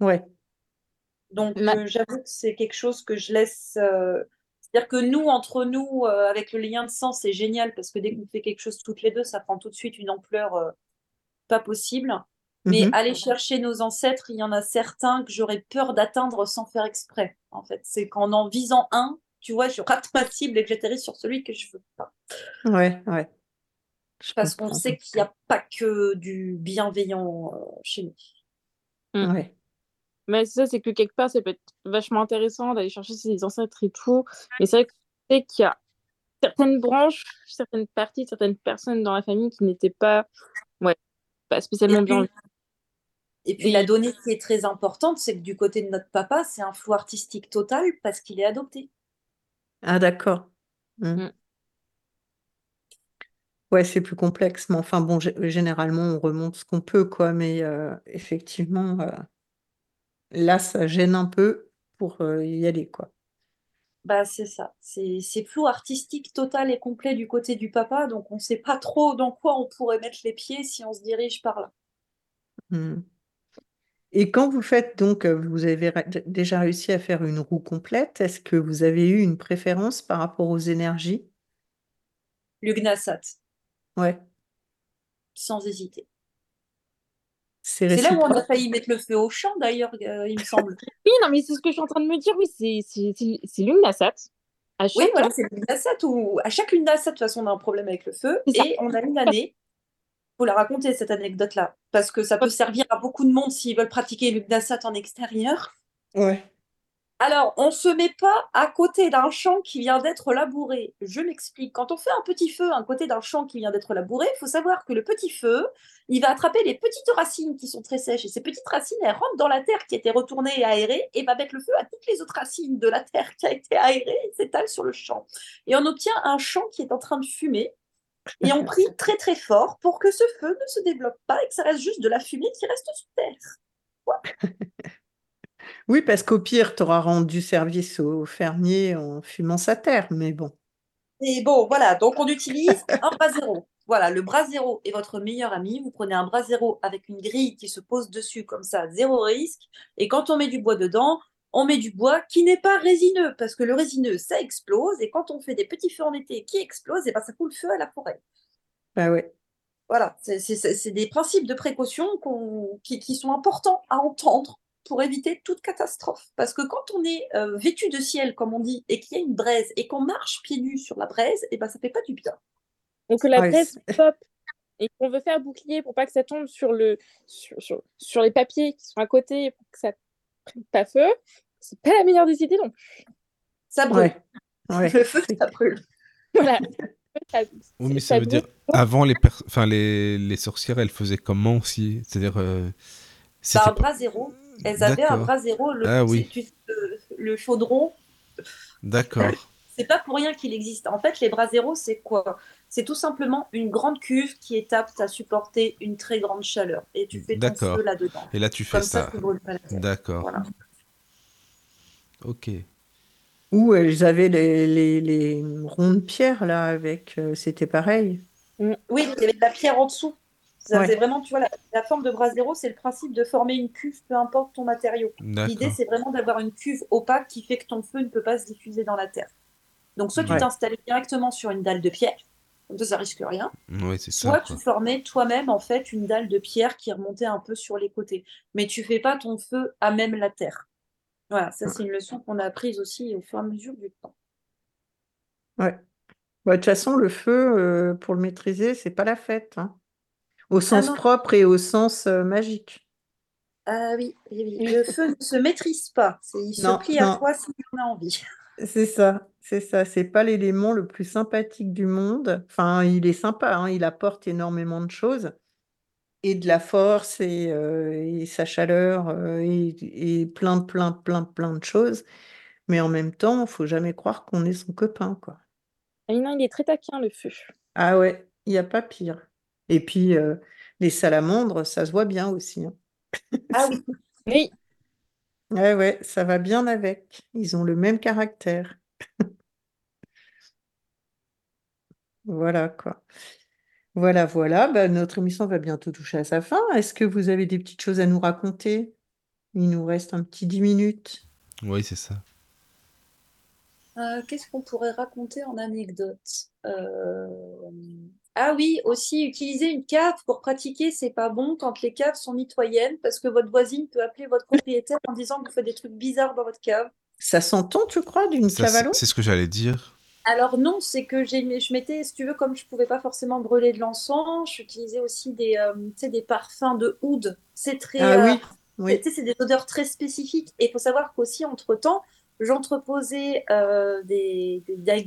Ouais. Donc, Ma- euh, j'avoue que c'est quelque chose que je laisse. euh, C'est-à-dire que nous, entre nous, euh, avec le lien de sang, c'est génial parce que dès qu'on fait quelque chose toutes les deux, ça prend tout de suite une ampleur euh, pas possible. Mais Mhm. aller chercher nos ancêtres, il y en a certains que j'aurais peur d'atteindre sans faire exprès. En fait, c'est qu'en en visant un, tu vois, je rate ma cible et que j'atterris sur celui que je veux pas. Ouais, ouais. Je Parce qu'on sait qu'il n'y a pas que du bienveillant euh, chez nous. Mm. Ouais. Mais c'est ça, c'est que quelque part, ça peut être vachement intéressant d'aller chercher ses ancêtres et tout. Mais c'est vrai que je sais qu'il y a certaines branches, certaines parties, certaines personnes dans la famille qui n'étaient pas, ouais, pas spécialement Et bien. Et puis Oui. la donnée qui est très importante, c'est que du côté de notre papa, c'est un flou artistique total parce qu'il est adopté. Ah, d'accord. Mm. Mm. Ouais, c'est plus complexe, mais enfin bon, gé- généralement on remonte ce qu'on peut, quoi, mais euh, effectivement, euh, là, ça gêne un peu pour euh, y aller, quoi. Bah, c'est ça. C'est flou artistique total et complet du côté du papa, donc on ne sait pas trop dans quoi on pourrait mettre les pieds si on se dirige par là. Mm. Et quand vous faites donc, vous avez déjà réussi à faire une roue complète, est-ce que vous avez eu une préférence par rapport aux énergies? Lugnasat, Ouais, sans hésiter. c'est là où on a failli mettre le feu au champ d'ailleurs, euh, il me semble. [LAUGHS] Oui, non, mais c'est ce que je suis en train de me dire. Oui, c'est. À Oui, voilà, c'est le Lugnasat où à chaque Lugnasat, de toute façon, on a un problème avec le feu. Et on a une année, faut la raconter cette anecdote-là, parce que ça peut servir à beaucoup de monde s'ils veulent pratiquer le Lugnasat en extérieur. Ouais. alors, on ne se met pas à côté d'un champ qui vient d'être labouré. Je m'explique. Quand on fait un petit feu à côté d'un champ qui vient d'être labouré, il faut savoir que le petit feu, il va attraper les petites racines qui sont très sèches. Et ces petites racines, elles rentrent dans la terre qui a été retournée et aérée et va mettre le feu à toutes les autres racines de la terre qui a été aérée et s'étale sur le champ. Et on obtient un champ qui est en train de fumer. Et on prie très très fort pour que ce feu ne se développe pas et que ça reste juste de la fumée qui reste sous terre. [LAUGHS] Oui, parce qu'au pire, tu auras rendu service au fermier en fumant sa terre, mais bon. Et bon, voilà, donc on utilise un bras zéro. Voilà, le bras zéro est votre meilleur ami. Vous prenez un bras zéro avec une grille qui se pose dessus comme ça, zéro risque. Et quand on met du bois dedans, on met du bois qui n'est pas résineux, parce que le résineux, ça explose. Et quand on fait des petits feux en été qui explosent, et eh ben ça coule feu à la forêt. Bah ouais. Voilà, c'est des principes de précaution qui, qui sont importants à entendre pour éviter toute catastrophe. Parce que quand on est euh, vêtu de ciel, comme on dit, et qu'il y a une braise, et qu'on marche pieds nus sur la braise, et eh ben ça fait pas du bien. Donc la braise pop et qu'on veut faire bouclier pour pas que ça tombe sur, le, sur, sur, les papiers qui sont à côté pour que ça prenne pas feu, c'est pas la meilleure des idées non plus. Ça brûle. Le feu, ça brûle. [LAUGHS] Voilà. oui, mais ça, veut dire, avant, les, enfin, les, les sorcières, elles faisaient comment aussi? C'est-à-dire. Euh, c'est un bras zéro. Elles avaient un bras zéro, le, ah, oui. le, chaudron. D'accord. C'est pas pour rien qu'il existe. En fait, les bras zéro, c'est quoi? C'est tout simplement une grande cuve qui est apte à supporter une très grande chaleur. Et tu fais ton feu là-dedans. Et là, tu fais ça. D'accord. Ok. Ou elles avaient les, les, les, ronds de pierre, là, avec. Euh, c'était pareil. Oui, il y avait de la pierre en dessous. C'est vraiment, tu vois, la, forme de bras zéro, c'est le principe de former une cuve, peu importe ton matériau. L'idée, c'est vraiment d'avoir une cuve opaque qui fait que ton feu ne peut pas se diffuser dans la terre. Donc, soit tu t'installais directement sur une dalle de pierre, comme ça, ça risque rien. soit tu formais toi-même, en fait, une dalle de pierre qui remontait un peu sur les côtés. Mais tu fais pas ton feu à même la terre. Voilà, ça, c'est une leçon qu'on a apprise aussi au fur et à mesure du temps. Ouais. Bah, de toute façon, le feu, euh, pour le maîtriser, c'est pas la fête. Hein. Au sens propre et au sens euh, magique. Ah oui, le feu ne se maîtrise pas. Il se plie à toi si on a envie. C'est ça, c'est ça. C'est pas l'élément le plus sympathique du monde. Enfin, il est sympa, hein, il apporte énormément de choses et de la force et, euh, sa chaleur euh, et, plein, plein, plein, plein de choses. Mais en même temps, il faut jamais croire qu'on est son copain, quoi. Ah non, il est très taquin, le feu. Ah ouais, il n'y a pas pire. Et puis, euh, les salamandres, ça se voit bien aussi. Hein. Ah oui. [LAUGHS] Oui. Ouais, ouais, ça va bien avec. Ils ont le même caractère. Voilà, quoi. Voilà, voilà. Bah, notre émission va bientôt toucher à sa fin. Est-ce que vous avez des petites choses à nous raconter? Il nous reste un petit dix minutes. Oui, c'est ça. Euh, qu'est-ce qu'on pourrait raconter en anecdote? Euh, ah oui, aussi utiliser une cave pour pratiquer, c'est pas bon quand les caves sont mitoyennes parce que votre voisine peut appeler votre propriétaire en disant que vous faites des trucs bizarres dans votre cave. Ça s'entend, tu crois, d'une cave à l'eau C'est ce que j'allais dire. Alors non, c'est que j'ai, je mettais, si tu veux, comme je pouvais pas forcément brûler de l'encens, j'utilisais aussi des, euh, des parfums de oud. C'est très, ah, oui, euh, oui. c'est des odeurs très spécifiques. Et il faut savoir qu'aussi entre temps, J'entreposais euh, des, des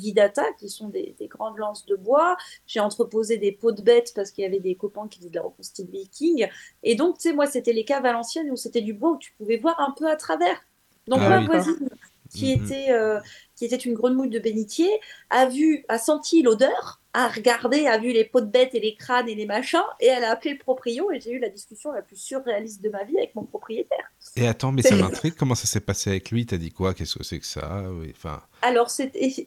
qui sont des, grandes lances de bois. J'ai entreposé des pots de bêtes parce qu'il y avait des copains qui faisaient de la reconstitution viking. Et donc, tu sais, moi, c'était les caves à l'ancienne où c'était du bois où tu pouvais voir un peu à travers. Donc, ah ma voisine, qui, mhm. était, euh, qui était une grenouille de bénitier, a vu, a senti l'odeur a regardé, a vu les pots de bêtes et les crânes et les machins, et elle a appelé le proprio, et j'ai eu la discussion la plus surréaliste de ma vie avec mon propriétaire. Et attends, mais ça m'intrigue, comment ça s'est passé avec lui? T'as dit quoi? Qu'est-ce que c'est que ça? Enfin... alors,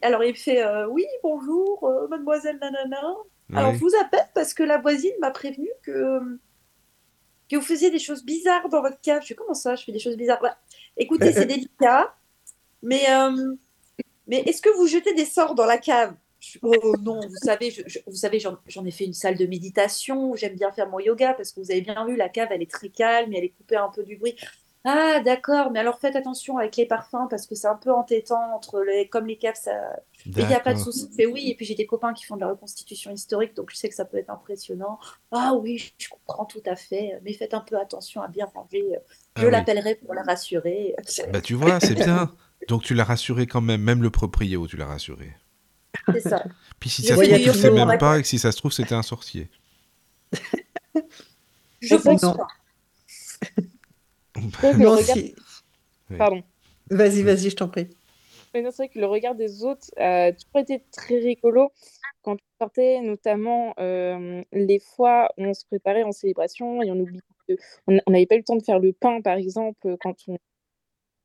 alors, il fait euh, Oui, bonjour, euh, mademoiselle nanana. Alors, je vous appelle parce que la voisine m'a prévenu que, que vous faisiez des choses bizarres dans votre cave. Je fais Comment ça? Je fais des choses bizarres bah, Écoutez, [LAUGHS] c'est délicat, mais, euh, mais est-ce que vous jetez des sorts dans la cave? Oh non, vous savez, vous savez, j'en ai fait une salle de méditation. J'aime bien faire mon yoga parce que vous avez bien vu, la cave, elle est très calme et elle est coupée un peu du bruit. Ah, d'accord, mais alors faites attention avec les parfums parce que c'est un peu entêtant entre les, comme les caves, ça. Il n'y a pas de souci. Mais oui, et puis j'ai des copains qui font de la reconstitution historique, donc je sais que ça peut être impressionnant. Ah oui, je comprends tout à fait, mais faites un peu attention à bien ranger. Je ah l'appellerai pour la rassurer. Bah tu vois, c'est bien. [LAUGHS] Donc tu l'as rassuré quand même, même le proprio, tu l'as rassuré. C'est ça. Puis si ça se trouve, tu sais même pas, et que si ça se trouve, c'était un sorcier. Je pense pas. [LAUGHS] non, si... Pardon. Vas-y, vas-y, je t'en prie. C'est vrai que le regard des autres a toujours été très rigolo quand on sortait, notamment euh, les fois où on se préparait en célébration et on oublie on n'avait pas eu le temps de faire le pain, par exemple, quand on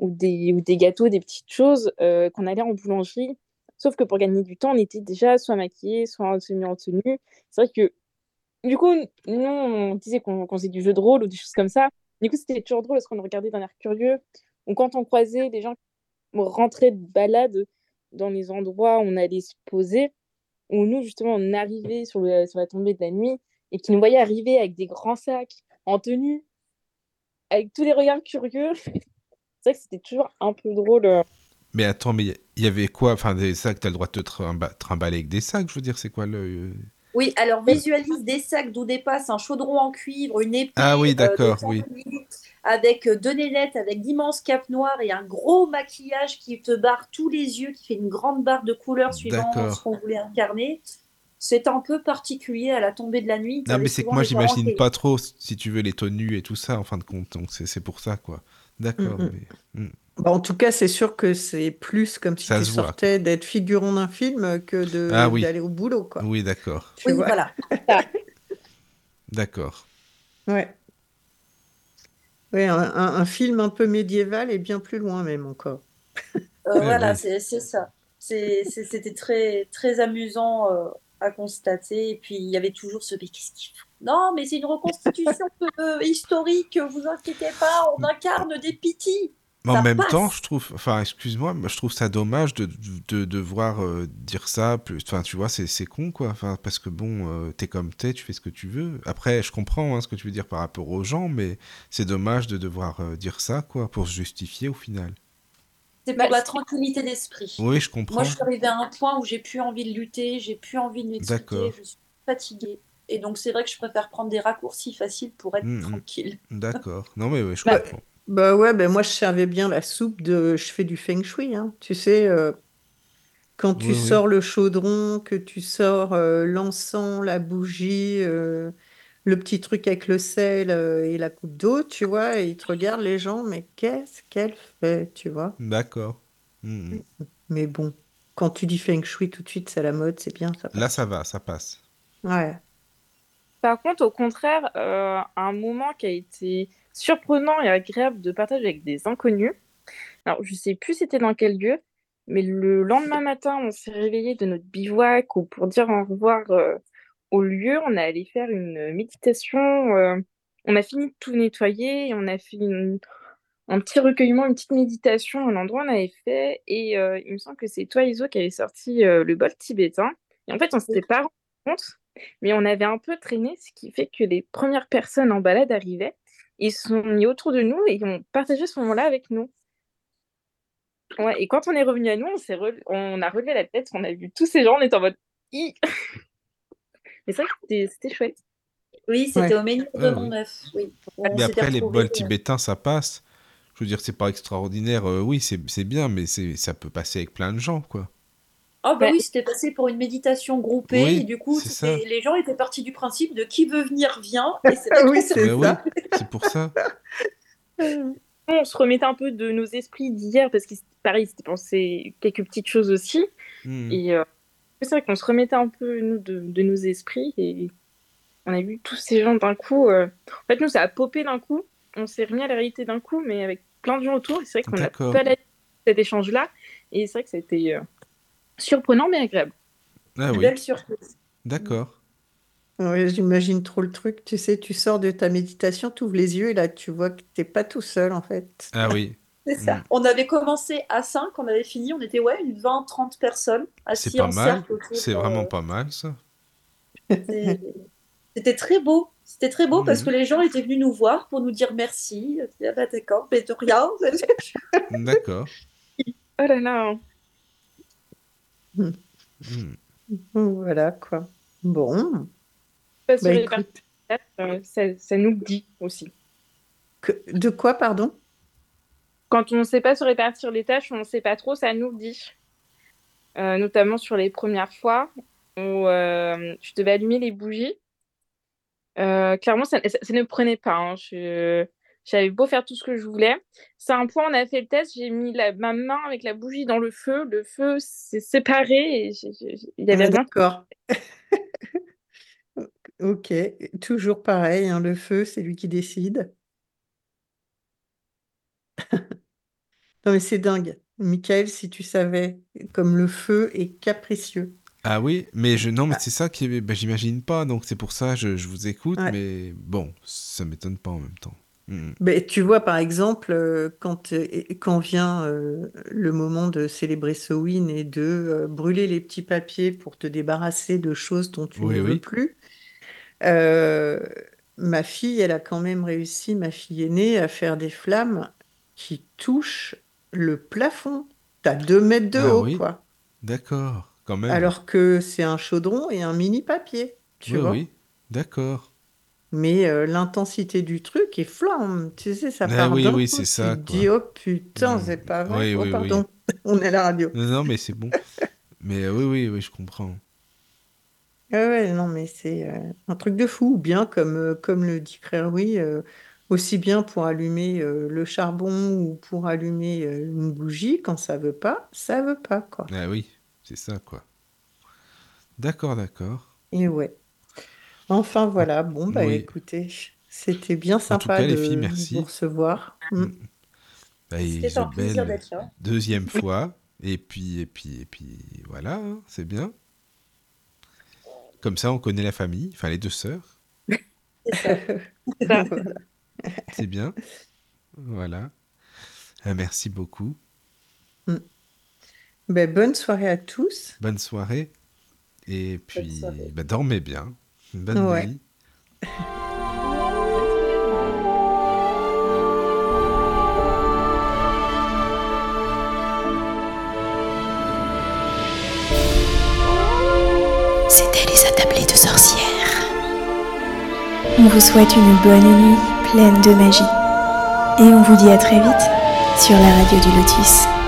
ou des, ou des gâteaux, des petites choses, euh, qu'on allait en boulangerie. Sauf que pour gagner du temps, on était déjà soit maquillés, soit tenue en tenue. C'est vrai que, du coup, nous, on disait qu'on faisait du jeu de rôle ou des choses comme ça. Du coup, c'était toujours drôle parce qu'on regardait d'un air curieux. Ou quand on croisait des gens qui rentraient de balade dans les endroits où on allait se poser, où nous, justement, on arrivait sur, sur la tombée de la nuit et qui nous voyaient arriver avec des grands sacs, en tenue, avec tous les regards curieux. [LAUGHS] c'est vrai que c'était toujours un peu drôle. Euh. Mais attends, mais il y avait quoi Enfin, des sacs, tu as le droit de te trimballer avec des sacs, je veux dire, c'est quoi le. Euh? Oui, alors visualise des sacs d'où dépasse un chaudron en cuivre, une épée. Ah oui, euh, d'accord, oui. Avec deux nénettes, avec d'immenses capes noires et un gros maquillage qui te barre tous les yeux, qui fait une grande barre de couleurs suivant ce qu'on voulait incarner c'est un peu particulier à la tombée de la nuit. Non, mais c'est que moi, j'imagine pas trop, si tu veux, les tenues et tout ça, en fin de compte. Donc, c'est pour ça, quoi. D'accord. Mm, mm. Mm. Bah, en tout cas, c'est sûr que c'est plus comme si tu sortais d'être figurant d'un film que ah d'aller au boulot, quoi. Oui, d'accord. Oui, voilà. [LAUGHS] d'accord. Ouais. Ouais, un, film un peu médiéval et bien plus loin même encore. Euh, voilà, c'est ça. C'était très, très amusant. Euh, à constater. Et puis, il y avait toujours ce mais qu'est-ce qu'il Non, mais c'est une reconstitution [LAUGHS] historique, vous inquiétez pas, on incarne des pitis. Mais en même temps, je trouve, enfin, excuse-moi, je trouve ça dommage de, de, devoir euh, dire ça. Plus, enfin, tu vois, c'est con, quoi. Enfin, parce que bon, euh, t'es comme t'es, tu fais ce que tu veux. Après, je comprends hein, ce que tu veux dire par rapport aux gens, mais c'est dommage de devoir euh, dire ça, quoi, pour se justifier au final. C'est pour la tranquillité d'esprit. Oui, je comprends. Moi, je suis arrivée à un point où j'ai plus envie de lutter, j'ai plus envie de m'expliquer, je suis fatiguée. Et donc, c'est vrai que je préfère prendre des raccourcis faciles pour être mmh, mmh. tranquille. D'accord. Non, mais je bah, comprends. Bah ouais, ben moi, je servais bien la soupe de. Je fais du feng shui, hein. Tu sais, euh, quand tu sors le chaudron, que tu sors euh, l'encens, la bougie. Euh, le petit truc avec le sel euh, et la coupe d'eau, tu vois, et ils te regardent les gens, mais qu'est-ce qu'elle fait, tu vois? D'accord. Hmm. Mais bon, quand tu dis feng shui tout de suite, c'est la mode, c'est bien. Ça Là, ça va, ça passe. Ouais. Par contre, au contraire, euh, un moment qui a été surprenant et agréable de partager avec des inconnus. Alors, je sais plus c'était dans quel lieu, mais le lendemain matin, on s'est réveillé de notre bivouac ou pour dire au revoir euh, au lieu, on est allé faire une méditation. Euh, on a fini de tout nettoyer et on a fait un petit recueillement, une petite méditation à l'endroit où on avait fait. Et euh, il me semble que c'est toi, Iso, qui avait sorti euh, le bol tibétain. Et en fait, on ne s'était pas rendu compte, mais on avait un peu traîné, ce qui fait que les premières personnes en balade arrivaient. Ils sont mis autour de nous et ils ont partagé ce moment-là avec nous. Ouais, et quand on est revenu à nous, on, on a relevé la tête, on a vu tous ces gens, on était en mode [LAUGHS] Mais ça, c'était chouette. Oui, c'était au menu de mon neuf. Oui. Mais après, les bols euh, tibétains, ça passe. Je veux dire, c'est pas extraordinaire. Euh, oui, c'est bien, mais ça peut passer avec plein de gens, quoi. Ah bah oui, c'était passé pour une méditation groupée et du coup, les gens étaient partis du principe de qui veut venir vient et [LAUGHS] c'est oui, c'est pour ça. [LAUGHS] On se remettait un peu de nos esprits d'hier parce que pareil, c'était pensé quelques petites choses aussi. Hmm. Et euh, c'est vrai qu'on se remettait un peu nous, de, nos esprits et on a vu tous ces gens d'un coup. Euh, en fait, nous, ça a popé d'un coup. On s'est remis à la réalité d'un coup, mais avec plein de gens autour. C'est vrai qu'on a pas cet échange-là. Et c'est vrai que ça a été euh, surprenant, mais agréable. Ah oui. Belle surprise. D'accord. Oui, j'imagine trop le truc. Tu sais, tu sors de ta méditation, tu ouvres les yeux et là, tu vois que tu n'es pas tout seul, en fait. Ah oui. C'est ça. Mm. On avait commencé à 5, on avait fini, on était ouais, une 20-30 personnes C'est pas mal. C'est vraiment pas mal, ça. C'était très beau. C'était très beau parce mm. que les gens étaient venus nous voir pour nous dire merci. Ah bah, d'accord, mais de rien. [LAUGHS] D'accord. Oh là là. Mm. Voilà quoi. Bon. Bah, euh, ça, ça, nous dit aussi. Que... De quoi, pardon? Quand on ne sait pas se répartir les tâches, on ne sait pas trop, ça nous dit. notamment sur les premières fois où je devais allumer les bougies. clairement, ça, ne prenait pas. Hein. j'avais beau faire tout ce que je voulais. C'est un point, on a fait le test, j'ai mis ma main avec la bougie dans le feu. Le feu s'est séparé et il y avait ah, D'accord. [LAUGHS] ok, toujours pareil, hein, le feu, c'est lui qui décide. Non, mais c'est dingue. Michael, si tu savais, comme le feu est capricieux. Ah oui, mais je non, mais ah. c'est ça qui ben, j'imagine pas, donc c'est pour ça je, je vous écoute, mais bon, ça m'étonne pas en même temps. Hmm. Ben, tu vois, par exemple, euh, quand, euh, quand vient euh, le moment de célébrer Sowin et de brûler les petits papiers pour te débarrasser de choses dont tu ne veux plus, ma fille, elle a quand même réussi, ma fille aînée, à faire des flammes qui touchent le plafond. T'as deux mètres de ah haut, quoi. D'accord. Alors que c'est un chaudron et un mini papier, tu vois. Oui, d'accord. Mais euh, l'intensité du truc est flamme, tu sais, ça ah part oui, oui, c'est ça. Tu te dis, oh putain, mmh. c'est pas vrai. oh, pardon, [LAUGHS] on est à la radio. Non, non mais c'est bon. [LAUGHS] mais euh, oui, oui, oui, je comprends. Ah ouais, non, mais c'est euh, un truc de fou. Bien comme, comme le dit Frère oui, aussi bien pour allumer le charbon ou pour allumer une bougie, quand ça veut pas, ça veut pas, quoi. Ah oui, c'est ça, quoi. D'accord, d'accord. Et ouais. Enfin, voilà. Bon, bah écoutez, c'était bien sympa de vous recevoir. Mm. Mm. Bah, un plaisir d'être là. Deuxième [LAUGHS] fois. Et puis, et puis, et puis, voilà, hein, c'est bien. Comme ça, on connaît la famille, enfin les deux sœurs. c'est [LAUGHS] [LAUGHS] [LAUGHS] bien. Voilà. Euh, merci beaucoup. Mm. Ben, bonne soirée à tous. Bonne soirée. Et puis, ben, dormez bien. Bonne nuit. C'était les attablés de sorcières. On vous souhaite une bonne nuit pleine de magie. Et on vous dit à très vite sur la radio du Lotus.